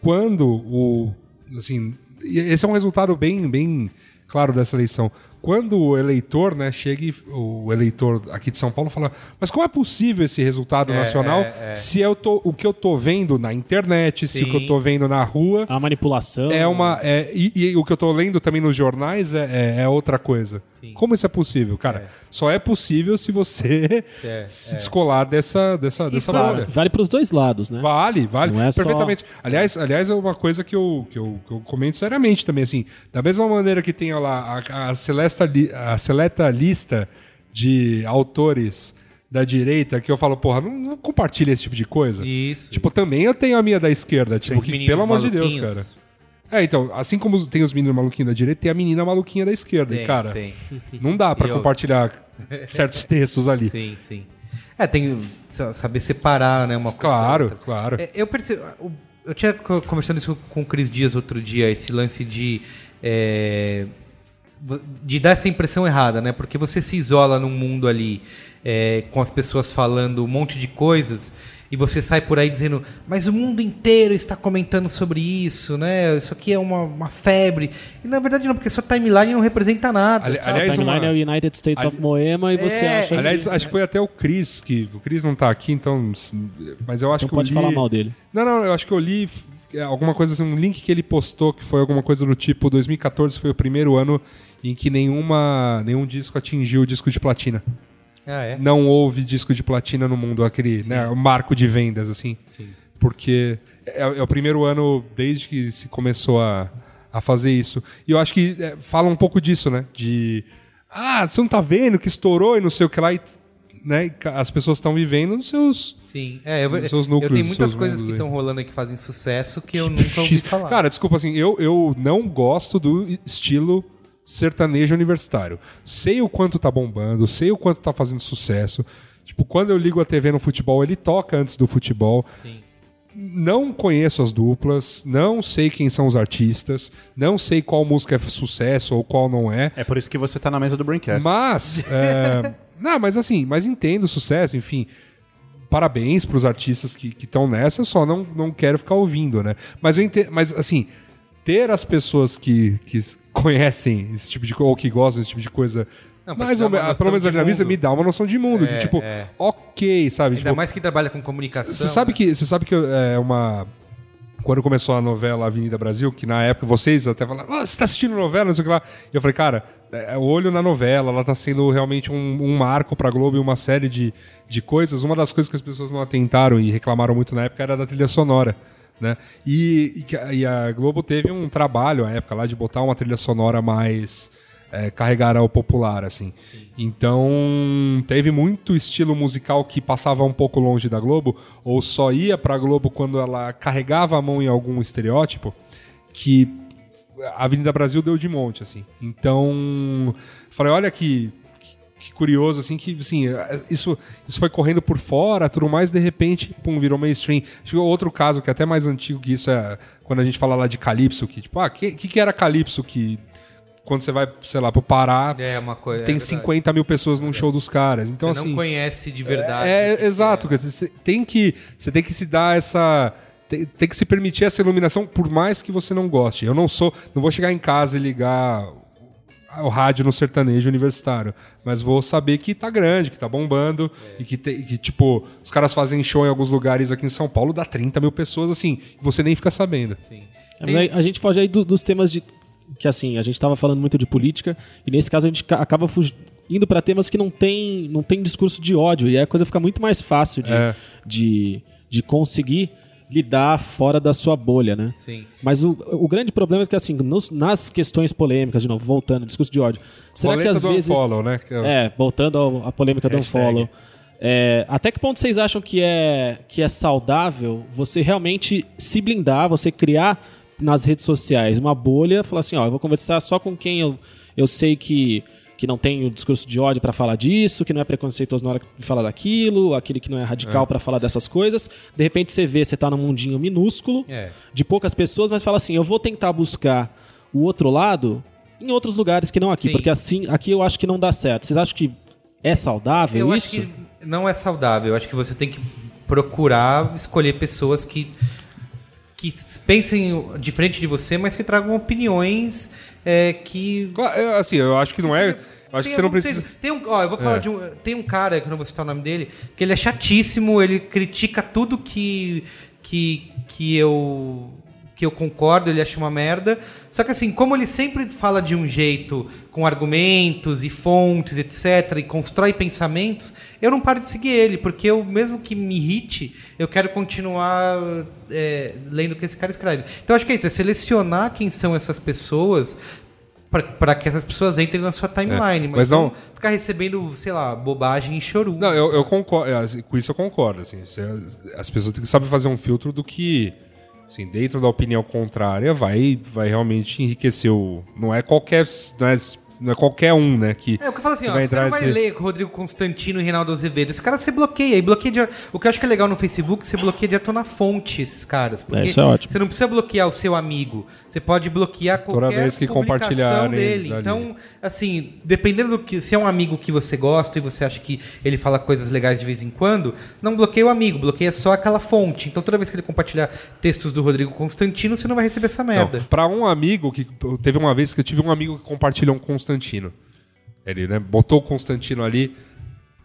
quando o. Assim, esse é um resultado bem, bem claro dessa eleição. Quando o eleitor, né, chega e o eleitor aqui de São Paulo fala, mas como é possível esse resultado É, nacional é, é. se eu tô, o que eu tô vendo na internet, se o que eu Sim. tô vendo na rua A manipulação. é uma. é- e, e o que eu tô lendo também nos jornais é, é- é outra coisa. Como isso é possível? Cara, só é possível se você É, se descolar dessa, dessa, dessa fala- bolha. Vale pros dois lados, né? Vale, vale. Não é só- Perfeitamente. Aliás, aliás, é uma coisa que eu, que, eu, que eu comento seriamente também, assim. Da mesma maneira que tem lá a, a, selesta li- a seleta lista de autores da direita que eu falo, porra, não, não compartilha esse tipo de coisa. Isso. Tipo, também eu tenho a minha da esquerda, tipo, que, pelo amor de Deus, cara. É, então, assim como tem os meninos maluquinhos da direita, tem a menina maluquinha da esquerda. Tem, e, cara, tem. não dá pra eu- compartilhar certos textos ali. Sim, sim. É, tem saber separar, né? Uma coisa Claro, outra. claro. É, eu percebo. Eu tinha co- conversando isso com o Cris Dias outro dia, esse lance de. é, de dar essa impressão errada, né? Porque você se isola num mundo ali é, com as pessoas falando um monte de coisas e você sai por aí dizendo, mas o mundo inteiro está comentando sobre isso, né? Isso aqui é uma, uma febre. E na verdade não, porque sua timeline não representa nada. Ali- sabe? aliás, Timeline uma- é o United States of Moema e você É, acha Aliás, que... acho que foi até o Cris, que o Cris não tá aqui, então. Mas eu acho Não que pode eu li... falar mal dele. Não, não, eu acho que eu li alguma coisa assim, um link que ele postou que foi alguma coisa do tipo 2014 foi o primeiro ano em que nenhuma, nenhum disco atingiu o disco de platina. Ah, é? Não houve disco de platina no mundo, aquele né, marco de vendas, assim. Porque é, é o primeiro ano desde que se começou a, a fazer isso. E eu acho que é, fala um pouco disso, né? De. Ah, você não tá vendo que estourou e não sei o que lá. E, né, as pessoas estão vivendo nos seus. Sim, é, eu, Nos seus eu núcleos, tenho nos muitas seus coisas mundos que estão rolando aí que fazem sucesso que eu nunca ouvi falar. Cara, desculpa assim, eu, eu não gosto do estilo sertanejo universitário. Sei o quanto tá bombando, sei o quanto tá fazendo sucesso. Tipo, quando eu ligo a TV no futebol, ele toca antes do futebol. Não conheço as duplas, não sei quem são os artistas, não sei qual música é sucesso ou qual não é. É por isso que você tá na mesa do Braincast. Mas, é, não, mas assim, mas entendo o sucesso, enfim. Parabéns pros artistas que estão nessa, eu só não, não quero ficar ouvindo, né? Mas, eu entendo, mas assim, ter as pessoas que, que conhecem esse tipo de coisa, ou que gostam desse tipo de coisa, Não, ou menos, uma pelo menos ali na vista, me dá uma noção de mundo. É, tipo, é. ok, sabe? Ainda Tipo, mais que trabalha com comunicação. você sabe né? que você sabe que é uma quando começou a novela Avenida Brasil, que na época vocês até falaram, "Ah, você tá assistindo novela, não sei o que lá. E eu falei, cara, é, olho na novela, ela tá sendo realmente um, um marco pra Globo e uma série de, de coisas. Uma das coisas que as pessoas não atentaram e reclamaram muito na época era da trilha sonora. Né? E, e e a Globo teve um trabalho à época lá de botar uma trilha sonora mais é, carregada ao popular, assim. Então, teve muito estilo musical que passava um pouco longe da Globo, ou só ia pra Globo quando ela carregava a mão em algum estereótipo, que a Avenida Brasil deu de monte, assim. Então, falei, olha que, que, que curioso, assim, que, assim, isso, isso foi correndo por fora, tudo mais, de repente, pum, virou mainstream. Que outro caso, que é até mais antigo que isso, é quando a gente fala lá de Calypso, que, tipo, ah, o que, que era Calypso que... Quando você vai, sei lá, pro Pará, É uma coisa. tem é verdade. 50 mil pessoas num show dos caras. Então, Você assim. não conhece de verdade. É, que exato. que é. Você tem que, você tem que se dar essa. Tem, tem que se permitir essa iluminação, por mais que você não goste. Eu não sou. Não vou chegar em casa e ligar o rádio no sertanejo universitário. Mas vou saber que tá grande, que tá bombando. E que, tem- que, tipo, os caras fazem show em alguns lugares aqui em São Paulo, dá 30 mil pessoas, assim. E você nem fica sabendo. Sim. É, aí a gente foge aí do- dos temas de. Que assim, a gente tava falando muito de política, e nesse caso a gente ca- acaba indo para temas que não tem, não tem discurso de ódio, e aí a coisa fica muito mais fácil de, É. de, de conseguir lidar fora da sua bolha, né? Sim. Mas o, o grande problema é que, assim, nos- nas questões polêmicas, de novo, voltando, discurso de ódio, será Polêmica que às do vezes. unfollow, né? Que é É, voltando ao- à polêmica do Hashtag. unfollow. É, até que ponto vocês acham que é, que é saudável você realmente se blindar, você criar nas redes sociais uma bolha, falar assim, ó, eu vou conversar só com quem eu, eu sei que, que não tem o discurso de ódio pra falar disso, que não é preconceituoso na hora de falar daquilo, aquele que não é radical pra falar dessas coisas. De repente você vê, você tá num mundinho minúsculo, É. de poucas pessoas, mas fala assim, eu vou tentar buscar o outro lado em outros lugares que não aqui, Sim. porque assim, aqui eu acho que não dá certo. Vocês acham que é saudável Eu isso? acho que não é saudável. Eu acho que você tem que procurar escolher pessoas que, que pensem diferente de você, mas que tragam opiniões é, que. Claro, é, Assim, eu acho que não é. Eu acho Tem que você não precisa. Tem um, ó, eu vou falar É. de um. Tem um cara, que eu não vou citar o nome dele, que ele é chatíssimo, ele critica tudo que. que, que eu. Que eu concordo, ele acha uma merda. Só que assim, como ele sempre fala de um jeito, com argumentos e fontes, etc., e constrói pensamentos, eu não paro de seguir ele, porque eu, mesmo que me irrite, eu quero continuar é, lendo o que esse cara escreve. Então acho que é isso, é selecionar quem são essas pessoas pra que essas pessoas entrem na sua timeline. É, mas, mas não, não- ficar recebendo, sei lá, bobagem e chorume. Não, eu, eu concordo. é, Com isso eu concordo. Assim, as pessoas têm que saber fazer um filtro do que, assim, dentro da opinião contrária, vai, vai realmente enriquecer o. Não é qualquer. Não é, não é qualquer um, né? Que, É, o que eu falo assim, ó, vai você não vai nesse- ler Rodrigo Constantino e Reinaldo Azevedo. Esse cara você bloqueia. E bloqueia de- O que eu acho que é legal no Facebook, você bloqueia direto na fonte esses caras. porque isso é ótimo. Você não precisa bloquear o seu amigo. Você pode bloquear Toda qualquer vez que publicação compartilharem dele. dali. Então, assim, dependendo do que... Se é um amigo que você gosta e você acha que ele fala coisas legais de vez em quando, não bloqueia o amigo, bloqueia só aquela fonte. Então, toda vez que ele compartilhar textos do Rodrigo Constantino, você não vai receber essa merda. Não, pra um amigo que. Teve uma vez que eu tive um amigo que compartilhou um Constantino. Ele, né, botou o Constantino ali.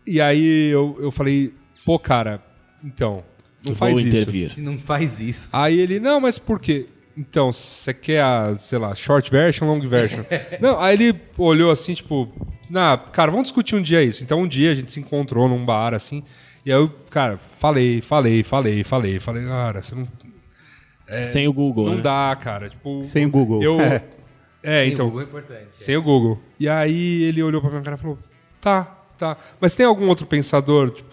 E aí eu, eu falei, pô, cara, então. Não Eu faz vou isso. intervir. Não faz isso. Aí ele, não, mas por quê? Então, você quer a, sei lá, short version, long version? não, aí ele olhou assim, tipo, nah, cara, vamos discutir um dia isso. Então, um dia a gente se encontrou num bar, assim, e aí eu, cara, falei, falei, falei, falei, falei, cara, você não, Sem o Google, não né? dá, cara. Tipo, Sem o Google. Eu, É. é, Sim, o então, Google é importante. sem o Google. E aí ele olhou pra minha cara e falou, tá, tá, mas tem algum outro pensador? Tipo,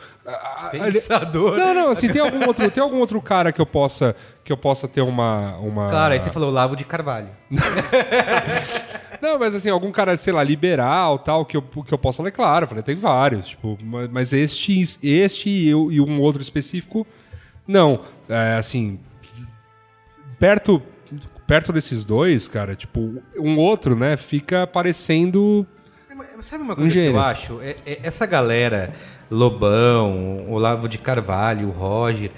Pensador. Não, não, assim, tem algum outro, tem algum outro cara que eu possa, que eu possa ter uma, uma... Claro, aí você falou Lavo de Carvalho. Não, mas assim, algum cara, sei lá, liberal, tal, que eu, que eu possa ler, claro, eu falei, tem vários, tipo, mas, mas este, este e, e um outro específico, não. É, assim, perto, perto desses dois, cara, tipo, um outro, né, fica parecendo... Mas Sabe uma coisa que gênio. eu acho? É, é essa galera, Lobão, Olavo de Carvalho, o Roger.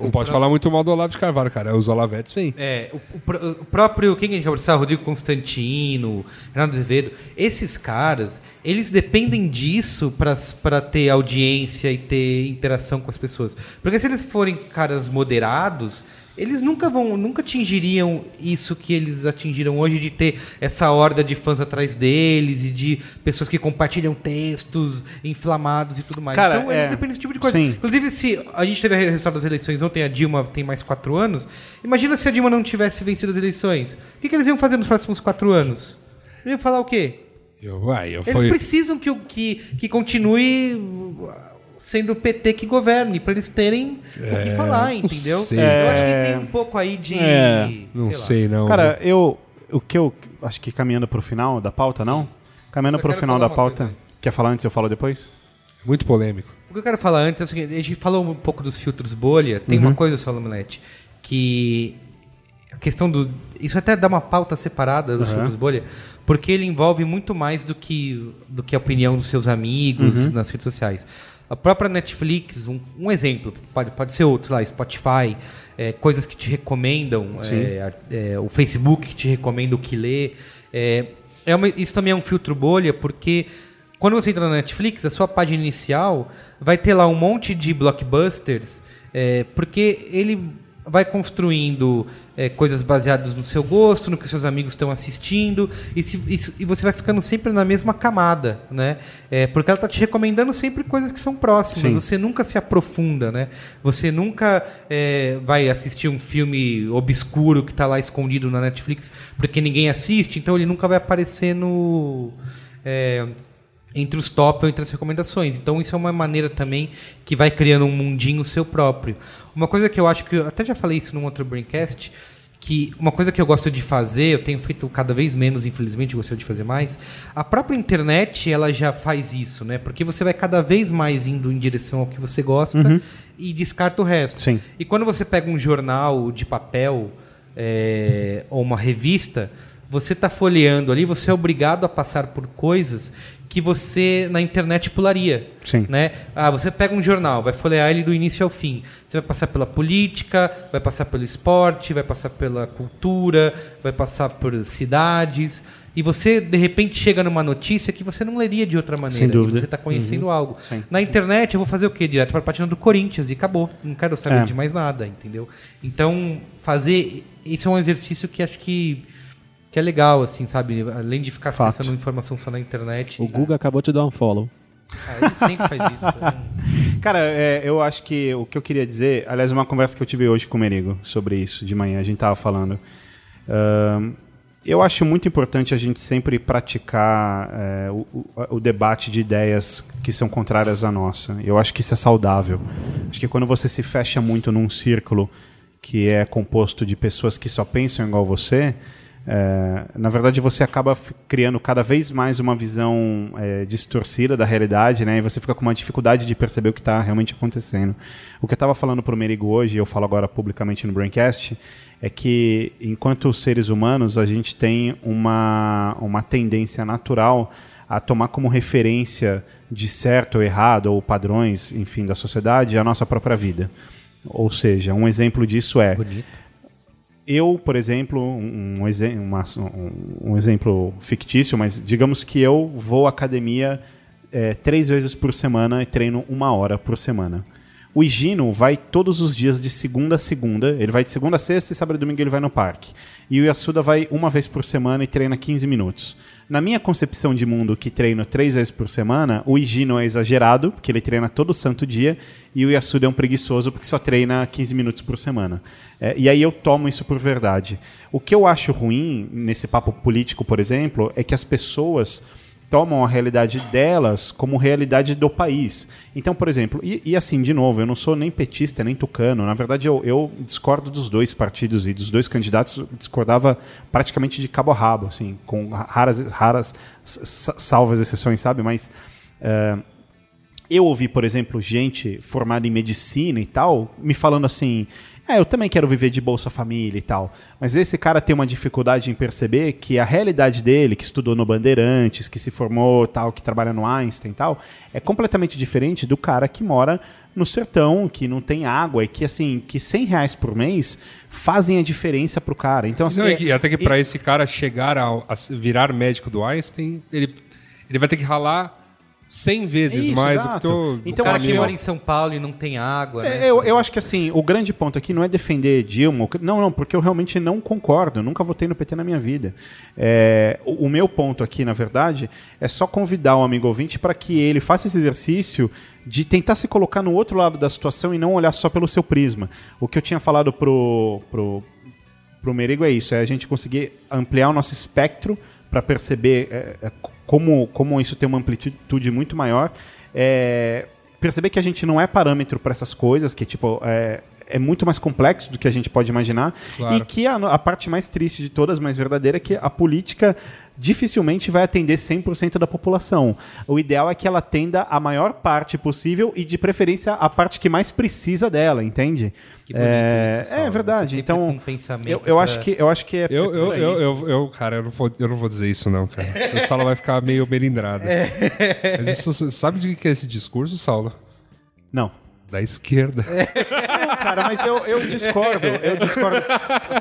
Não pode falar muito mal do Olavo de Carvalho, cara, os Olavetes vêm. É, o, o o próprio, quem que a gente conversar? Rodrigo Constantino, Renato Azevedo, esses caras, eles dependem disso para ter audiência e ter interação com as pessoas. Porque se eles forem caras moderados, eles nunca vão, nunca atingiriam isso que eles atingiram hoje de ter essa horda de fãs atrás deles e de pessoas que compartilham textos inflamados e tudo mais. Cara, então eles é, dependem desse tipo de coisa. sim. Inclusive, se a gente teve a resultado das eleições ontem, a Dilma tem mais quatro anos. Imagina se a Dilma não tivesse vencido as eleições. O que, que eles iam fazer nos próximos quatro anos? Iam falar o quê? Eu, ai, eu Eles fui... precisam que, o- que, que continue sendo o PT que governe, para eles terem o que falar, entendeu? sei. Eu acho que tem um pouco aí de. É, Não lá. sei, não. Cara, eu. O que eu. Acho que caminhando pro final da pauta, não? Caminhando pro quero final da pauta. coisa Quer falar antes? Eu falo depois? Muito polêmico. O que eu quero falar antes é o seguinte: a gente falou um pouco dos filtros bolha. Tem uma coisa só, Lamelete, que a questão do. Isso até dá uma pauta separada dos filtros bolha, porque ele envolve muito mais do que, do que a opinião dos seus amigos nas redes sociais. A própria Netflix, um, um exemplo, pode, pode ser outro lá, Spotify, é, coisas que te recomendam, é, é, o Facebook que te recomenda o que ler. É, é uma- isso também é um filtro bolha, porque quando você entra na Netflix, a sua página inicial vai ter lá um monte de blockbusters, é, porque ele vai construindo é, coisas baseadas no seu gosto, no que seus amigos estão assistindo, e, se- isso- e você vai ficando sempre na mesma camada, né? É, porque ela está te recomendando sempre coisas que são próximas. Sim. Você nunca se aprofunda, né? Você nunca é, vai assistir um filme obscuro que está lá escondido na Netflix, porque ninguém assiste, então ele nunca vai aparecer no é, entre os top ou entre as recomendações. Então isso é uma maneira também que vai criando um mundinho seu próprio. Uma coisa que eu acho que eu até já falei isso num outro Braincast, que uma coisa que eu gosto de fazer, eu tenho feito cada vez menos, infelizmente, gostaria de fazer mais. A própria internet, ela já faz isso, né? Porque você vai cada vez mais indo em direção ao que você gosta e descarta o resto. Sim. E quando você pega um jornal de papel é, ou uma revista, você está folheando ali, você é obrigado a passar por coisas que você na internet pularia. Sim. Né? Ah, você pega um jornal, vai folhear ele do início ao fim. Você vai passar pela política, vai passar pelo esporte, vai passar pela cultura, vai passar por cidades. E você, de repente, chega numa notícia que você não leria de outra maneira. Sem dúvida. Você está conhecendo algo. Sim, Na internet, eu vou fazer o quê? Direto para a página do Corinthians e acabou. Não quero saber É. de mais nada, entendeu? Então, fazer. Isso é um exercício que acho que, que é legal, assim, sabe? Além de ficar Fato. acessando informação só na internet. O Google acabou de dar um follow. Ah, ele sempre faz isso. né? Cara, é, eu acho que o que eu queria dizer, aliás, uma conversa que eu tive hoje com o Merigo sobre isso de manhã, a gente tava falando. Ahn, Eu acho muito importante a gente sempre praticar é, o, o, o debate de ideias que são contrárias à nossa. Eu acho que isso é saudável. Acho que quando você se fecha muito num círculo que é composto de pessoas que só pensam igual você, é, na verdade você acaba criando cada vez mais uma visão é, distorcida da realidade, né? E você fica com uma dificuldade de perceber o que está realmente acontecendo. O que eu estava falando para o Merigo hoje, e eu falo agora publicamente no Braincast, é que enquanto seres humanos a gente tem uma, uma tendência natural a tomar como referência de certo ou errado, ou padrões, enfim, da sociedade, a nossa própria vida. Ou seja, um exemplo disso é eu, por exemplo, um, um uma- um- um exemplo fictício, mas digamos que eu vou à academia é, três vezes por semana e treino uma hora por semana. O Higino vai todos os dias de segunda a segunda, ele vai de segunda a sexta e sábado e domingo ele vai no parque. E o Yasuda vai uma vez por semana e treina 15 minutos. Na minha concepção de mundo, que treino três vezes por semana, o Higino é exagerado, porque ele treina todo santo dia, e o Yasuda é um preguiçoso, porque só treina 15 minutos por semana. É, e aí eu tomo isso por verdade. O que eu acho ruim nesse papo político, por exemplo, é que as pessoas tomam a realidade delas como realidade do país. Então, por exemplo, e, e assim, de novo, eu não sou nem petista, nem tucano. Na verdade, eu, eu discordo dos dois partidos e dos dois candidatos, discordava praticamente de cabo a rabo, assim, com raras, raras salvas exceções, sabe? Mas eh, eu ouvi, por exemplo, gente formada em medicina e tal, me falando assim: é, eu também quero viver de Bolsa Família e tal. Mas esse cara tem uma dificuldade em perceber que a realidade dele, que estudou no Bandeirantes, que se formou tal, que trabalha no Einstein e tal, é completamente diferente do cara que mora no sertão, que não tem água e que, assim, que 100 reais por mês fazem a diferença pro cara. Então, assim, Não, e é- até que para esse cara chegar a, s- virar médico do Einstein, ele, ele vai ter que ralar 100 vezes Isso, mais exato. do que o, Então, o cara que mora em São Paulo e não tem água, né? É, eu, eu acho que assim, o grande ponto aqui não é defender Dilma. ou- Não, não, porque eu realmente não concordo. Eu nunca votei no PT na minha vida. É, o, o meu ponto aqui, na verdade, é só convidar o amigo ouvinte para que ele faça esse exercício de tentar se colocar no outro lado da situação e não olhar só pelo seu prisma. O que eu tinha falado pro, pro, pro Merigo é isso, é a gente conseguir ampliar o nosso espectro para perceber é, é, como, como isso tem uma amplitude muito maior. É, perceber que a gente não é parâmetro para essas coisas, que tipo é, é muito mais complexo do que a gente pode imaginar. Claro. E que a, a parte mais triste de todas, mais verdadeira, é que a política dificilmente vai atender 100% da população. O ideal é que ela atenda a maior parte possível e, de preferência, a parte que mais precisa dela, entende? É, isso, é verdade. Então, um eu, eu pra- acho que eu acho que é Eu, é eu, eu, eu, eu, cara, eu não, vou, eu não vou dizer isso, não, cara. O Saulo vai ficar meio melindrado. Mas isso, sabe de que é esse discurso, Saulo? Não. Da esquerda. Não, cara, mas eu, eu discordo. Eu discordo.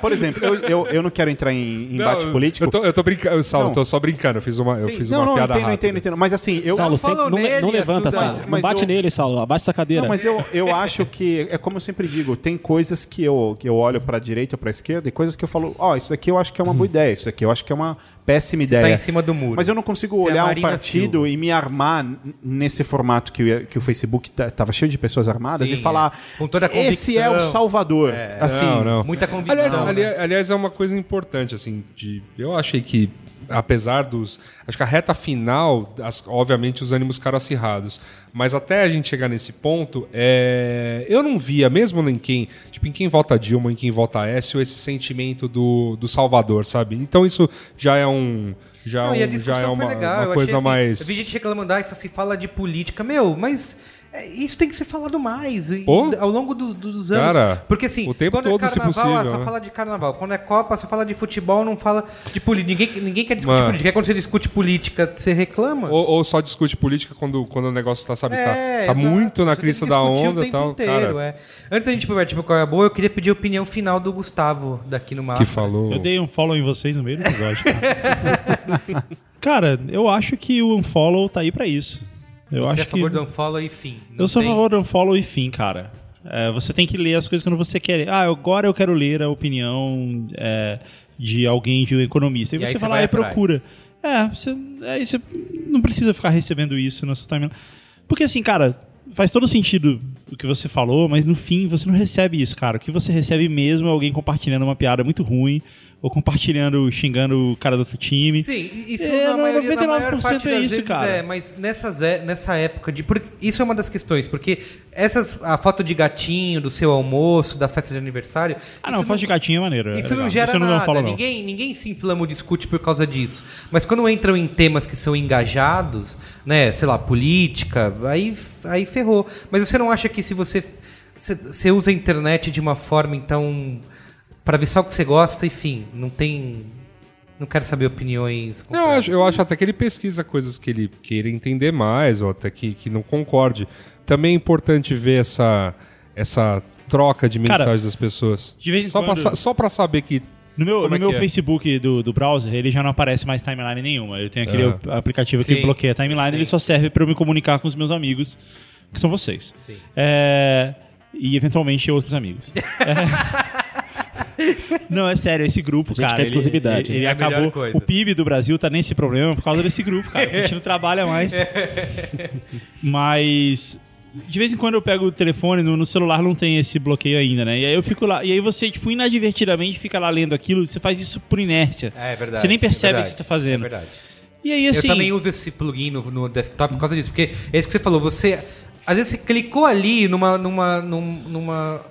Por exemplo, eu, eu, eu não quero entrar em embate Não, político. Eu tô, eu tô brincando, Saulo, Não. eu tô só brincando. Eu fiz uma, eu Sim, fiz não, uma não, piada entendo, rápida. entendo, entendo. Mas assim, eu. Saulo, sem- falou não, nele, não levanta, Assuda. Saulo. Mas Não bate eu- nele, Saulo. Abaixa essa cadeira. Não, mas eu, eu acho que é como eu sempre digo, tem coisas que eu, que eu olho pra direita ou pra esquerda e coisas que eu falo, ó, isso aqui eu acho que é uma boa ideia, isso aqui eu acho que é uma péssima ideia. tá em cima do muro. Mas eu não consigo Você é olhar um partido Silva. e me armar nesse formato que, o- que o Facebook tá- tava cheio de pessoas armadas Sim, e falar é. Com toda a esse é o convicção." Salvador. Assim, Não, não. Muita convicção. Aliás, né? ali- aliás, é uma coisa importante, assim, de. Eu achei que, apesar dos. Acho que a reta final, as- obviamente, os ânimos ficaram acirrados. Mas até a gente chegar nesse ponto, é, eu não via, mesmo em quem. Tipo, em quem vota Dilma, em quem vota Aécio, esse sentimento do, do Salvador, sabe? Então isso já é um. Já, Não, um- já é uma, uma coisa achei, assim, mais. Eu vi gente reclamando, ah, isso se fala de política. Meu, mas isso tem que ser falado mais Pô? ao longo do- dos anos. Cara, Porque assim, o tempo quando todo, é se carnaval, possível, ah, só né? fala de carnaval. Quando é Copa, só fala de futebol, não fala de política. Ninguém, ninguém quer discutir Mano. política. Aí quando você discute política, você reclama. Ou, ou só discute política quando, quando o negócio tá, sabe, tá, tá É, exato. muito na Você tem crista que da onda e tempo tal. inteiro, Cara, é. Antes da gente partir pro qual é a boa, eu queria pedir a opinião final do Gustavo daqui no mapa. que falou. Eu dei um follow em vocês no meio do episódio. Cara, Cara, eu acho que o unfollow tá aí pra isso. Eu Você acho é a favor que do unfollow e fim. Não eu sou tem- a favor do unfollow e fim, cara. É, você tem que ler as coisas quando você quer. Ah, agora eu quero ler a opinião é, de alguém, de um economista. E, E você vai lá e procura. É, você, aí você não precisa ficar recebendo isso na sua timeline. Porque assim, cara, faz todo sentido o que você falou, mas no fim você não recebe isso, cara. O que você recebe mesmo é alguém compartilhando uma piada muito ruim, ou compartilhando, xingando o cara do outro time. Sim, isso É, na maioria, na 99% maior parte é das isso, vezes cara. é, mas nessas, é- nessa época de... Por, isso é uma das questões, porque essas, a foto de gatinho, do seu almoço, da festa de aniversário... Ah, não, foto de gatinho é maneiro. é Isso legal. não gera Isso eu não nada, falo, não. Ninguém, ninguém se inflama ou discute por causa disso. Mas quando entram em temas que são engajados, né, sei lá, política, aí, aí ferrou. Mas você não acha que se você, você, você usa a internet de uma forma, então, para ver só o que você gosta, enfim, não tem... Não quero saber opiniões. Não, eu acho, eu acho até que ele pesquisa coisas que ele queira entender mais, ou até que, que não concorde. Também é importante ver essa, essa troca de Cara, mensagens das pessoas. de vez em só, pra, quando- sa- só pra saber que. No meu, Como no é meu que é? Facebook do, do browser, ele já não aparece mais timeline nenhuma. Eu tenho aquele ap- aplicativo que Sim. bloqueia a timeline, ele só serve para eu me comunicar com os meus amigos, que são vocês. É, e eventualmente outros amigos. É. Não, é sério, esse grupo, A gente cara. quer ele- exclusividade. Ele, ele É acabou. coisa. O PIB do Brasil tá nesse problema por causa desse grupo, cara. A gente não trabalha mais. Mas. De vez em quando eu pego o telefone, no, no celular não tem esse bloqueio ainda, né? E aí eu fico lá. E aí você, tipo, inadvertidamente fica lá lendo aquilo, você faz isso por inércia. É verdade. Você nem percebe é o que você tá fazendo. É verdade. E aí, assim. Eu também uso esse plugin no, no desktop por causa disso. Porque é isso que você falou, você. Às vezes você clicou ali numa. numa, num- numa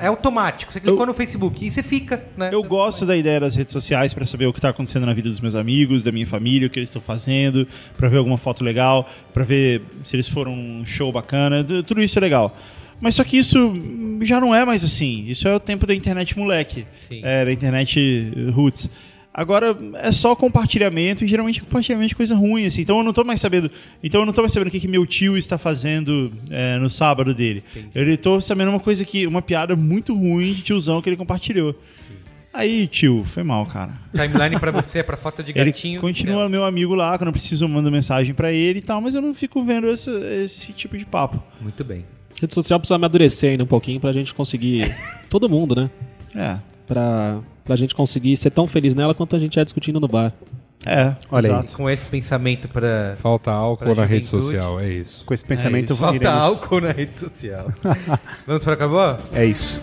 é automático. Você clicou Eu- no Facebook e você fica, né? Eu Você- gosto da ideia das redes sociais pra saber o que tá acontecendo na vida dos meus amigos, da minha família, o que eles estão fazendo, pra ver alguma foto legal, pra ver se eles foram um show bacana, tu- tudo isso é legal. Mas só que isso já não é mais assim. Isso é o tempo da internet moleque, Sim. é, da internet roots. Agora é só compartilhamento e geralmente compartilhamento de coisa ruim, assim. Então eu não tô mais sabendo. Então eu não tô mais sabendo o que, que meu tio está fazendo é, no sábado dele. Eu tô sabendo uma coisa que. uma piada muito ruim de tiozão que ele compartilhou. Aí, tio, foi mal, cara. Timeline pra você é pra foto de Ele gatinho. continua meu amigo lá, quando eu preciso eu mando mensagem pra ele e tal, mas eu não fico vendo esse, esse tipo de papo. Muito bem. Rede social precisa amadurecer ainda um pouquinho pra gente conseguir. Todo mundo, né? É. Pra, pra gente conseguir ser tão feliz nela quanto a gente é discutindo no bar. É, Olha aí. exato. Com esse pensamento pra. Falta álcool Pra na rede social, é isso. Com esse pensamento, isso. Falta iremos- álcool na rede social. Vamos pra acabou? É isso.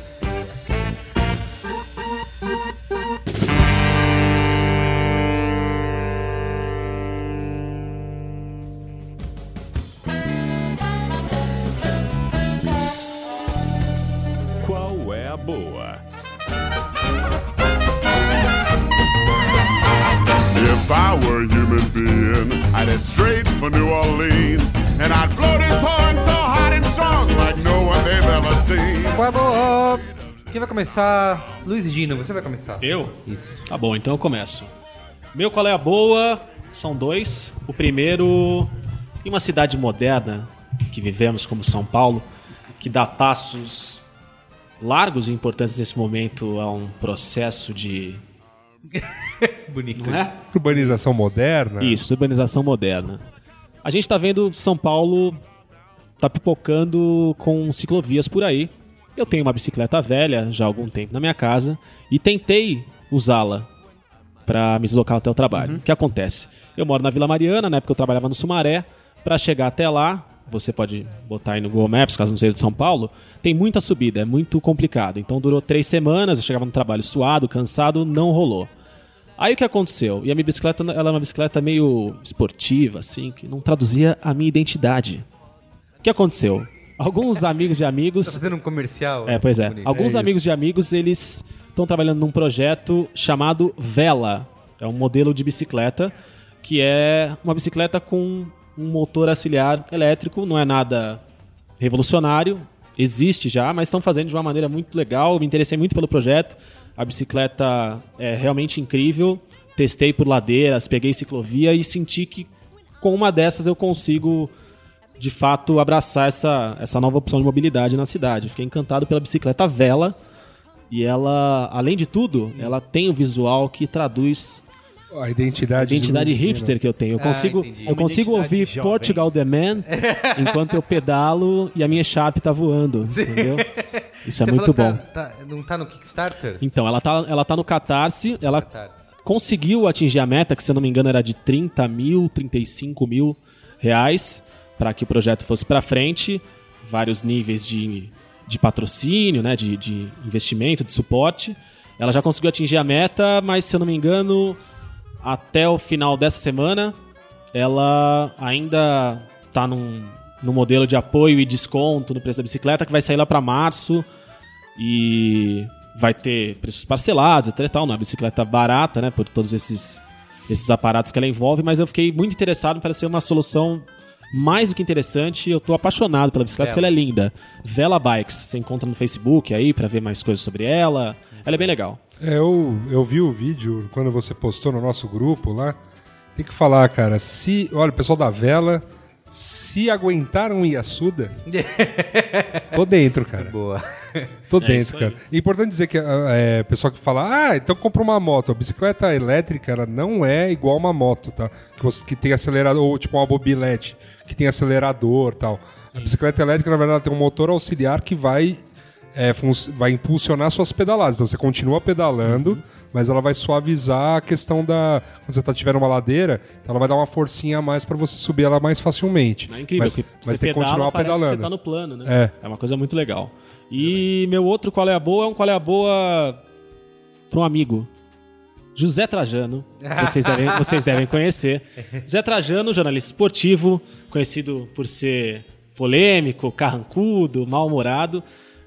I were a human being, I'd head straight for New Orleans. And I'd blow this horn so hot and strong like no one they've ever seen. Qual é a boa? Quem vai começar? Luiz Gino, você vai começar. Eu? Isso. Tá bom, então eu começo. Meu qual é a boa? São dois. O primeiro, em uma cidade moderna que vivemos como São Paulo, que dá passos largos e importantes nesse momento a um processo de. Bonito. Não é? Urbanização moderna. Isso, urbanização moderna. A gente tá vendo São Paulo tá pipocando com ciclovias por aí. Eu tenho uma bicicleta velha já há algum tempo na minha casa e tentei usá-la para me deslocar até o trabalho. O que acontece? Eu moro na Vila Mariana, na época eu trabalhava no Sumaré. Para chegar até lá, você pode botar aí no Google Maps, caso não seja de São Paulo, tem muita subida, é muito complicado. Então durou três semanas, eu chegava no trabalho suado, cansado, não rolou. Aí o que aconteceu? E a minha bicicleta ela é uma bicicleta meio esportiva, assim, que não traduzia a minha identidade. O que aconteceu? Alguns amigos de amigos Tá fazendo um comercial? é, pois é. Bonito. Alguns É amigos isso. de amigos, eles estão trabalhando num projeto chamado Vela. É um modelo de bicicleta que é uma bicicleta com um motor auxiliar elétrico, não é nada revolucionário, existe já, mas estão fazendo de uma maneira muito legal. Me interessei muito pelo projeto. A bicicleta é realmente incrível. Testei por ladeiras, peguei ciclovia e senti que com uma dessas eu consigo de fato abraçar essa, essa nova opção de mobilidade na cidade. Fiquei encantado pela bicicleta Vela. E ela, além de tudo, ela tem o visual que traduz A identidade, identidade de Luiz Gino. hipster que eu tenho. Eu Ah, consigo, entendi. eu Uma consigo ouvir jovem. Portugal The Man enquanto eu pedalo e a minha Sharp tá voando, entendeu? Isso é Você muito falou bom. tá- tá- não tá no Kickstarter? Então, ela tá, ela tá no Catarse, ela Catarse. conseguiu atingir a meta, que se eu não me engano era de 30 mil, 35 mil reais, para que o projeto fosse para frente. Vários níveis de, de patrocínio, né, de, de investimento, de suporte. Ela já conseguiu atingir a meta, mas se eu não me engano, até o final dessa semana, ela ainda tá num, num modelo de apoio e desconto no preço da bicicleta que vai sair lá para março e vai ter preços parcelados, etc tal, uma bicicleta barata, né, por todos esses esses aparatos que ela envolve, mas eu fiquei muito interessado, me pareceu uma solução mais do que interessante. Eu tô apaixonado pela bicicleta porque ela é linda. Vela Bikes, você encontra no Facebook aí pra ver mais coisas sobre ela. Ela é bem legal. É, eu, eu vi o vídeo quando você postou no nosso grupo lá. Tem que falar, cara, se. Olha, o pessoal da vela, se aguentaram Yasuda, tô dentro, cara. Boa. Tô É dentro, aí. cara. É importante dizer que ah, é, pessoal que fala, ah, então compra uma moto. A bicicleta elétrica, ela não é igual uma moto, tá? Que, você, que tem acelerador, ou tipo uma mobilete, que tem acelerador tal. A bicicleta elétrica, na verdade, ela tem um motor auxiliar que vai, é, vai impulsionar suas pedaladas. Então você continua pedalando, mas ela vai suavizar a questão da. Quando você tá, tiver uma ladeira, então ela vai dar uma forcinha a mais pra você subir ela mais facilmente. É incrível, mas mas você tem que pedala, continuar parece pedalando. que você tá no plano, né? É. É uma coisa muito legal. E meu outro qual é a boa é um qual é a boa para um amigo. José Trajano, vocês devem, vocês devem conhecer. José Trajano, jornalista esportivo, conhecido por ser polêmico, carrancudo, mal-humorado.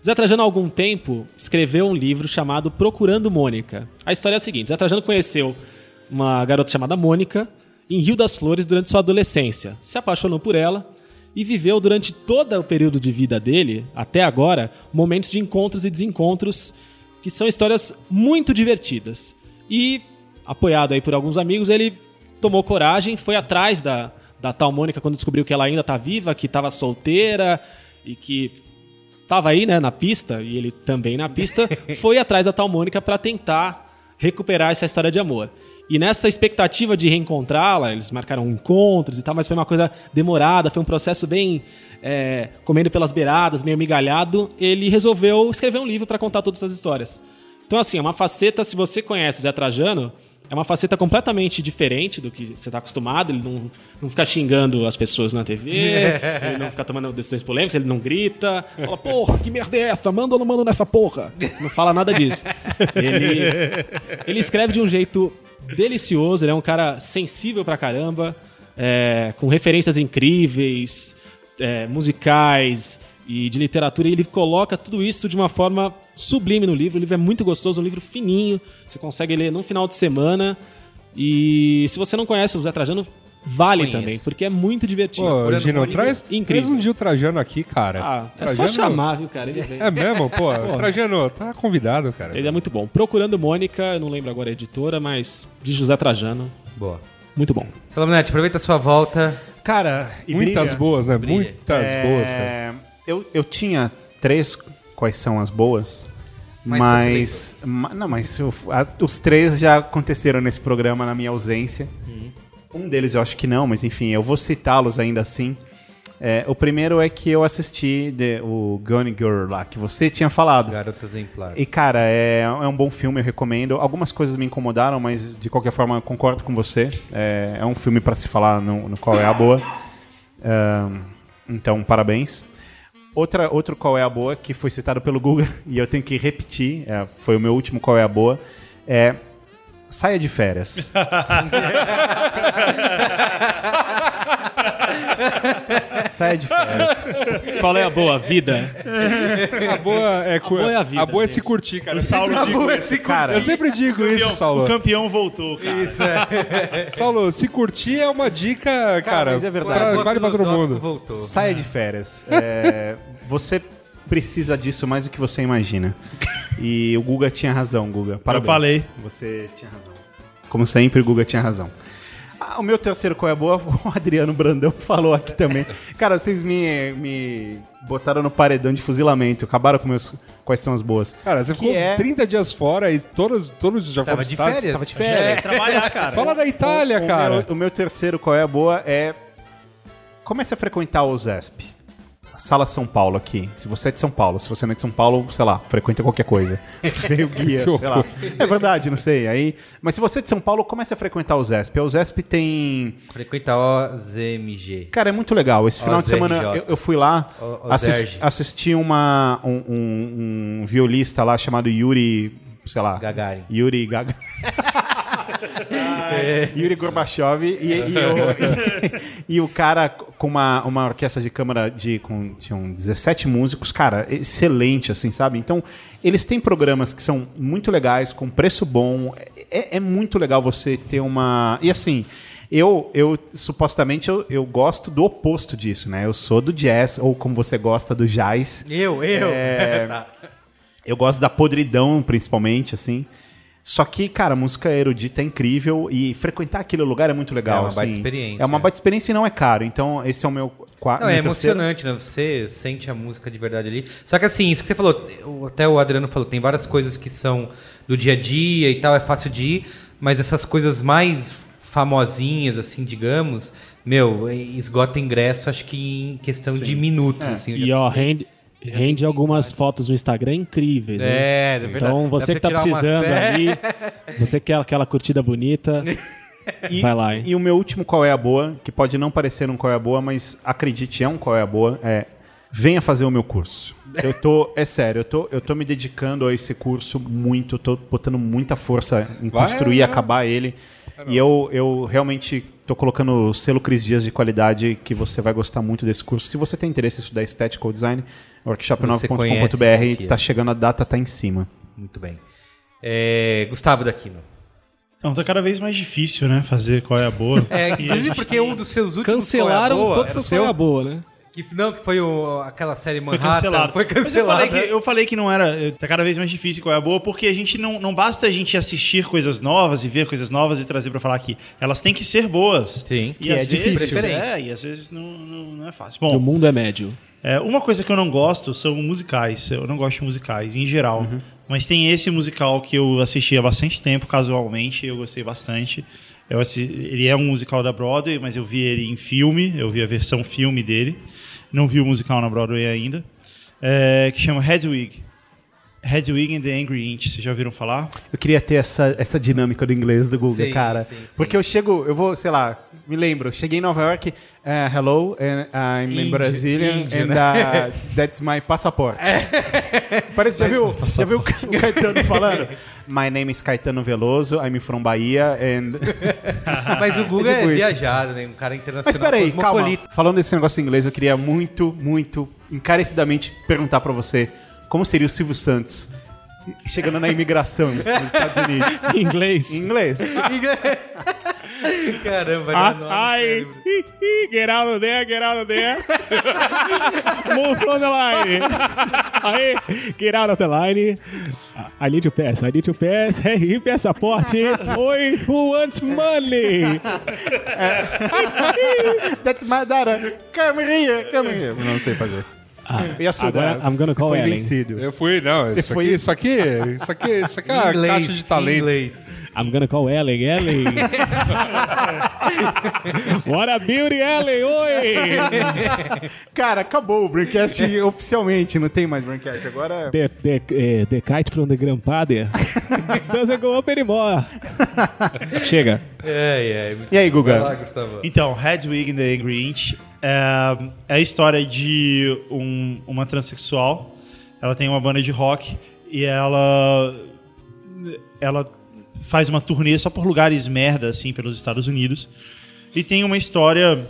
Zé Trajano, há algum tempo, escreveu um livro chamado Procurando Mônica. A história é a seguinte: Zé Trajano conheceu uma garota chamada Mônica em Rio das Flores durante sua adolescência. Se apaixonou por ela e viveu durante todo o período de vida dele, até agora, momentos de encontros e desencontros que são histórias muito divertidas. E, apoiado aí por alguns amigos, ele tomou coragem, foi atrás da, da tal Mônica quando descobriu que ela ainda tá viva, que estava solteira e que tava aí, né, na pista, e ele também na pista, foi atrás da tal Mônica para tentar recuperar essa história de amor. E nessa expectativa de reencontrá-la, eles marcaram encontros e tal, mas foi uma coisa demorada, foi um processo bem é, comendo pelas beiradas, meio migalhado. Ele resolveu escrever um livro para contar todas essas histórias. Então, assim, é uma faceta, se você conhece o Zé Trajano, é uma faceta completamente diferente do que você está acostumado. Ele não, não fica xingando as pessoas na TV, ele não fica tomando decisões polêmicas, ele não grita, fala, porra, que merda é essa? Manda ou não manda nessa porra? Não fala nada disso. Ele, ele escreve de um jeito delicioso, ele é um cara sensível pra caramba, é, com referências incríveis, é, musicais e de literatura, e ele coloca tudo isso de uma forma sublime no livro. O livro é muito gostoso, um livro fininho, você consegue ler num final de semana. E se você não conhece o Zé Trajano, vale Conheço. também, porque é muito divertido. Pô, Gino, traz, Incrível. traz um dia o Trajano aqui, cara. Ah, é Trajano- só chamar, viu, cara? Ele vem. É mesmo? Pô, Trajano, tá convidado, cara. Ele é muito bom. Procurando Mônica, eu não lembro agora a editora, mas de José Trajano, Boa. muito bom. Salamonete, aproveita a sua volta. Cara, e Muitas brilha. boas, né? Brilha. Muitas É, boas, cara. Eu, eu tinha três quais são as boas, Mais mas. ma- não, mas eu- a- os três já aconteceram nesse programa na minha ausência. Um deles eu acho que não, mas enfim, eu vou citá-los ainda assim. É, o primeiro é que eu assisti de- o Gone Girl lá, que você tinha falado. Garota exemplar. E, cara, é, é um bom filme, eu recomendo. Algumas coisas me incomodaram, mas de qualquer forma eu concordo com você. É, é um filme pra se falar no, no qual é a boa. Então, parabéns. Outra, outro qual é a boa, que foi citado pelo Google, e eu tenho que repetir, é, foi o meu último qual é a boa, é Saia de férias. Saia de férias. Qual é a boa? Vida. A boa é, cu- boa é a vida, A boa é se curtir, cara. Eu Saulo sempre digo, digo, Cara, eu sempre digo isso, o Saulo. campeão voltou, cara. Saulo, se curtir é uma dica, cara. mas é verdade. pra- Boa vale pra todo mundo. Voltou. Saia de férias. É, você precisa disso mais do que você imagina. E o Guga tinha razão, Guga. Parabéns. falei. Você tinha razão. Como sempre, o Guga tinha razão. Ah, o meu terceiro qual é boa, o Adriano Brandão falou aqui também. Cara, vocês me, me botaram no paredão de fuzilamento, acabaram com meus quais são as boas. Cara, você Que ficou é- 30 dias fora e todos, todos já Tava foram de citados. férias? Tava de férias. Trabalhar, cara. Fala da Itália, o, cara. O meu, o meu terceiro qual é boa é comece a frequentar o ZESP. Sala São Paulo aqui. Se você é de São Paulo, se você não é de São Paulo, sei lá, frequenta qualquer coisa. Veio guia, Que sei lá. É verdade, não sei. Aí, mas se você é de São Paulo, comece a frequentar o ZESP. O ZESP tem Frequenta o ZMG. Cara, é muito legal. Esse final de semana eu, eu fui lá, Zerge. assisti uma, um, um- um violista lá chamado Yuri sei lá, Gagarin. Yuri Gaga. Yuri Gorbachev e, e o, e o cara com uma, uma orquestra de câmara de com tinham 17 músicos, cara, excelente assim, sabe? Então, eles têm programas que são muito legais, com preço bom. É, é muito legal você ter uma e assim, eu, eu supostamente eu, eu gosto do oposto disso, né? Eu sou do jazz ou como você gosta do jazz. Eu, eu. É, eu gosto da podridão, principalmente, assim. Só que, cara, a música erudita é incrível e frequentar aquele lugar é muito legal. É uma baita assim. experiência. É uma baita experiência e não é caro. Então, esse é o meu quarto. Não, é emocionante, né? Você sente a música de verdade ali. Só que assim, isso que você falou, o- até o Adriano falou, tem várias coisas que são do dia a dia e tal, é fácil de ir, mas essas coisas mais famosinhas, assim, digamos, meu, esgota ingresso, acho que em questão de minutos, assim. eu E já- ó, rende, rende algumas fotos no Instagram incríveis. hein? É, é verdade. Então você que tá precisando ali, você quer aquela curtida bonita, E, vai lá, hein? e o meu último qual é a boa, que pode não parecer um qual é a boa, mas acredite, é um qual é a boa, é venha fazer o meu curso. Eu tô, é sério, eu tô, eu tô me dedicando a esse curso muito, tô botando muita força em Vai, construir e acabar ele. E eu, eu realmente tô colocando o selo Cris Dias de qualidade que você vai gostar muito desse curso. Se você tem interesse em estudar estética ou design, workshop9.com.br confia. tá chegando a data, tá em cima. Muito bem. É, Gustavo Daquino. Então tá cada vez mais difícil, né? Fazer qual é a boa. É, a inclusive porque um dos seus últimos Cancelaram Qual é a Boa todas o as seu? coisas boas, né? Que, não, que foi o- aquela série Foi Manhattan. cancelado. Foi Mas eu cancelado. falei, que, eu falei que não era. Tá cada vez mais difícil qual é a boa, porque a gente não, não basta a gente assistir coisas novas e ver coisas novas e trazer pra falar aqui. Elas têm que ser boas. Sim. E Que às é difícil. Vezes, é, e às vezes não, não, não é fácil. o Bom, mundo é médio. É, uma coisa que eu não gosto são musicais. Eu não gosto de musicais, em geral. Mas tem esse musical que eu assisti há bastante tempo, casualmente, eu gostei bastante. Eu assi- ele é um musical da Broadway, mas eu vi ele em filme, eu vi a versão filme dele. Não vi o musical na Broadway ainda. É, que chama Hedwig. Hedwig and the Angry Inch. Vocês já ouviram falar? Eu queria ter essa, essa dinâmica do inglês do Google, Sim, cara. sim, sim. Porque eu chego, eu vou, sei lá, me lembro, cheguei em Nova York, eh, hello, and I'm in Brazilian, and né? uh, that's my passport. Parece, já viu, já viu o Caetano falando? My name is Caetano Veloso, I'm from Bahia, and... Mas o Google é tipo isso. viajado, né? Um cara internacional. Mas peraí, calma. Falando desse negócio em inglês, eu queria muito, muito, encarecidamente perguntar pra você como seria o Silvio Santos chegando na imigração nos Estados Unidos. Em inglês. Em inglês. Caramba, Ah, né? ai, get out of there, get out of there. Move from the line. Aí, get out of the line. I need to pass, I need to pass. Hey, passaporte. Oi, who wants money? That's my daughter. Come here, come here. Não sei fazer. E a sua agora? I'm gonna call foi Ellen. vencido. Eu fui, não. Você Isso, foi- aqui, isso aqui, isso aqui, isso aqui é uma Inglês, caixa de talentos. Inglês. I'm gonna call Ellen, Ellen. What a beauty, Ellen, oi. Cara, acabou o Braincast oficialmente. Não tem mais Braincast. Agora... The, the, eh, the kite from the grandfather doesn't go up anymore. Chega. É, é. E aí, Guga? Lá, Gustavo. Então, Hedwig and the Angry Inch é, é a história de um- uma transexual. Ela tem uma banda de rock e ela ela faz uma turnê só por lugares merda assim pelos Estados Unidos. E tem uma história,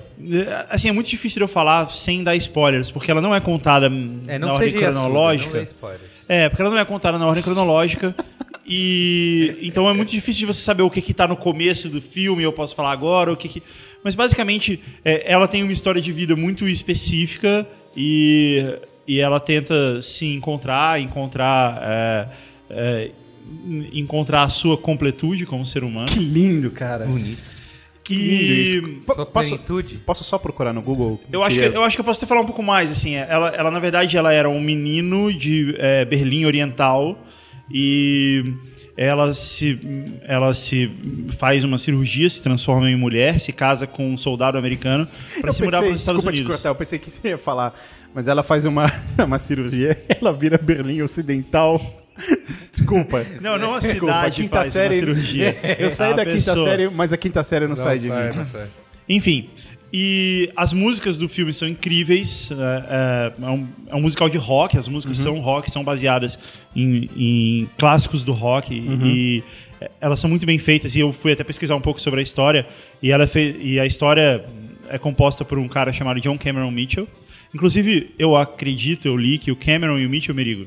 assim, é muito difícil de eu falar sem dar spoilers, porque ela não é contada É, na não ordem seja cronológica. Dê spoiler. É, porque ela não é contada na ordem cronológica. E então é muito difícil de você saber o que que tá no começo do filme, eu posso falar agora, o que que... Mas basicamente, é, ela tem uma história de vida muito específica e, e ela tenta se encontrar, encontrar é, é, encontrar a sua completude como ser humano. Que lindo, cara. Bonito. Que lindo isso. Posso, posso só procurar no Google? Eu acho, que, eu acho que eu posso até falar um pouco mais, assim, ela, ela na verdade ela era um menino de é, Berlim Oriental e ela se, ela se faz uma cirurgia, se transforma em mulher, se casa com um soldado americano para se mudar para os Estados desculpa te Unidos. cortar, eu pensei que você ia falar, mas ela faz uma, uma cirurgia, ela vira Berlim Ocidental. Desculpa. Não, não a Desculpa, a cidade quinta faz série. uma cirurgia. Eu saí A da quinta pessoa. série, mas a quinta série não, sai de mim. não sai. Enfim, E as músicas do filme são incríveis. É, é- é um, é um musical de rock, as músicas são rock, são baseadas em, em clássicos do rock. E é, elas são muito bem feitas. E eu fui até pesquisar um pouco sobre a história. E, ela fe- e a história é composta por um cara chamado John Cameron Mitchell. Inclusive, eu acredito, eu li que o Cameron e o Mitchell Merigo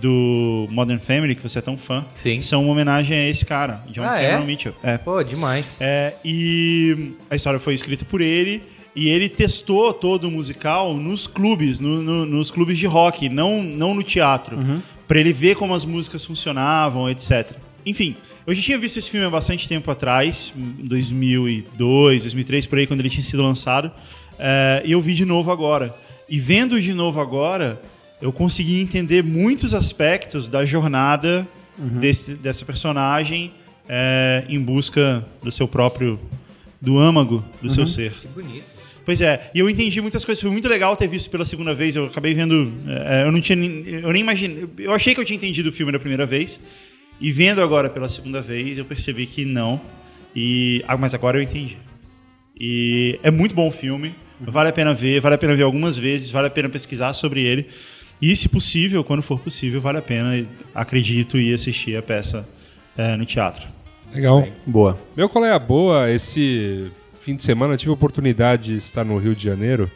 do Modern Family, que você é tão fã, Sim. são uma homenagem a esse cara, John Ah, é? Cameron Mitchell. É. Pô, demais. É, e a história foi escrita por ele e ele testou todo o musical nos clubes, no- no- nos clubes de rock, não, não no teatro, Pra ele ver como as músicas funcionavam, etc. Enfim, eu já tinha visto esse filme há bastante tempo atrás, em 2002, 2003, por aí, quando ele tinha sido lançado, é, e eu vi de novo agora. E vendo de novo agora, eu consegui entender muitos aspectos da jornada desse- dessa personagem é, em busca do seu próprio do âmago do seu ser. Que bonito. Pois é, e eu entendi muitas coisas. Foi muito legal ter visto pela segunda vez. Eu acabei vendo. é, eu não tinha. nem- Eu nem imaginei. Eu achei que eu tinha entendido o filme da primeira vez. E vendo agora pela segunda vez, eu percebi que não. E, ah, mas agora eu entendi. E é muito bom o filme. Vale a pena ver, vale a pena ver algumas vezes, vale a pena pesquisar sobre ele. E, se possível, quando for possível, vale a pena, acredito, ir assistir a peça é, no teatro. Legal. Boa. Meu colega boa, esse fim de semana eu tive a oportunidade de estar no Rio de Janeiro.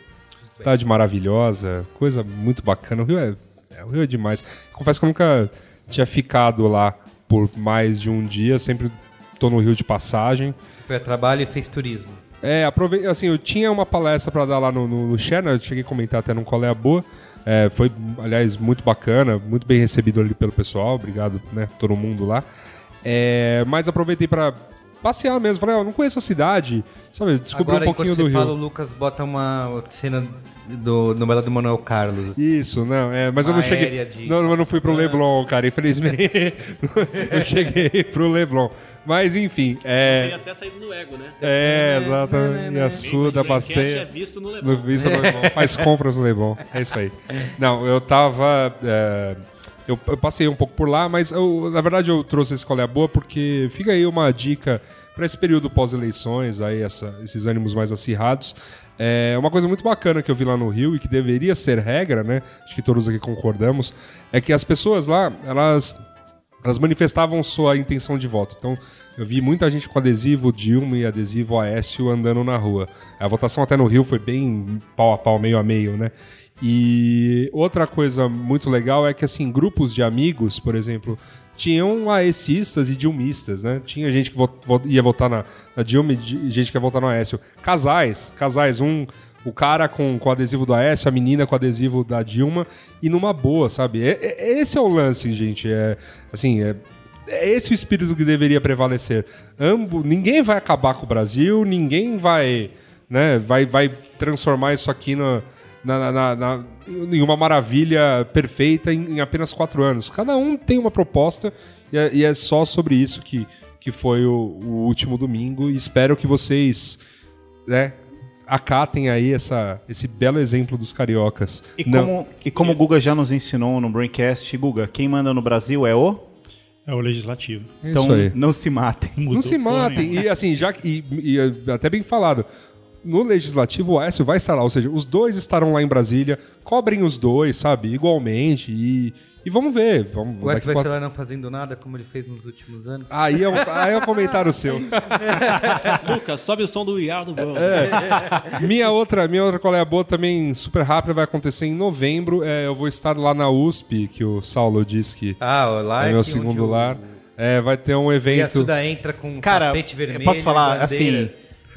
Cidade maravilhosa, coisa muito bacana. O Rio é, é, o Rio é demais. Confesso que eu nunca tinha ficado lá por mais de um dia, sempre tô no Rio de passagem. Você foi a trabalho e fez turismo. É, aprovei, assim, eu tinha uma palestra pra dar lá no, no, no Xena, eu cheguei a comentar até num Coleia Boa. É, foi, aliás, muito bacana, muito bem recebido ali pelo pessoal, obrigado, né, todo mundo lá. É, mas aproveitei pra passear mesmo, falei, ó, não conheço a cidade, sabe, descobri Agora, um pouquinho do você Rio. fala, o Lucas bota uma cena do novela do Manuel Carlos. Isso, não, é, mas eu não Uma cheguei. de- Não, eu não fui pro Leblon, cara, infelizmente. eu cheguei pro Leblon. Mas enfim, é. até saído no ego, né? É, exatamente. E a Suda é passeia. visto no No Vista no Leblon. Faz compras no Leblon. É isso aí. Não, eu tava. é, eu, eu passei um pouco por lá, mas eu- na verdade eu trouxe essa escolha boa porque fica aí uma dica para esse período pós-eleições, aí essa- esses ânimos mais acirrados. É uma coisa muito bacana que eu vi lá no Rio e que deveria ser regra, né? Acho que todos aqui concordamos, é que as pessoas lá, elas elas manifestavam sua intenção de voto. Então, eu vi muita gente com adesivo Dilma e adesivo Aécio andando na rua. A votação até no Rio foi bem pau a pau, meio a meio, né? E outra coisa muito legal é que, assim, grupos de amigos, por exemplo, tinham aecistas e dilmistas, né? Tinha gente que vo- vo- ia votar na, na Dilma e gente que ia votar no Aécio. Casais, casais, um o cara com, com adesivo do Aécio, a menina com adesivo da Dilma, e numa boa, sabe? É- é- esse é o lance, gente. É, assim, é, é esse o espírito que deveria prevalecer. Ambo, ninguém vai acabar com o Brasil, ninguém vai, né, vai, vai transformar isso aqui na, na, na- na- na- em uma maravilha perfeita em, em apenas quatro anos. Cada um tem uma proposta e é, e é só sobre isso que, que foi o, o último domingo. E espero que vocês né, acatem aí essa, esse belo exemplo dos cariocas. E Não- como, e como o Guga já nos ensinou no Braincast, Guga, quem manda no Brasil é o? É o legislativo. Então Isso aí. não se matem. Não se matem. E assim, já que. E, e até bem falado. No legislativo, o Aécio vai estar lá, ou seja, os dois estarão lá em Brasília, cobrem os dois, sabe, igualmente, e, e vamos ver. Vamos, O daqui vai quatro- ser lá não fazendo nada, como ele fez nos últimos anos. Aí é, um, aí é um comentário seu. Lucas, sobe o som do Are do World. minha outra, minha outra colega boa também, super rápida, vai acontecer em novembro. É, eu vou estar lá na USP, que o Saulo disse que Ah, lá é é meu segundo lar. É, vai ter um E a evento. Suda entra com um Cara, tapete vermelho. eu posso falar, assim.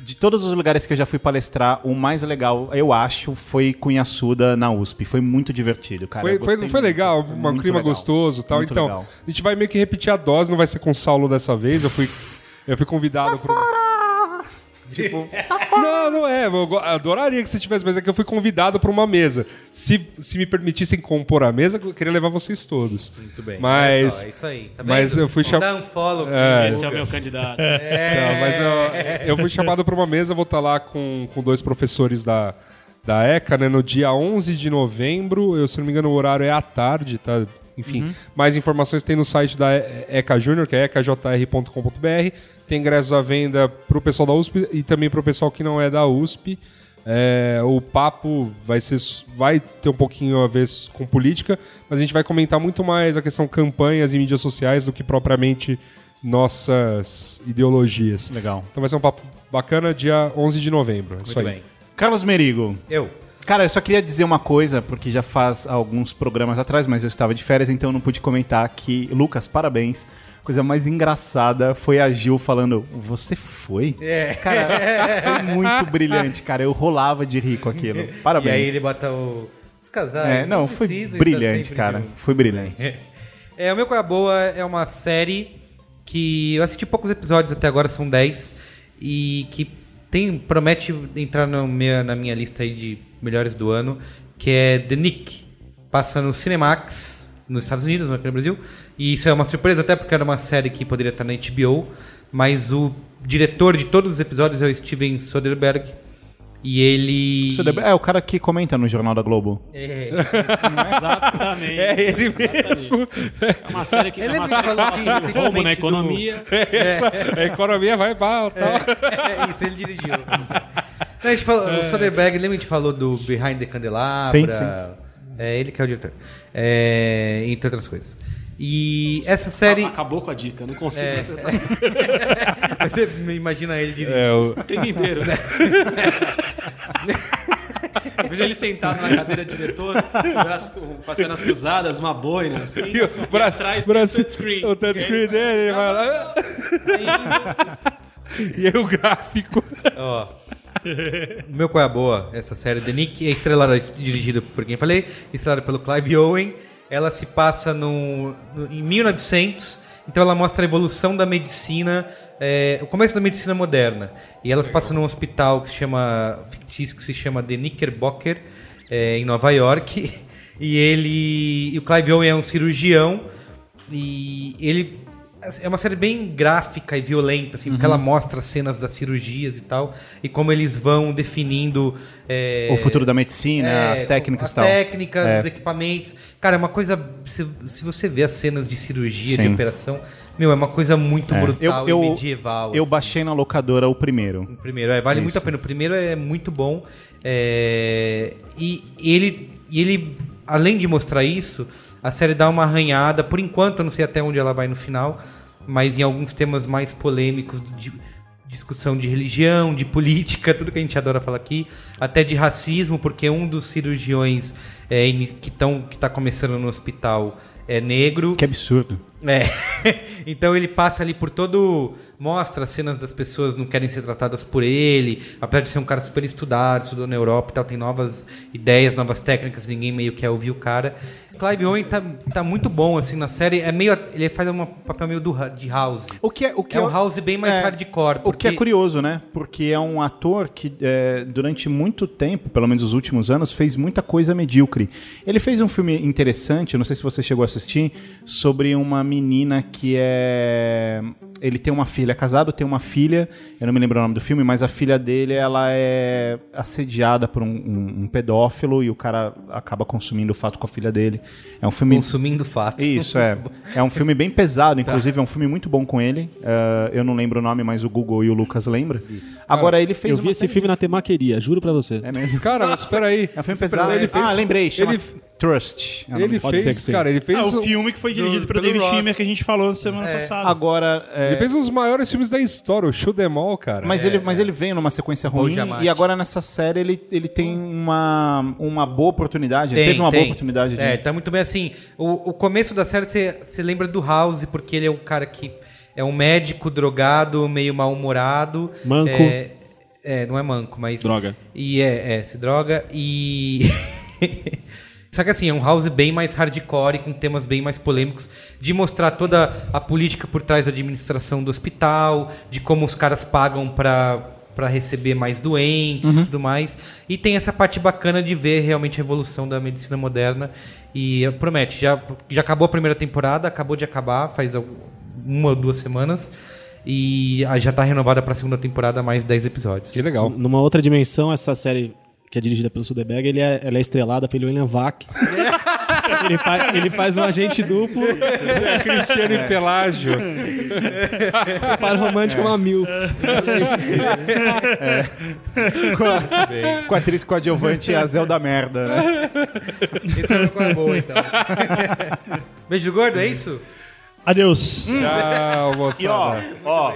De todos os lugares que eu já fui palestrar, o mais legal, eu acho, foi Cunhaçuda na USP. Foi muito divertido, cara. Foi, foi, foi muito, legal, um muito clima legal. gostoso e tal. Muito então, legal. a gente vai meio que repetir a dose, não vai ser com o Saulo dessa vez. Eu fui, eu fui convidado por. Tipo, não, não é. Eu adoraria que você tivesse, mas é que eu fui convidado para uma mesa. Se, se me permitissem compor a mesa, eu queria levar vocês todos. Muito bem. Mas, só, é isso aí. Tá mas eu fui chamado. dar um follow. É. Esse é o meu candidato. Não, mas eu, eu fui chamado para uma mesa, vou estar lá com, com dois professores da, da ECA, né? No dia 11 de novembro, eu, se não me engano, o horário é à tarde, tá? Enfim. Mais informações tem no site da ECA Júnior, que é ecajr.com.br. Tem ingressos à venda pro pessoal da USP e também pro pessoal que não é da USP. É, o papo vai, ser, vai ter um pouquinho a ver com política, mas a gente vai comentar muito mais a questão campanhas e mídias sociais do que propriamente nossas ideologias. Legal. Então vai ser um papo bacana dia 11 de novembro. É isso aí. bem. Carlos Merigo. Eu. Cara, eu só queria dizer uma coisa, porque já faz alguns programas atrás, mas eu estava de férias, então eu não pude comentar que, Lucas, parabéns. Coisa mais engraçada foi a Gil falando, você foi? É. Cara, foi muito brilhante, cara. Eu rolava de rir com aquilo. Parabéns. E aí ele bota o. Os casais. É, não, foi precisam estar brilhante, cara. juntos. Foi brilhante. É, o meu Coisa Boa é uma série que eu assisti poucos episódios até agora, são 10, e que tem, promete entrar na minha, lista aí de melhores do ano, que é The Nick. Passa no Cinemax, nos Estados Unidos, não aqui no Brasil. E isso é uma surpresa, até porque era uma série que poderia estar na HBO, mas o diretor de todos os episódios é o Steven Soderbergh. E ele. É o cara que comenta no Jornal da Globo. É, Exatamente. É ele mesmo. É uma série que, é uma série que fala sobre o roubo na economia. Essa, a economia vai mal, tal. É isso, ele dirigiu. Não, a gente falou, O Soderbergh, lembra que a gente falou do Behind the Candelabra? Sim, sim. É ele que é o diretor. É, entre outras coisas. E essa série. Acabou com a dica, não consigo. É. Você imagina ele dirigindo. É, o, O tempo inteiro, né? Eu vejo ele sentado na cadeira de diretor, braço com, as pernas cruzadas, uma boina, assim. e o braço, atrás braço, tem o touchscreen. o touchscreen dele, ele vai lá. E aí o gráfico. Ó. Meu Qual é a Boa, essa série The Nick, é estrelada, dirigida por quem falei, estrelada pelo Clive Owen. Ela se passa no, no- em 1900, então ela mostra a evolução da medicina, é, o começo da medicina moderna. E ela se passa num hospital que se chama, fictício, que se chama The Knickerbocker, é, em Nova York. E ele, e o Clive Owen é um cirurgião e ele é uma série bem gráfica e violenta, assim, porque ela mostra as cenas das cirurgias e tal, e como eles vão definindo é, O futuro da medicina, é, as técnicas as e tal. técnicas, É. os equipamentos. Cara, é uma coisa. Se, se você vê as cenas de cirurgia, de Sim. operação, meu, é uma coisa muito É. brutal Eu- eu- e medieval. Eu assim. baixei na locadora o primeiro. O primeiro, é, vale muito Isso. a pena. O primeiro é muito bom. é, e ele, e ele, além de mostrar isso, a série dá uma arranhada. Por enquanto, eu não sei até onde ela vai no final, mas em alguns temas mais polêmicos de discussão de religião, de política, tudo que a gente adora falar aqui, até de racismo, porque um dos cirurgiões é, que estão que está começando no hospital é negro. Que absurdo. É. então ele passa ali por todo. Mostra as cenas das pessoas não querem ser tratadas por ele. Apesar de ser um cara super estudado, estudou na Europa e tal, tem novas ideias, novas técnicas, ninguém meio quer ouvir o cara. Clive Owen tá, tá muito bom, assim, na série. É meio. Ele faz um papel meio do, de House. O que é, o que É um House bem mais é, hardcore. O que é porque- curioso, né? Porque é um ator que é, durante muito tempo, pelo menos os últimos anos, fez muita coisa medíocre. Ele fez um filme interessante, não sei se você chegou a assistir, sobre uma menina que é. Ele tem uma filha, é casado, tem uma filha, eu não me lembro o nome do filme, mas a filha dele ela é assediada por um, um- um pedófilo e o cara acaba consumindo o fato com a filha dele. É um filme. Consumindo fato. Isso, é. É um filme bem pesado, inclusive é um filme muito bom com ele. Eh, eu não lembro o nome, mas o Google e o Lucas lembram. Agora ele fez Eu vi esse filme de- na temaqueria, juro pra você. É mesmo. Cara, mas espera aí. É um filme pesado. Ele fez, ah, lembrei, chama Ele, Trust. É o nome ele fez, cara, ele fez Ah, o filme que foi dirigido do- pelo pelo David. Que a gente falou semana passada. Agora. é, Ele fez um dos maiores filmes da história, o Shoot 'Em All, cara. Mas, ele, mas ele veio numa sequência ruim e agora nessa série ele, ele tem uma, uma boa oportunidade. ele Tem, teve uma tem. boa oportunidade de. É, tá muito bem assim. O, o começo da série você você lembra do House, porque ele é um cara que é um médico drogado, meio mal-humorado. Manco. É, é, não é manco, mas. Droga. E é, é se droga. E. Só que assim, é um house bem mais hardcore, com temas bem mais polêmicos, de mostrar toda a política por trás da administração do hospital, de como os caras pagam pra para receber mais doentes e tudo mais. E tem essa parte bacana de ver realmente a evolução da medicina moderna. E eh, promete, já, já acabou a primeira temporada, acabou de acabar, faz uma ou duas semanas. E já tá renovada pra segunda temporada, mais 10 episódios. Que legal. Numa outra dimensão, essa série que é dirigida pelo Soderbergh, ele é, ela é estrelada pelo William Vac. Ele, fa- ele faz um agente duplo Cristiano e Pelágio. para romântico uma mil. com, a, com a atriz coadjuvante a Zelda merda, né? Esse é uma coisa boa, então. Beijo do gordo, é isso? Adeus. Tchau, E ó, moçada. ó,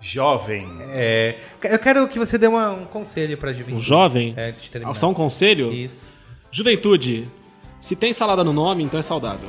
jovem. É, eu quero que você dê uma- um conselho pra juventude. Um jovem? É, antes de terminar. Só um conselho? Isso. Juventude. Se tem salada no nome, então é saudável.